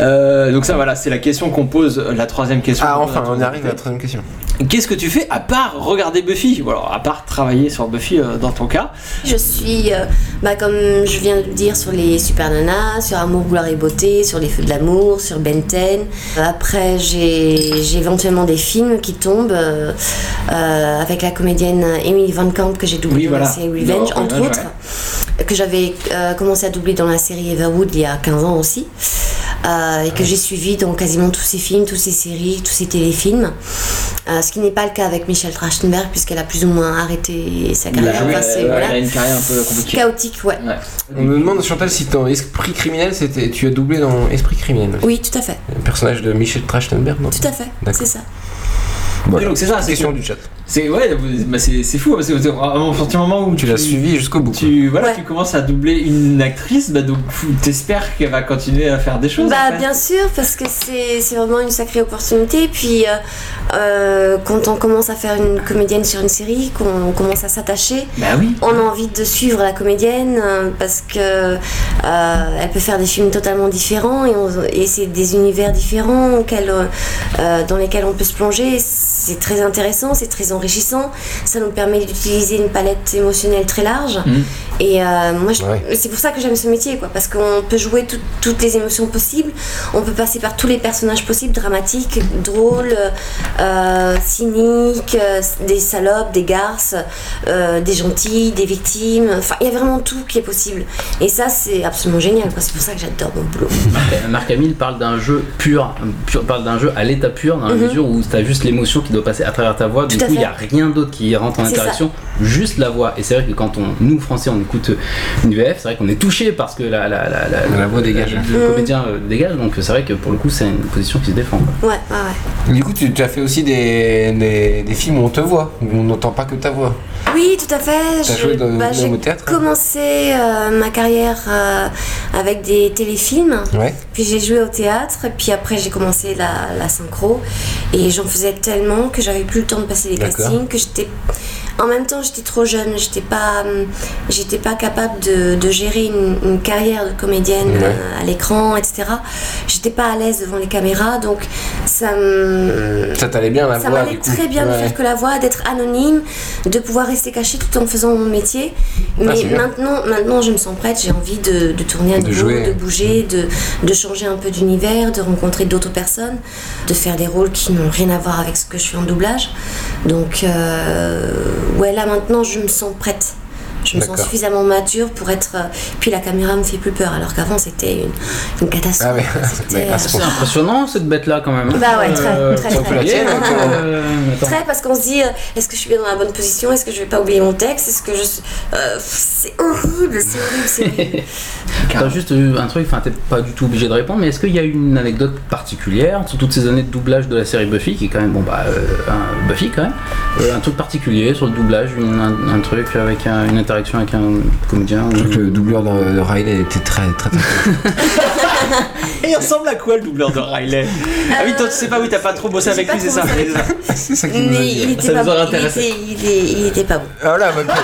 Euh, donc ça voilà, c'est la question qu'on pose, la troisième question. Ah, qu'on pose enfin, on arrive à la troisième question. Qu'est-ce que tu fais à part regarder Buffy Ou alors à part travailler sur Buffy euh, dans ton cas Je suis, euh, bah, comme je viens de le dire, sur les Super Nanas, sur Amour, gloire et beauté, sur les Feux de l'amour, sur Ben 10. Après, j'ai éventuellement des films qui tombent euh, euh, avec la comédienne Emily Van Camp que j'ai doublé Oui, dans la série Revenge, entre autres. Que j'avais euh, commencé à doubler dans la série Everwood il y a 15 ans aussi. Euh, et que j'ai suivi dans quasiment tous ces films, toutes ces séries, tous ces téléfilms. Euh, ce qui n'est pas le cas avec Michelle Trachtenberg, puisqu'elle a plus ou moins arrêté sa carrière. Elle a- Enfin, c'est- ouais, voilà. elle a une carrière un peu compliquée. Chaotique, ouais. Ouais. On me demande, Chantal, si ton esprit criminel, c'était, tu as doublé dans Esprit criminel. Oui, tout à fait. Le personnage de Michel Trachtenberg, non? Tout à fait. D'accord. C'est ça. Et donc c'est ça, c'est Question que- du chat. C'est ouais, bah, c'est c'est fou parce que à un certain moment où Tu l'as suivi jusqu'au bout. tu voilà, Ouais. tu commences à doubler une actrice, bah donc t'espères qu'elle va continuer à faire des choses. Bah en fait. bien sûr parce que c'est c'est vraiment une sacrée opportunité puis euh, euh, quand on commence à faire une comédienne sur une série qu'on commence à s'attacher Bah oui. on a envie de suivre la comédienne euh, parce que euh, elle peut faire des films totalement différents et, c'est des univers différents dans lesquels on peut se plonger c'est très intéressant c'est très enrichissant ça nous permet d'utiliser une palette émotionnelle très large Mhm. Et euh, moi, Ouais. c'est pour ça que j'aime ce métier, quoi, parce qu'on peut jouer tout- toutes les émotions possibles, on peut passer par tous les personnages possibles, dramatiques, drôles, euh, cyniques, euh, des salopes, des garces, euh, des gentils, des victimes. Enfin, il y a vraiment tout qui est possible. Et ça, c'est absolument génial, quoi. C'est pour ça que j'adore mon boulot. Marc- Hamill parle d'un jeu pur, pur- parle d'un jeu à l'état pur, dans la Mhm. mesure où tu as juste l'émotion qui doit passer à travers ta voix. Du Tout coup, il n'y a rien d'autre qui rentre en interaction, juste la voix. Et c'est vrai que quand on, nous, Français, on écoute une VF, c'est vrai qu'on est touché parce que la, la, la, la, La voix dégage. Le Mhm. comédien euh, dégage, donc c'est vrai que pour le coup, c'est une position qui se défend. quoi. Ouais, ouais, ouais. Du coup, tu, tu as fait aussi des, des, des films où on te voit, où on n'entend pas que ta voix. Oui, tout à fait. T'as Je- joué dans- bah, J'ai théâtre commencé euh, ma carrière euh, avec des téléfilms. Ouais. Puis j'ai joué au théâtre, puis après j'ai commencé la, la synchro. Et j'en faisais tellement que j'avais plus le temps de passer les D'accord. castings, que j'étais. En même temps, j'étais trop jeune, j'étais pas, hum, j'étais pas capable de, de gérer une, une carrière de comédienne Ouais. euh, à l'écran, etc. J'étais pas à l'aise devant les caméras, donc ça me, Ça t'allait bien la ça voix, m'allait du coup. très bien de Ouais. faire que la voix, d'être anonyme, de pouvoir rester cachée tout en faisant mon métier. Ah, Mais maintenant, maintenant, je me sens prête, j'ai envie de, de tourner à De nouveau, jouer. de bouger, de, de changer un peu d'univers, de rencontrer d'autres personnes, de faire des rôles qui n'ont rien à voir avec ce que je fais en doublage. Donc, euh, ouais, là maintenant, je me sens prête. Je me sens suffisamment mature pour être. euh, Puis la caméra me fait plus peur, alors qu'avant c'était une, une catastrophe. Ah ouais, euh, C'est impressionnant cette bête-là quand même. hein. Bah ouais, très, très, compliqué, tienne, hein, euh. Très parce qu'on se dit euh, est-ce que je suis bien dans la bonne position? Est-ce que je vais pas oublier mon texte? Est-ce que je suis- euh, c'est horrible, c'est horrible. T'as juste eu un truc, enfin t'es pas du tout obligé de répondre, mais est-ce qu'il y a une anecdote particulière sur toutes ces années de doublage de la série Buffy, qui est quand même, bon bah, euh, un Buffy quand même, euh, un truc particulier sur le doublage, une- un, un truc avec un- une interaction avec un comédien Je crois que le doubleur de, de Riley était très très très. Et il ressemble à quoi le doubleur de Riley? Ah oui, toi tu sais pas, oui, t'as pas trop bossé avec lui, c'est ça. c'est ça. qui nous a Mais dit. il était Ça pas nous aurait bon. Il intéressé. était, il est- il était pas bon. Ah voilà, bah,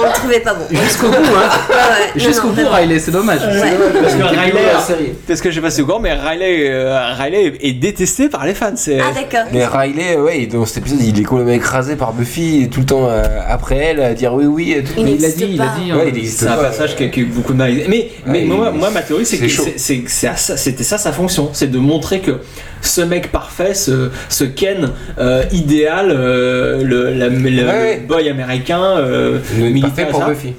On le trouvait pas bon. Jusqu'au bout, hein Ouais, ouais. Jusqu'au Non, bout, vraiment. Riley, c'est dommage. Ouais. Parce que Riley, parce que j'ai passé au courant, mais Riley, euh, Riley est détesté par les fans. C'est Ah d'accord. Mais Riley, ouais, dans cet épisode, il est complètement écrasé par Buffy, et tout le temps euh, après elle, à dire oui, oui. Et tout. Il Mais il a n'existe dit, il a dit. Ouais, hein. c'est un pas. passage qui a, qui a eu beaucoup de mal. Mais, mais Ouais, moi, ma théorie, c'est que c'était ça sa fonction. C'est de montrer que ce mec parfait, ce, ce Ken euh, idéal, euh, le, la- le- le ouais. boy américain, euh, militaire, parfait pour ça, Buffy.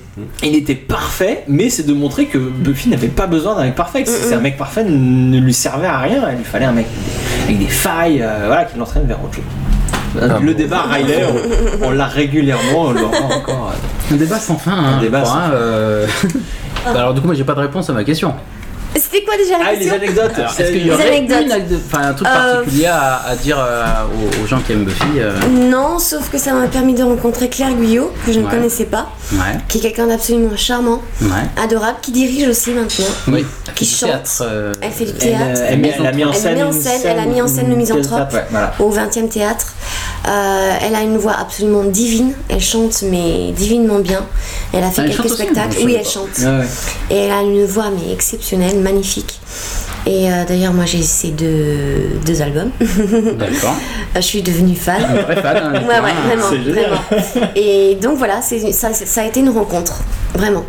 il était parfait, mais c'est de montrer que Buffy n'avait pas besoin d'un mec parfait. Que c'est un mec parfait ne lui servait à rien. Il lui fallait un mec avec des failles, euh, voilà, qui l'entraîne vers autre chose. Le débat Riley, on, on l'a régulièrement, on l'aura encore. Un débat sans fin. Hein, Un débat je crois, sans hein, euh. Bah alors du coup moi j'ai pas de réponse à ma question. C'était quoi déjà la Ah, les question? anecdotes Alors, c'est- Est-ce qu'il y Les aurait anecdotes. une anecdote- enfin, un truc Euh, particulier à, à dire euh, aux, aux gens qui aiment Buffy euh, Non, sauf que ça m'a permis de rencontrer Claire Guyot, que je ne Ouais. connaissais pas, Ouais. qui est quelqu'un d'absolument charmant, Ouais. adorable, qui dirige aussi maintenant. Oui. Qui chante. théâtre, euh, Elle fait du Elle, théâtre. euh, elle, met- elle a mis en Elle scène. met en une scène- elle a mis en scène le misanthrope. Ouais, voilà. au 20e théâtre. Euh, elle a une voix absolument divine. Elle chante, mais divinement bien. Elle a fait Ah, quelques aussi spectacles. Oui, elle chante. Ouais. Et elle a une voix mais exceptionnelle, magnifique. Et euh, d'ailleurs, moi j'ai ces deux, deux albums. D'accord. je suis devenue fan. Un vrai fan, hein, ouais, ouais, vraiment. Et donc voilà, ça, ça a été une rencontre, vraiment.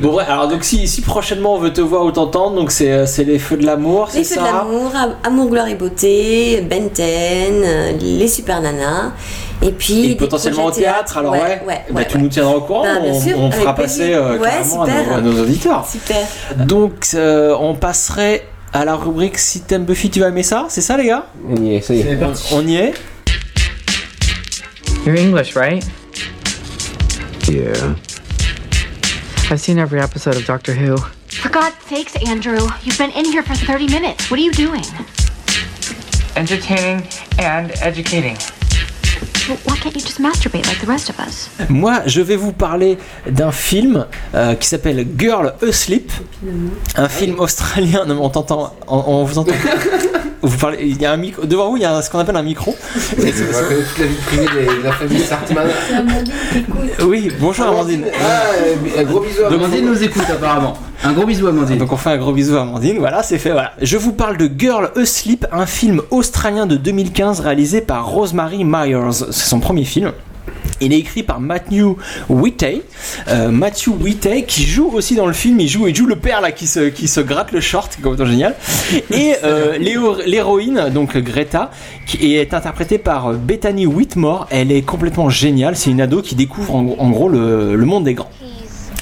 Bon, ouais, alors donc si, si prochainement on veut te voir ou t'entendre, donc c'est euh, les feux de l'amour, c'est Les feux ça de l'amour, Am- Amour, gloire et beauté, Ben 10, euh, les super nanas. Et puis. Et potentiellement au théâtre, alors ouais, ouais, Bah, ouais, tu nous tiendras au courant, Bah, on, fera passer euh, à nos, à nos auditeurs. Super. Donc euh, on passerait à la rubrique si t'aimes Buffy, tu vas aimer ça, c'est ça les gars On y est, ça y est. On y est You're English, right? Yeah. I've seen every episode of Doctor Who. For God's sakes, Andrew, you've been in here for 30 minutes. What are you doing? Entertaining and educating. Moi, je vais vous parler d'un film euh, qui s'appelle Girl Asleep, un film australien. Non, mais on t'entend, on, on vous entend. Vous parlez, il y a un micro devant vous, il y a un- ce qu'on appelle un micro. Va connaître toute la vie privée de la famille Sartman. Oui, bonjour Amandine. Ah, euh, gros bisous à Amandine nous écoute apparemment. Un gros bisou Amandine. Donc on fait un gros bisou à Amandine, voilà, c'est fait, voilà. Je vous parle de Girl Asleep, un film australien de 2015 réalisé par Rosemary Myers. C'est son premier film. Il est écrit par Matthew Whitey. Euh, Matthew Whitey qui joue aussi dans le film, il joue, il joue le père là qui se, qui se gratte le short, c'est complètement génial. Et euh, l'héro- l'héroïne, donc Greta, qui est interprétée par euh, Bethany Whitmore. Elle est complètement géniale. C'est une ado qui découvre en, gros- en gros le, le monde des grands.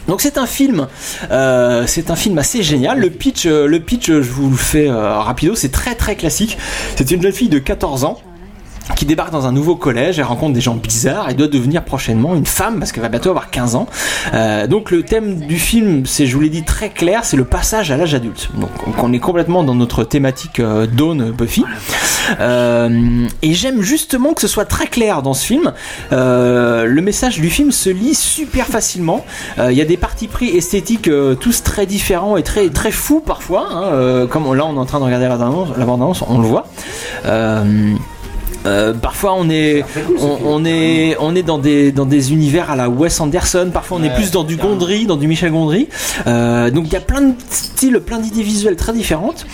Donc c'est un film, euh, c'est un film assez génial. Le pitch, le pitch, je vous le fais euh, rapido, c'est très très classique. C'est une jeune fille de 14 ans qui débarque dans un nouveau collège, elle rencontre des gens bizarres, elle doit devenir prochainement une femme parce qu'elle va bientôt avoir 15 ans. Euh, donc le thème du film, c'est, je vous l'ai dit très clair, c'est le passage à l'âge adulte. Donc on est complètement dans notre thématique euh, Dawn Buffy. Euh, et j'aime justement que ce soit très clair dans ce film. Le message du film se lit super facilement. Il y a des partis pris esthétiques tous très différents et très très fous parfois. hein. Comme là on est en train de regarder la bande-annonce, on le voit. Euh, parfois on est on, on est on est dans des dans des univers à la Wes Anderson. Parfois on est plus dans du. Gondry dans du Michel Gondry. Euh, donc il y a plein de styles plein d'idées visuelles très différentes.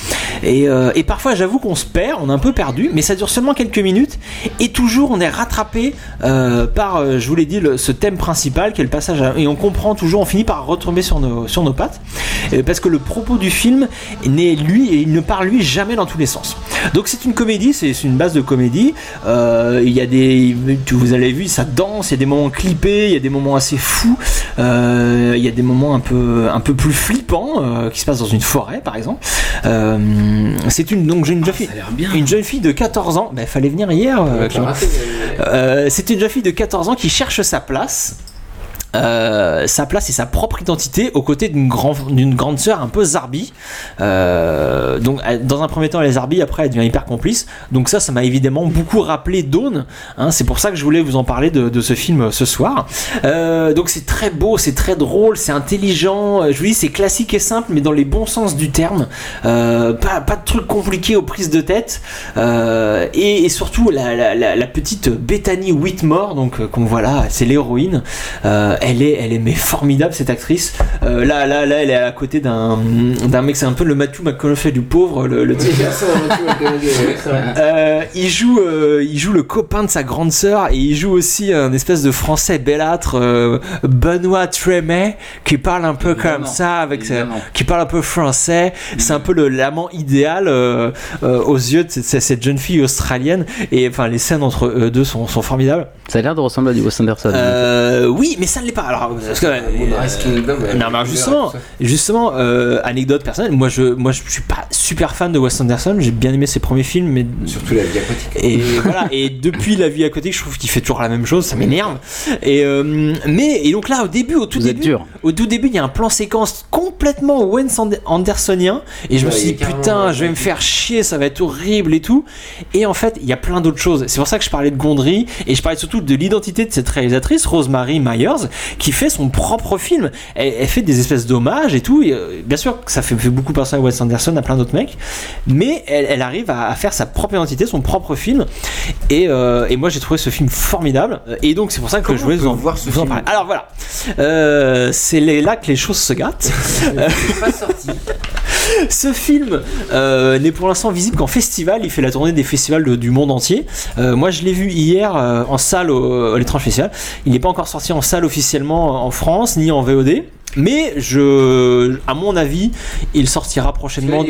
Et, euh, et parfois j'avoue qu'on se perd on est un peu perdu mais ça dure seulement quelques minutes. Et toujours on est rattrapé euh, par euh, je vous l'ai dit le- ce thème principal qui est le passage à- et on comprend toujours on finit par retomber sur nos sur nos pattes. Euh, parce que le propos du film n'est lui et il ne part lui jamais dans tous les sens. Donc c'est une comédie c'est une base de comédie il y a des vous avez vu ça danse il y a des moments clippés il y a des moments assez fous euh, il y a des moments un peu un peu plus flippants euh, qui se passent dans une forêt par exemple Euh, c'est une donc j'ai une jeune fille une jeune fille de 14 ans il fallait venir hier euh. Euh, c'est une jeune fille de 14 ans qui cherche sa place. Euh, sa place et sa propre identité aux côtés d'une grand, d'une grande sœur un peu zarbi. Euh, donc, dans un premier temps, elle est zarbi, après, elle devient hyper complice. Donc, ça, ça m'a évidemment beaucoup rappelé Dawn. hein. c'est pour ça que je voulais vous en parler de, ce film euh, ce soir. Donc, c'est très beau, c'est très drôle, c'est intelligent. Je vous dis, c'est classique et simple, mais dans les bons sens du terme. Pas, pas de trucs compliqués aux prises de tête. Et, surtout, la, petite Bethany Whitmore, donc, qu'on voit là, c'est l'héroïne. Euh, elle est, elle est mais formidable cette actrice. Euh, là, là, là, elle est à côté d'un, d'un mec, c'est un peu le Matthew McConaughey du pauvre, le, le. Euh, il joue, euh, il joue le copain de sa grande sœur et il joue aussi un espèce de français belâtre, euh, Benoît Trémet, qui parle un peu comme ça, avec sa- qui parle un peu français. C'est un peu le l'amant idéal euh, euh, aux yeux de cette, cette jeune fille australienne. Et enfin, les scènes entre eux deux sont, sont formidables. Ça a l'air de ressembler à du Wes Anderson. Euh, oui, mais ça pas. Alors, parce que, Moonrise Kingdom, euh, non, mais alors, justement, justement, euh, anecdote personnelle. Moi, je, moi, je suis pas super fan de Wes Anderson. J'ai bien aimé ses premiers films, mais Surtout la vie aquatique. et voilà. Et depuis la vie à côté, je trouve qu'il fait toujours la même chose. Ça m'énerve. Et euh, mais et donc là, au début, au tout Vous êtes début, dur. Au tout début, il y a un plan séquence complètement Wes And- Andersonien. Et je me suis dit putain, je vais me faire chier, ça va être horrible et tout. Et en fait, il y a plein d'autres choses. C'est pour ça que je parlais de Gondry et je parlais surtout de l'identité de cette réalisatrice, Rosemary Myers, qui fait son propre film. Elle, elle fait des espèces d'hommages et tout. Et, euh, bien sûr, ça fait, fait beaucoup penser à Wes Anderson, à plein d'autres mecs. Mais elle, elle arrive à, à faire sa propre identité, son propre film. Et, euh, et moi, j'ai trouvé ce film formidable. Et donc, c'est pour ça que Comment je voulais vous en, voir ce vous en film? parler. Alors voilà, Euh, c'est là que les choses se gâtent. Pas sorti. Ce film euh, n'est pour l'instant visible qu'en festival. Il fait la tournée des festivals de- du monde entier. Euh, moi, je l'ai vu hier euh, en salle au, à l'étrange festival. Il n'est pas encore sorti en salle officiellement en France ni en VOD. Mais je, à mon avis, il sortira prochainement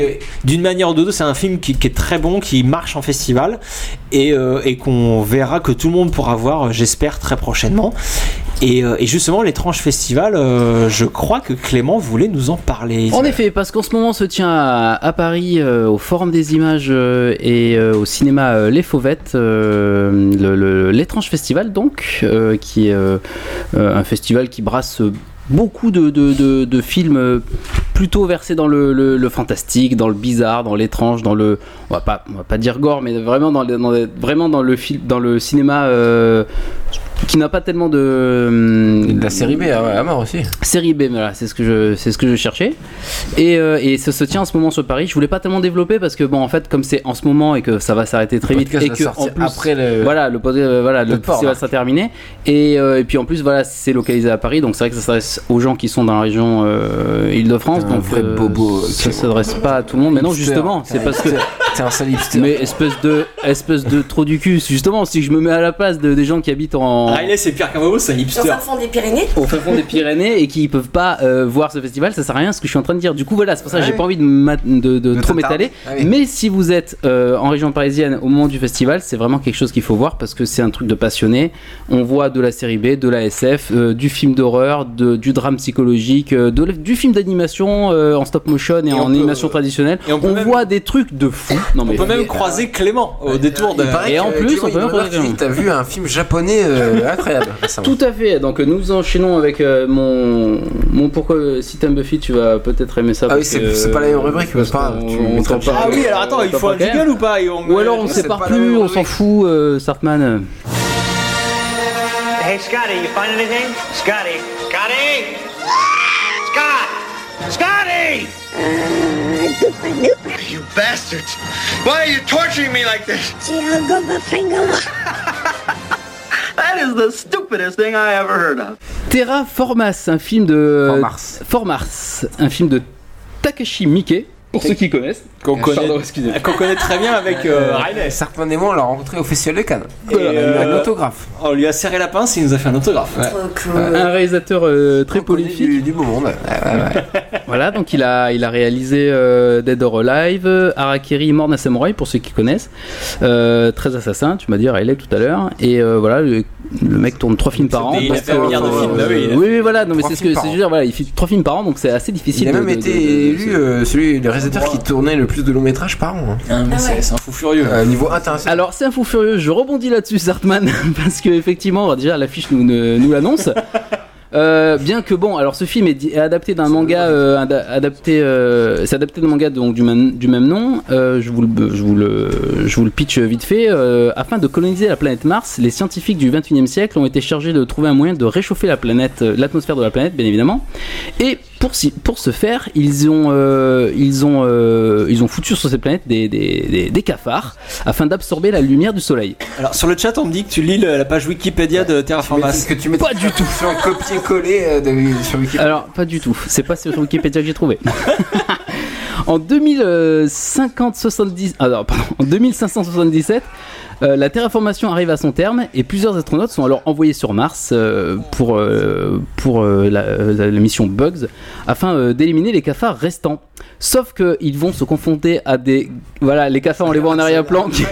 d'une manière ou de l'autre. C'est un film qui, qui est très bon, qui marche en festival et, euh, et qu'on verra que tout le monde pourra voir, j'espère, très prochainement. Et, euh, et justement, l'étrange festival, euh, je crois que Clément voulait nous en parler. En effet, parce qu'en ce moment se tient à, à Paris, euh, au Forum des images euh, et euh, au cinéma euh, Les Fauvettes, euh, le- le- l'étrange festival, donc, euh, qui est euh, euh, un festival qui brasse euh, beaucoup de, films plutôt versés dans le, le- fantastique, dans le bizarre, dans l'étrange, dans le, on va pas, on va pas dire gore, mais vraiment dans le, dans le- vraiment dans le film, dans le cinéma. euh, qui n'a pas tellement de De la série B à, à mort aussi. Série B, voilà, c'est ce que je, c'est ce que je cherchais. Et, euh, et ça se tient en ce moment sur Paris. Je voulais pas tellement développer parce que bon, en fait, comme c'est en ce moment et que ça va s'arrêter très Le vite et va que en plus, après le- voilà, le, euh, voilà, le, le port, là. sera terminé. Et, euh, et puis en plus, voilà, c'est localisé à Paris, donc c'est vrai que ça s'adresse aux gens qui sont dans la région euh, Île-de-France. Donc vrai bobo, ça s'adresse pas à tout le monde. Mais non, justement, c'est parce que. T'es un sale hipster. mais espèce de espèce de trou du cul. Justement, si je me mets à la place de, des gens qui habitent en Riley, c'est Pierre Camago, c'est un hipster. un fond des Pyrénées au fin fond des Pyrénées et qui peuvent pas euh, voir ce festival, ça sert à rien ce que je suis en train de dire. Du coup, voilà, c'est pour ça que Ah j'ai pas envie de, ma- de, de De trop m'étaler. Ah oui. Mais si vous êtes euh, en région parisienne au moment du festival, c'est vraiment quelque chose qu'il faut voir parce que c'est un truc de passionné. On voit de la série B, de la SF, euh, du film d'horreur, de- du drame psychologique, de- du film d'animation euh, en stop motion et, en peut- animation traditionnelle. et on on peut même- voit des trucs de fou. Non mais On peut même croiser Clément au détour de. Et en plus, on peut même croiser T'as vu un film japonais euh, incroyable récemment. Tout à fait. Donc nous enchaînons avec euh, mon mon pourquoi si t'aimes Buffy, tu vas peut-être aimer ça. Ah oui, c'est- c'est pas la même rubrique, mais pas on parle. Ah oui, alors attends, il faut un jingle ou pas on Ou alors on c'est sépare plus, on s'en fout, euh, Sartman. Hey, Scotty, you find anything? Scotty. Scotty! Scott! Scotty! You bastards! Why are you torturing me like this? That is the stupidest thing I ever heard of. Terra Formas, un film de For Mars. For Mars, un film de Takashi Miike. Pour ceux qui connaissent. Qu'on connaît, Pardon, excusez-moi. qu'on connaît très bien avec euh, Riley. Sartman et moi, on l'a rencontré au Festival de Cannes. Et, il a eu un euh, autographe. On lui a serré la pince et il nous a fait un autographe. Un réalisateur euh, très prolifique. Du, du beau monde. Ouais, ouais, ouais. Voilà, donc il a, il a réalisé euh, Dead or Alive, euh, Harakiri, Mort d'un samouraï, pour ceux qui connaissent. Euh, 13 assassins, tu m'as dit, Riley tout à l'heure. Et euh, voilà, le, le mec tourne 3 films par an. Il a fait un milliard de euh, films, oui, oui, voilà, non, mais trois c'est ce films que par c'est an. je veux dire, voilà, il fait 3 films par an, donc c'est assez difficile. Il a de- même de- été de- de- élu euh, celui, le réalisateur qui tournait le plus de longs métrages par an. hein. Mais Ah c'est ouais. un fou furieux. Euh, niveau international. Alors c'est un fou furieux, je rebondis là-dessus Sartman, parce que effectivement déjà l'affiche nous, l'annonce. Euh, bien que bon, alors ce film est, adapté d'un manga, euh, ada- adapté, euh, c'est adapté d'un manga donc du même, du même nom. Euh, je vous le, je vous le, je vous le pitch vite fait. Euh, afin de coloniser la planète Mars, les scientifiques du 21e siècle ont été chargés de trouver un moyen de réchauffer la planète, l'atmosphère de la planète, bien évidemment. Et pour, si- pour ce faire, ils ont, euh, ils ont, euh, ils ont foutu sur cette planète des, des, des, des cafards afin d'absorber la lumière du soleil. Alors sur le chat, on me dit que tu lis le- la page Wikipédia de Terraformas. c'est que tu mets Pas du tout. sur un copier-coller euh, de- sur Wikipédia. Alors, pas du tout. C'est pas sur Wikipédia que j'ai trouvé. En 2050 70 ah non, pardon, en 2577, euh, la terraformation arrive à son terme et plusieurs astronautes sont alors envoyés sur Mars euh, pour, euh, pour euh, la, la- la mission Bugs afin euh, d'éliminer les cafards restants. Sauf qu'ils vont se confronter à des. Voilà, les cafards, on les voit en arrière-plan, qui,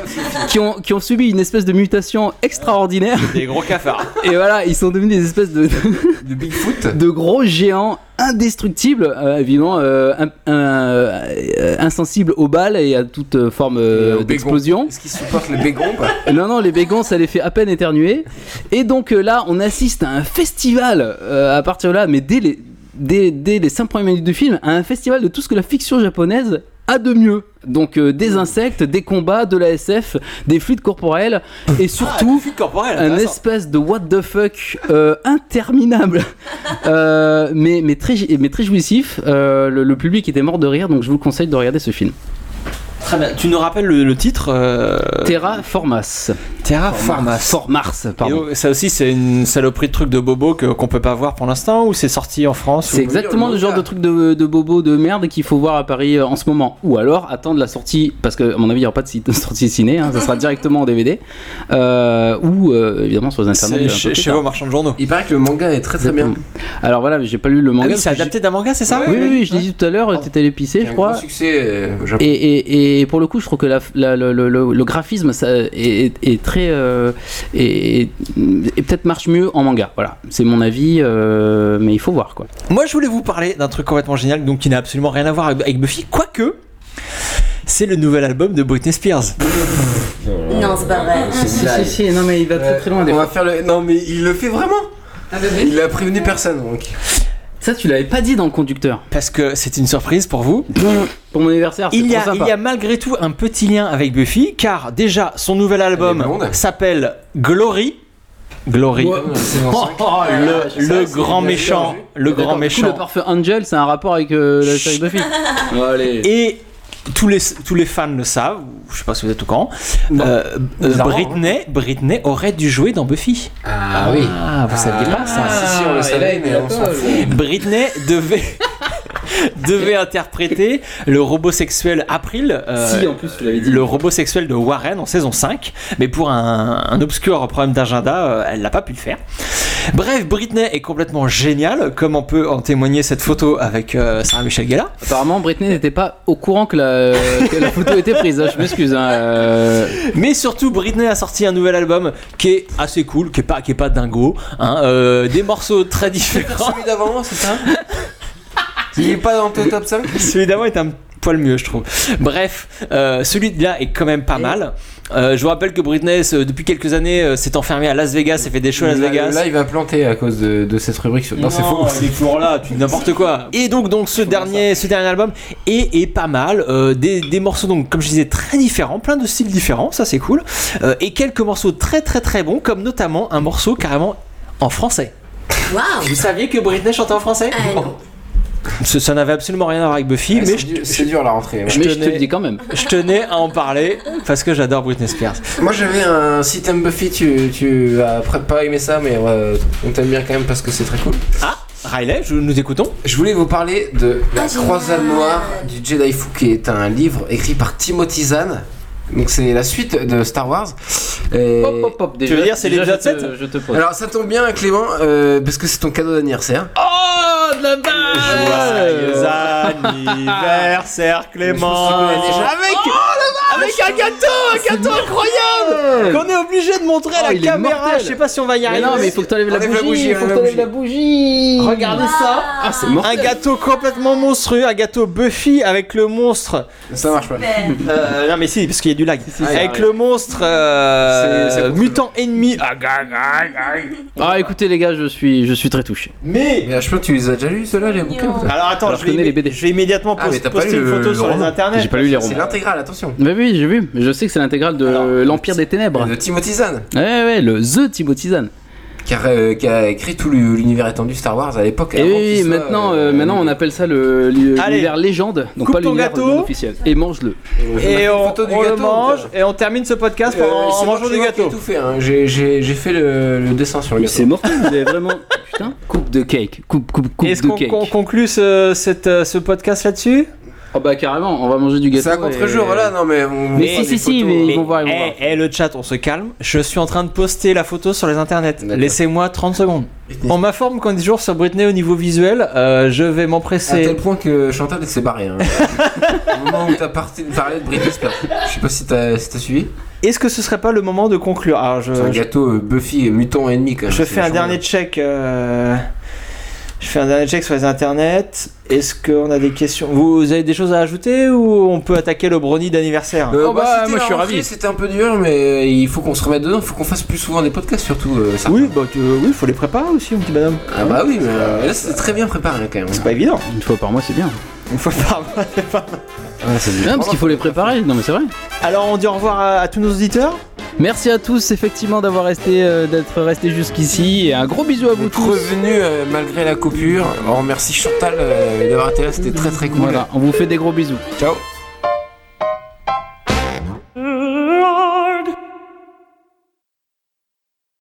qui ont, qui ont subi une espèce de mutation extraordinaire. Des gros cafards. Et voilà, ils sont devenus des espèces de, De Bigfoot. de gros géants indestructibles, euh, évidemment euh, un- un- euh, insensibles aux balles et à toute forme euh, d'explosion. Est-ce qu'ils supportent le bégon ou pas? Non, non, les bégons, ça les fait à peine éternuer. Et donc là, on assiste à un festival à partir de là, mais dès les, dès, dès les 5 premières minutes du film, à un festival de tout ce que la fiction japonaise a de mieux. Donc euh, des insectes, des combats, de la SF, des fluides corporels et surtout corporelle, un espèce de what the fuck euh, interminable, Euh, mais, mais, très, mais très jouissif. Le, le public était mort de rire, donc je vous conseille de regarder ce film. Très bien. Tu nous rappelles le, le titre euh, Terra Formas. Terra Formas. Formars, pardon. ça aussi, c'est une saloperie de truc de bobo qu'on peut pas voir pour l'instant ou c'est sorti en France C'est ou- exactement le genre de truc de, de bobo de merde qu'il faut voir à Paris euh, en ce moment. Ou alors attendre la sortie, parce que à mon avis il n'y aura pas de site- sortie ciné, hein, ça sera directement en DVD. Euh, ou euh, évidemment sur les internets. Un chez, chez vos marchands de journaux. Il paraît que le manga est très très bien. Alors voilà, j'ai pas lu le Ah manga. oui, c'est adapté d'un manga, c'est ça Oui, oui, oui, je l'ai dit tout à l'heure, t'étais allé pisser, je a un crois. gros succès. Et, et, et pour le coup, je trouve que la- la- le, le- le- le graphisme ça, est, est- est très. euh, et, et- et peut-être marche mieux en manga. Voilà, c'est mon avis, euh, mais il faut voir quoi. Moi, je voulais vous parler d'un truc complètement génial, donc qui n'a absolument rien à voir avec- Buffy, quoique. C'est le nouvel album de Britney Spears. Non, c'est pas vrai. Une blague. si, non, mais il va très très loin. On va faire le. Non, mais il le fait vraiment. Il a prévenu personne donc. Ça, tu l'avais pas dit dans le conducteur. Parce que c'est une surprise pour vous. Pour mon anniversaire, Il y, trop a, il sympa. y a malgré tout un petit lien avec Buffy, car déjà son nouvel album s'appelle Glory. Glory. Ouais. Oh, le grand méchant. Le grand coup, méchant. le parfum Angel, c'est un rapport avec euh, la série Buffy. Allez. Et tous les, tous les fans le savent, je sais pas si vous êtes au courant, euh, euh, Britney, Britney aurait dû jouer dans Buffy. Ah oui. Ah, vous saviez pas ça Si, si, on le savait, mais on s'en fout. Britney devait devait interpréter le robot sexuel April, euh, Si, en plus, tu l'avais dit. le robot sexuel de Warren en saison 5, mais pour un, un obscur problème d'agenda, euh, elle n'a pas pu le faire. Bref, Britney est complètement géniale, comme on peut en témoigner cette photo avec euh, Sarah Michel Gellar. Apparemment, Britney n'était pas au courant que la, que la photo était prise. hein, Je m'excuse. hein, euh. Mais surtout, Britney a sorti un nouvel album qui est assez cool, qui est pas, qui est pas dingo, hein, euh, des morceaux très différents. Celui d'avant, c'est ça? Il est pas dans ton top 5 Celui d'avant est un poil mieux, je trouve. Bref, euh, celui de là est quand même pas mal. Euh, je vous rappelle que Britney, euh, depuis quelques années, euh, s'est enfermée à Las Vegas et fait des shows à Las Vegas. Là, il va planter à cause de, de cette rubrique. sur- Non, c'est faux. il est toujours là, tu n'importe quoi. Et donc, donc ce dernier, ce dernier album est, est pas mal. euh, des, des morceaux donc, comme je disais, très différents, plein de styles différents, ça c'est cool. Euh, et quelques morceaux très très très bons, comme notamment un morceau carrément en français. Waouh Vous saviez que Britney chantait en français? Ah, non. Ça, ça n'avait absolument rien à voir avec Buffy, Ouais, mais c'est je, dur- la rentrée. ouais. Mais je te tenais- le dis quand même. je tenais à en parler parce que j'adore Britney Spears. Moi j'avais un. Si t'aimes Buffy, tu, tu vas pas aimer ça, mais euh, on t'aime bien quand même parce que c'est très cool. Ah, Riley, je, nous écoutons. Je voulais vous parler de La Ah. Croisade Noire du Jedi Fou, qui est un livre écrit par Timothy Zahn. Donc c'est la suite de Star Wars. Et- Hop, hop, hop. Déjà, veux dire, c'est l'épisode je te- 7? Je te pose. Alors ça tombe bien Clément, euh, parce que c'est ton cadeau d'anniversaire. oh, de la Joyeux anniversaire Clément. Souvenais déjà. Avec, un gâteau, un gâteau incroyable qu'on est obligé de montrer à Oh, la est caméra. Je sais pas si on va y arriver. non, mais il faut que t'enlèves la bougie. bougie, Il faut que enlève la t'enlèves la bougie. Regardez ça. Ah, c'est Un gâteau complètement monstrueux, un gâteau Buffy avec le monstre. Ça marche pas. Euh, non mais si, parce qu'il y a du lag. avec le monstre euh, C'est- c'est mutant ennemi. Ah. Ah, écoutez, les gars, je suis, je suis très touché. Mais Mais je pense que tu les as déjà lus ceux-là, les bouquins alors attends, Alors, je, je connais les BD. je vais immédiatement Ah, mais poster une le- photo le sur les roman internets. J'ai pas lu les C'est romans. l'intégrale, attention. Mais oui, j'ai vu. Mais je sais que c'est l'intégrale de l'Empire des Ténèbres. De Timothy Zahn, Ouais, ouais, le The Timothy Zahn. qui a, euh, qui a écrit tout l'univers étendu Star Wars à l'époque. Et oui, maintenant, euh, euh, maintenant, on appelle ça le- l'univers légende, donc Coupe pas ton l'univers officiel. Et mange-le. Et une on, le mange pas et on termine ce podcast Euh, en, mangeant du gâteau. tout fait, hein. j'ai j'ai- j'ai fait le, le dessin sur le gâteau. c'est mortel, vous avez vraiment. Putain, coupe de cake. Coupe, coupe, coupe Est-ce de qu'on cake. qu'on conclut ce, cette, euh, ce podcast là-dessus? Oh bah carrément, on va manger du gâteau. C'est un contre-jour, et- voilà, non mais. on- Mais si, si, des si, mais euh, ils vont voir, ils vont voir. Eh, eh, le chat, on se calme. Je suis en train de poster la photo sur les internets. Laissez-moi 30 secondes. On m'informe qu'on est toujours sur Britney au niveau visuel. Euh, je vais À m'empresser. tel point que Chantal s'est barré. Hein. Au moment où t'as parti- parlé de Britney Spears. Je sais pas si t'as si t'as suivi. Est-ce que ce serait pas le moment de conclure? Alors, je, C'est un je- gâteau euh, Buffy mutant ennemi quand même. je fais un dernier check. euh, Je fais un dernier check sur les internets. Est-ce qu'on a des questions? Vous avez des choses à ajouter ou on peut attaquer le brownie d'anniversaire? Euh, Oh bah, c'était moi, je suis ravi. C'était un peu dur, mais il faut qu'on se remette dedans. Il faut qu'on fasse plus souvent des podcasts, surtout. euh, ça. Oui, bah tu- oui, faut les préparer aussi, mon petit bonhomme. Ah bah oui, mais euh, là c'était très bien préparé quand même. C'est pas évident. Une fois par mois, c'est bien. Une fois par mois, c'est pas mal. C'est bien parce qu'il faut les préparer. Non mais c'est vrai. Alors on dit au revoir à, à tous nos auditeurs. Merci à tous effectivement d'avoir resté euh, d'être resté jusqu'ici et un gros bisou à vous tous. revenu euh, malgré la coupure. On remercie Chantal euh, d'avoir été là, c'était très très cool. Voilà, on vous fait des gros bisous. Ciao.